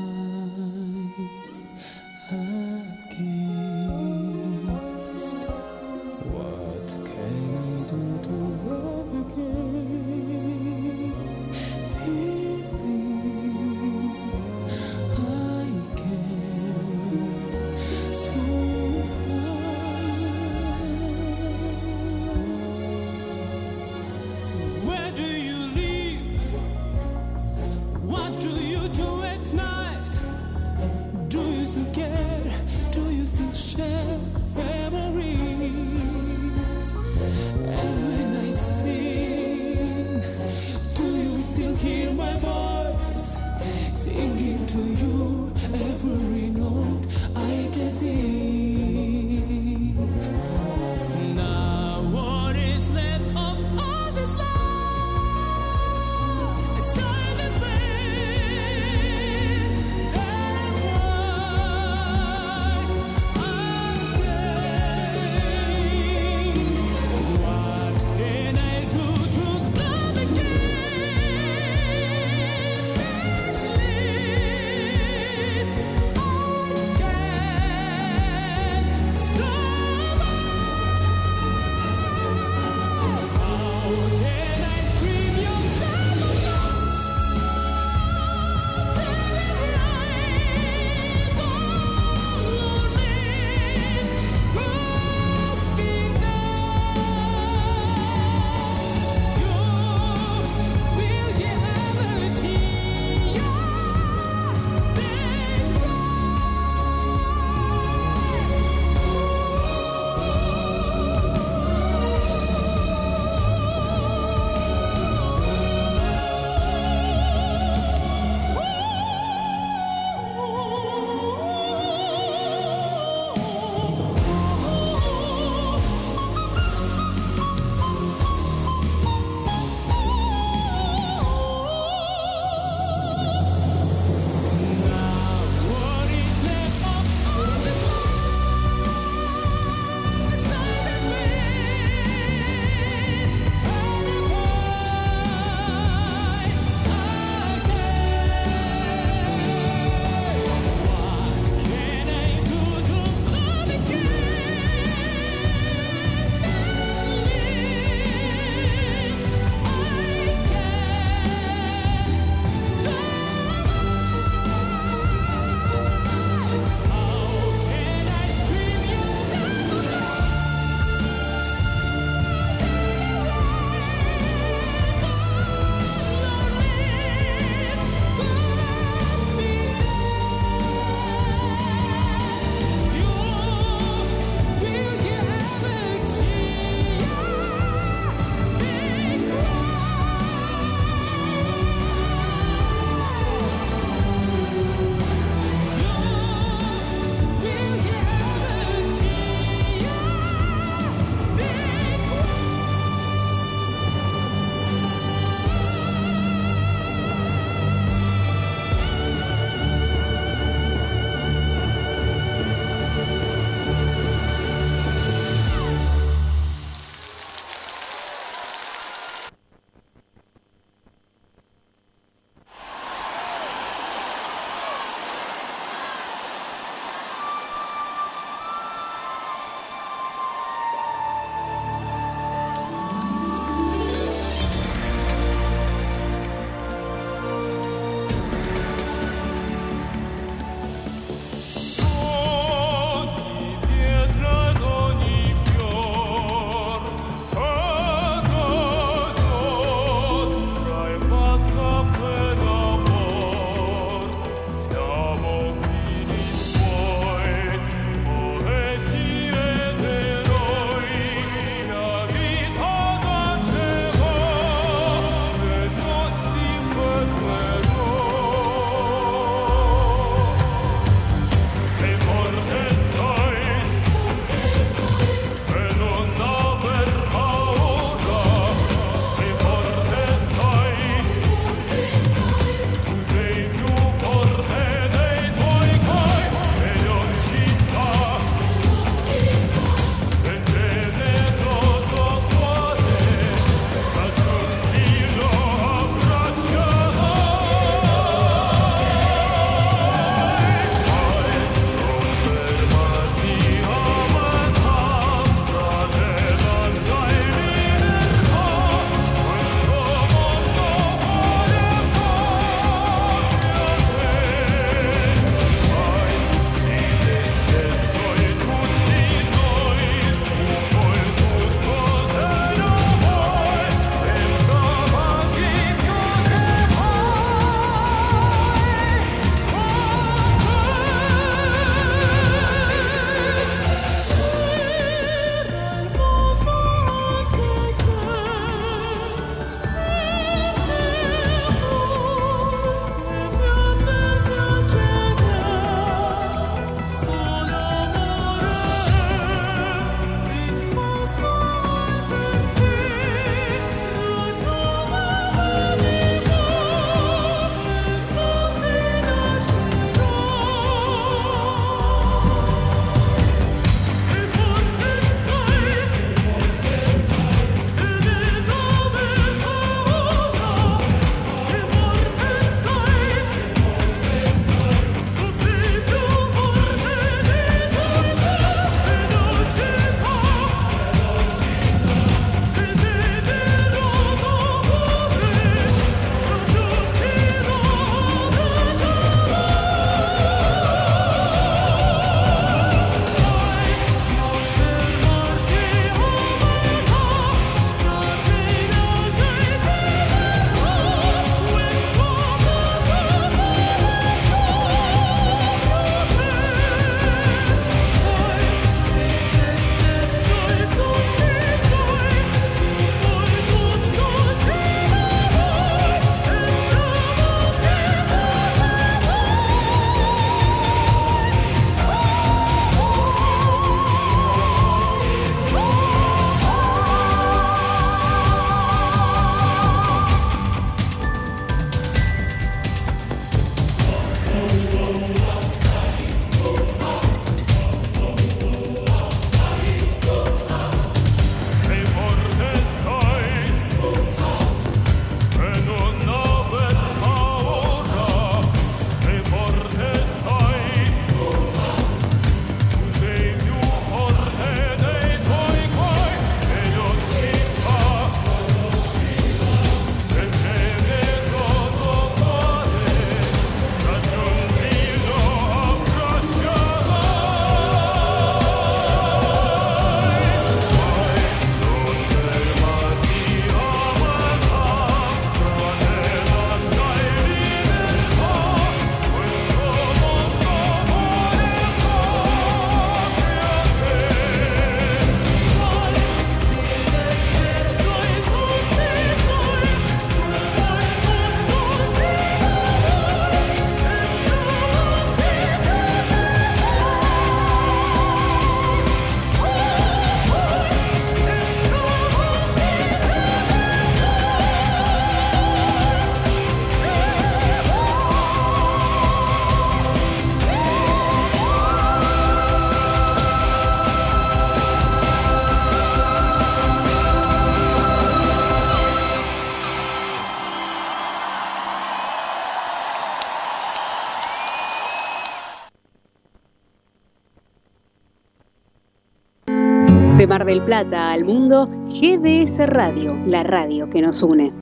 Del Plata al mundo, GDS Radio, la radio que nos une.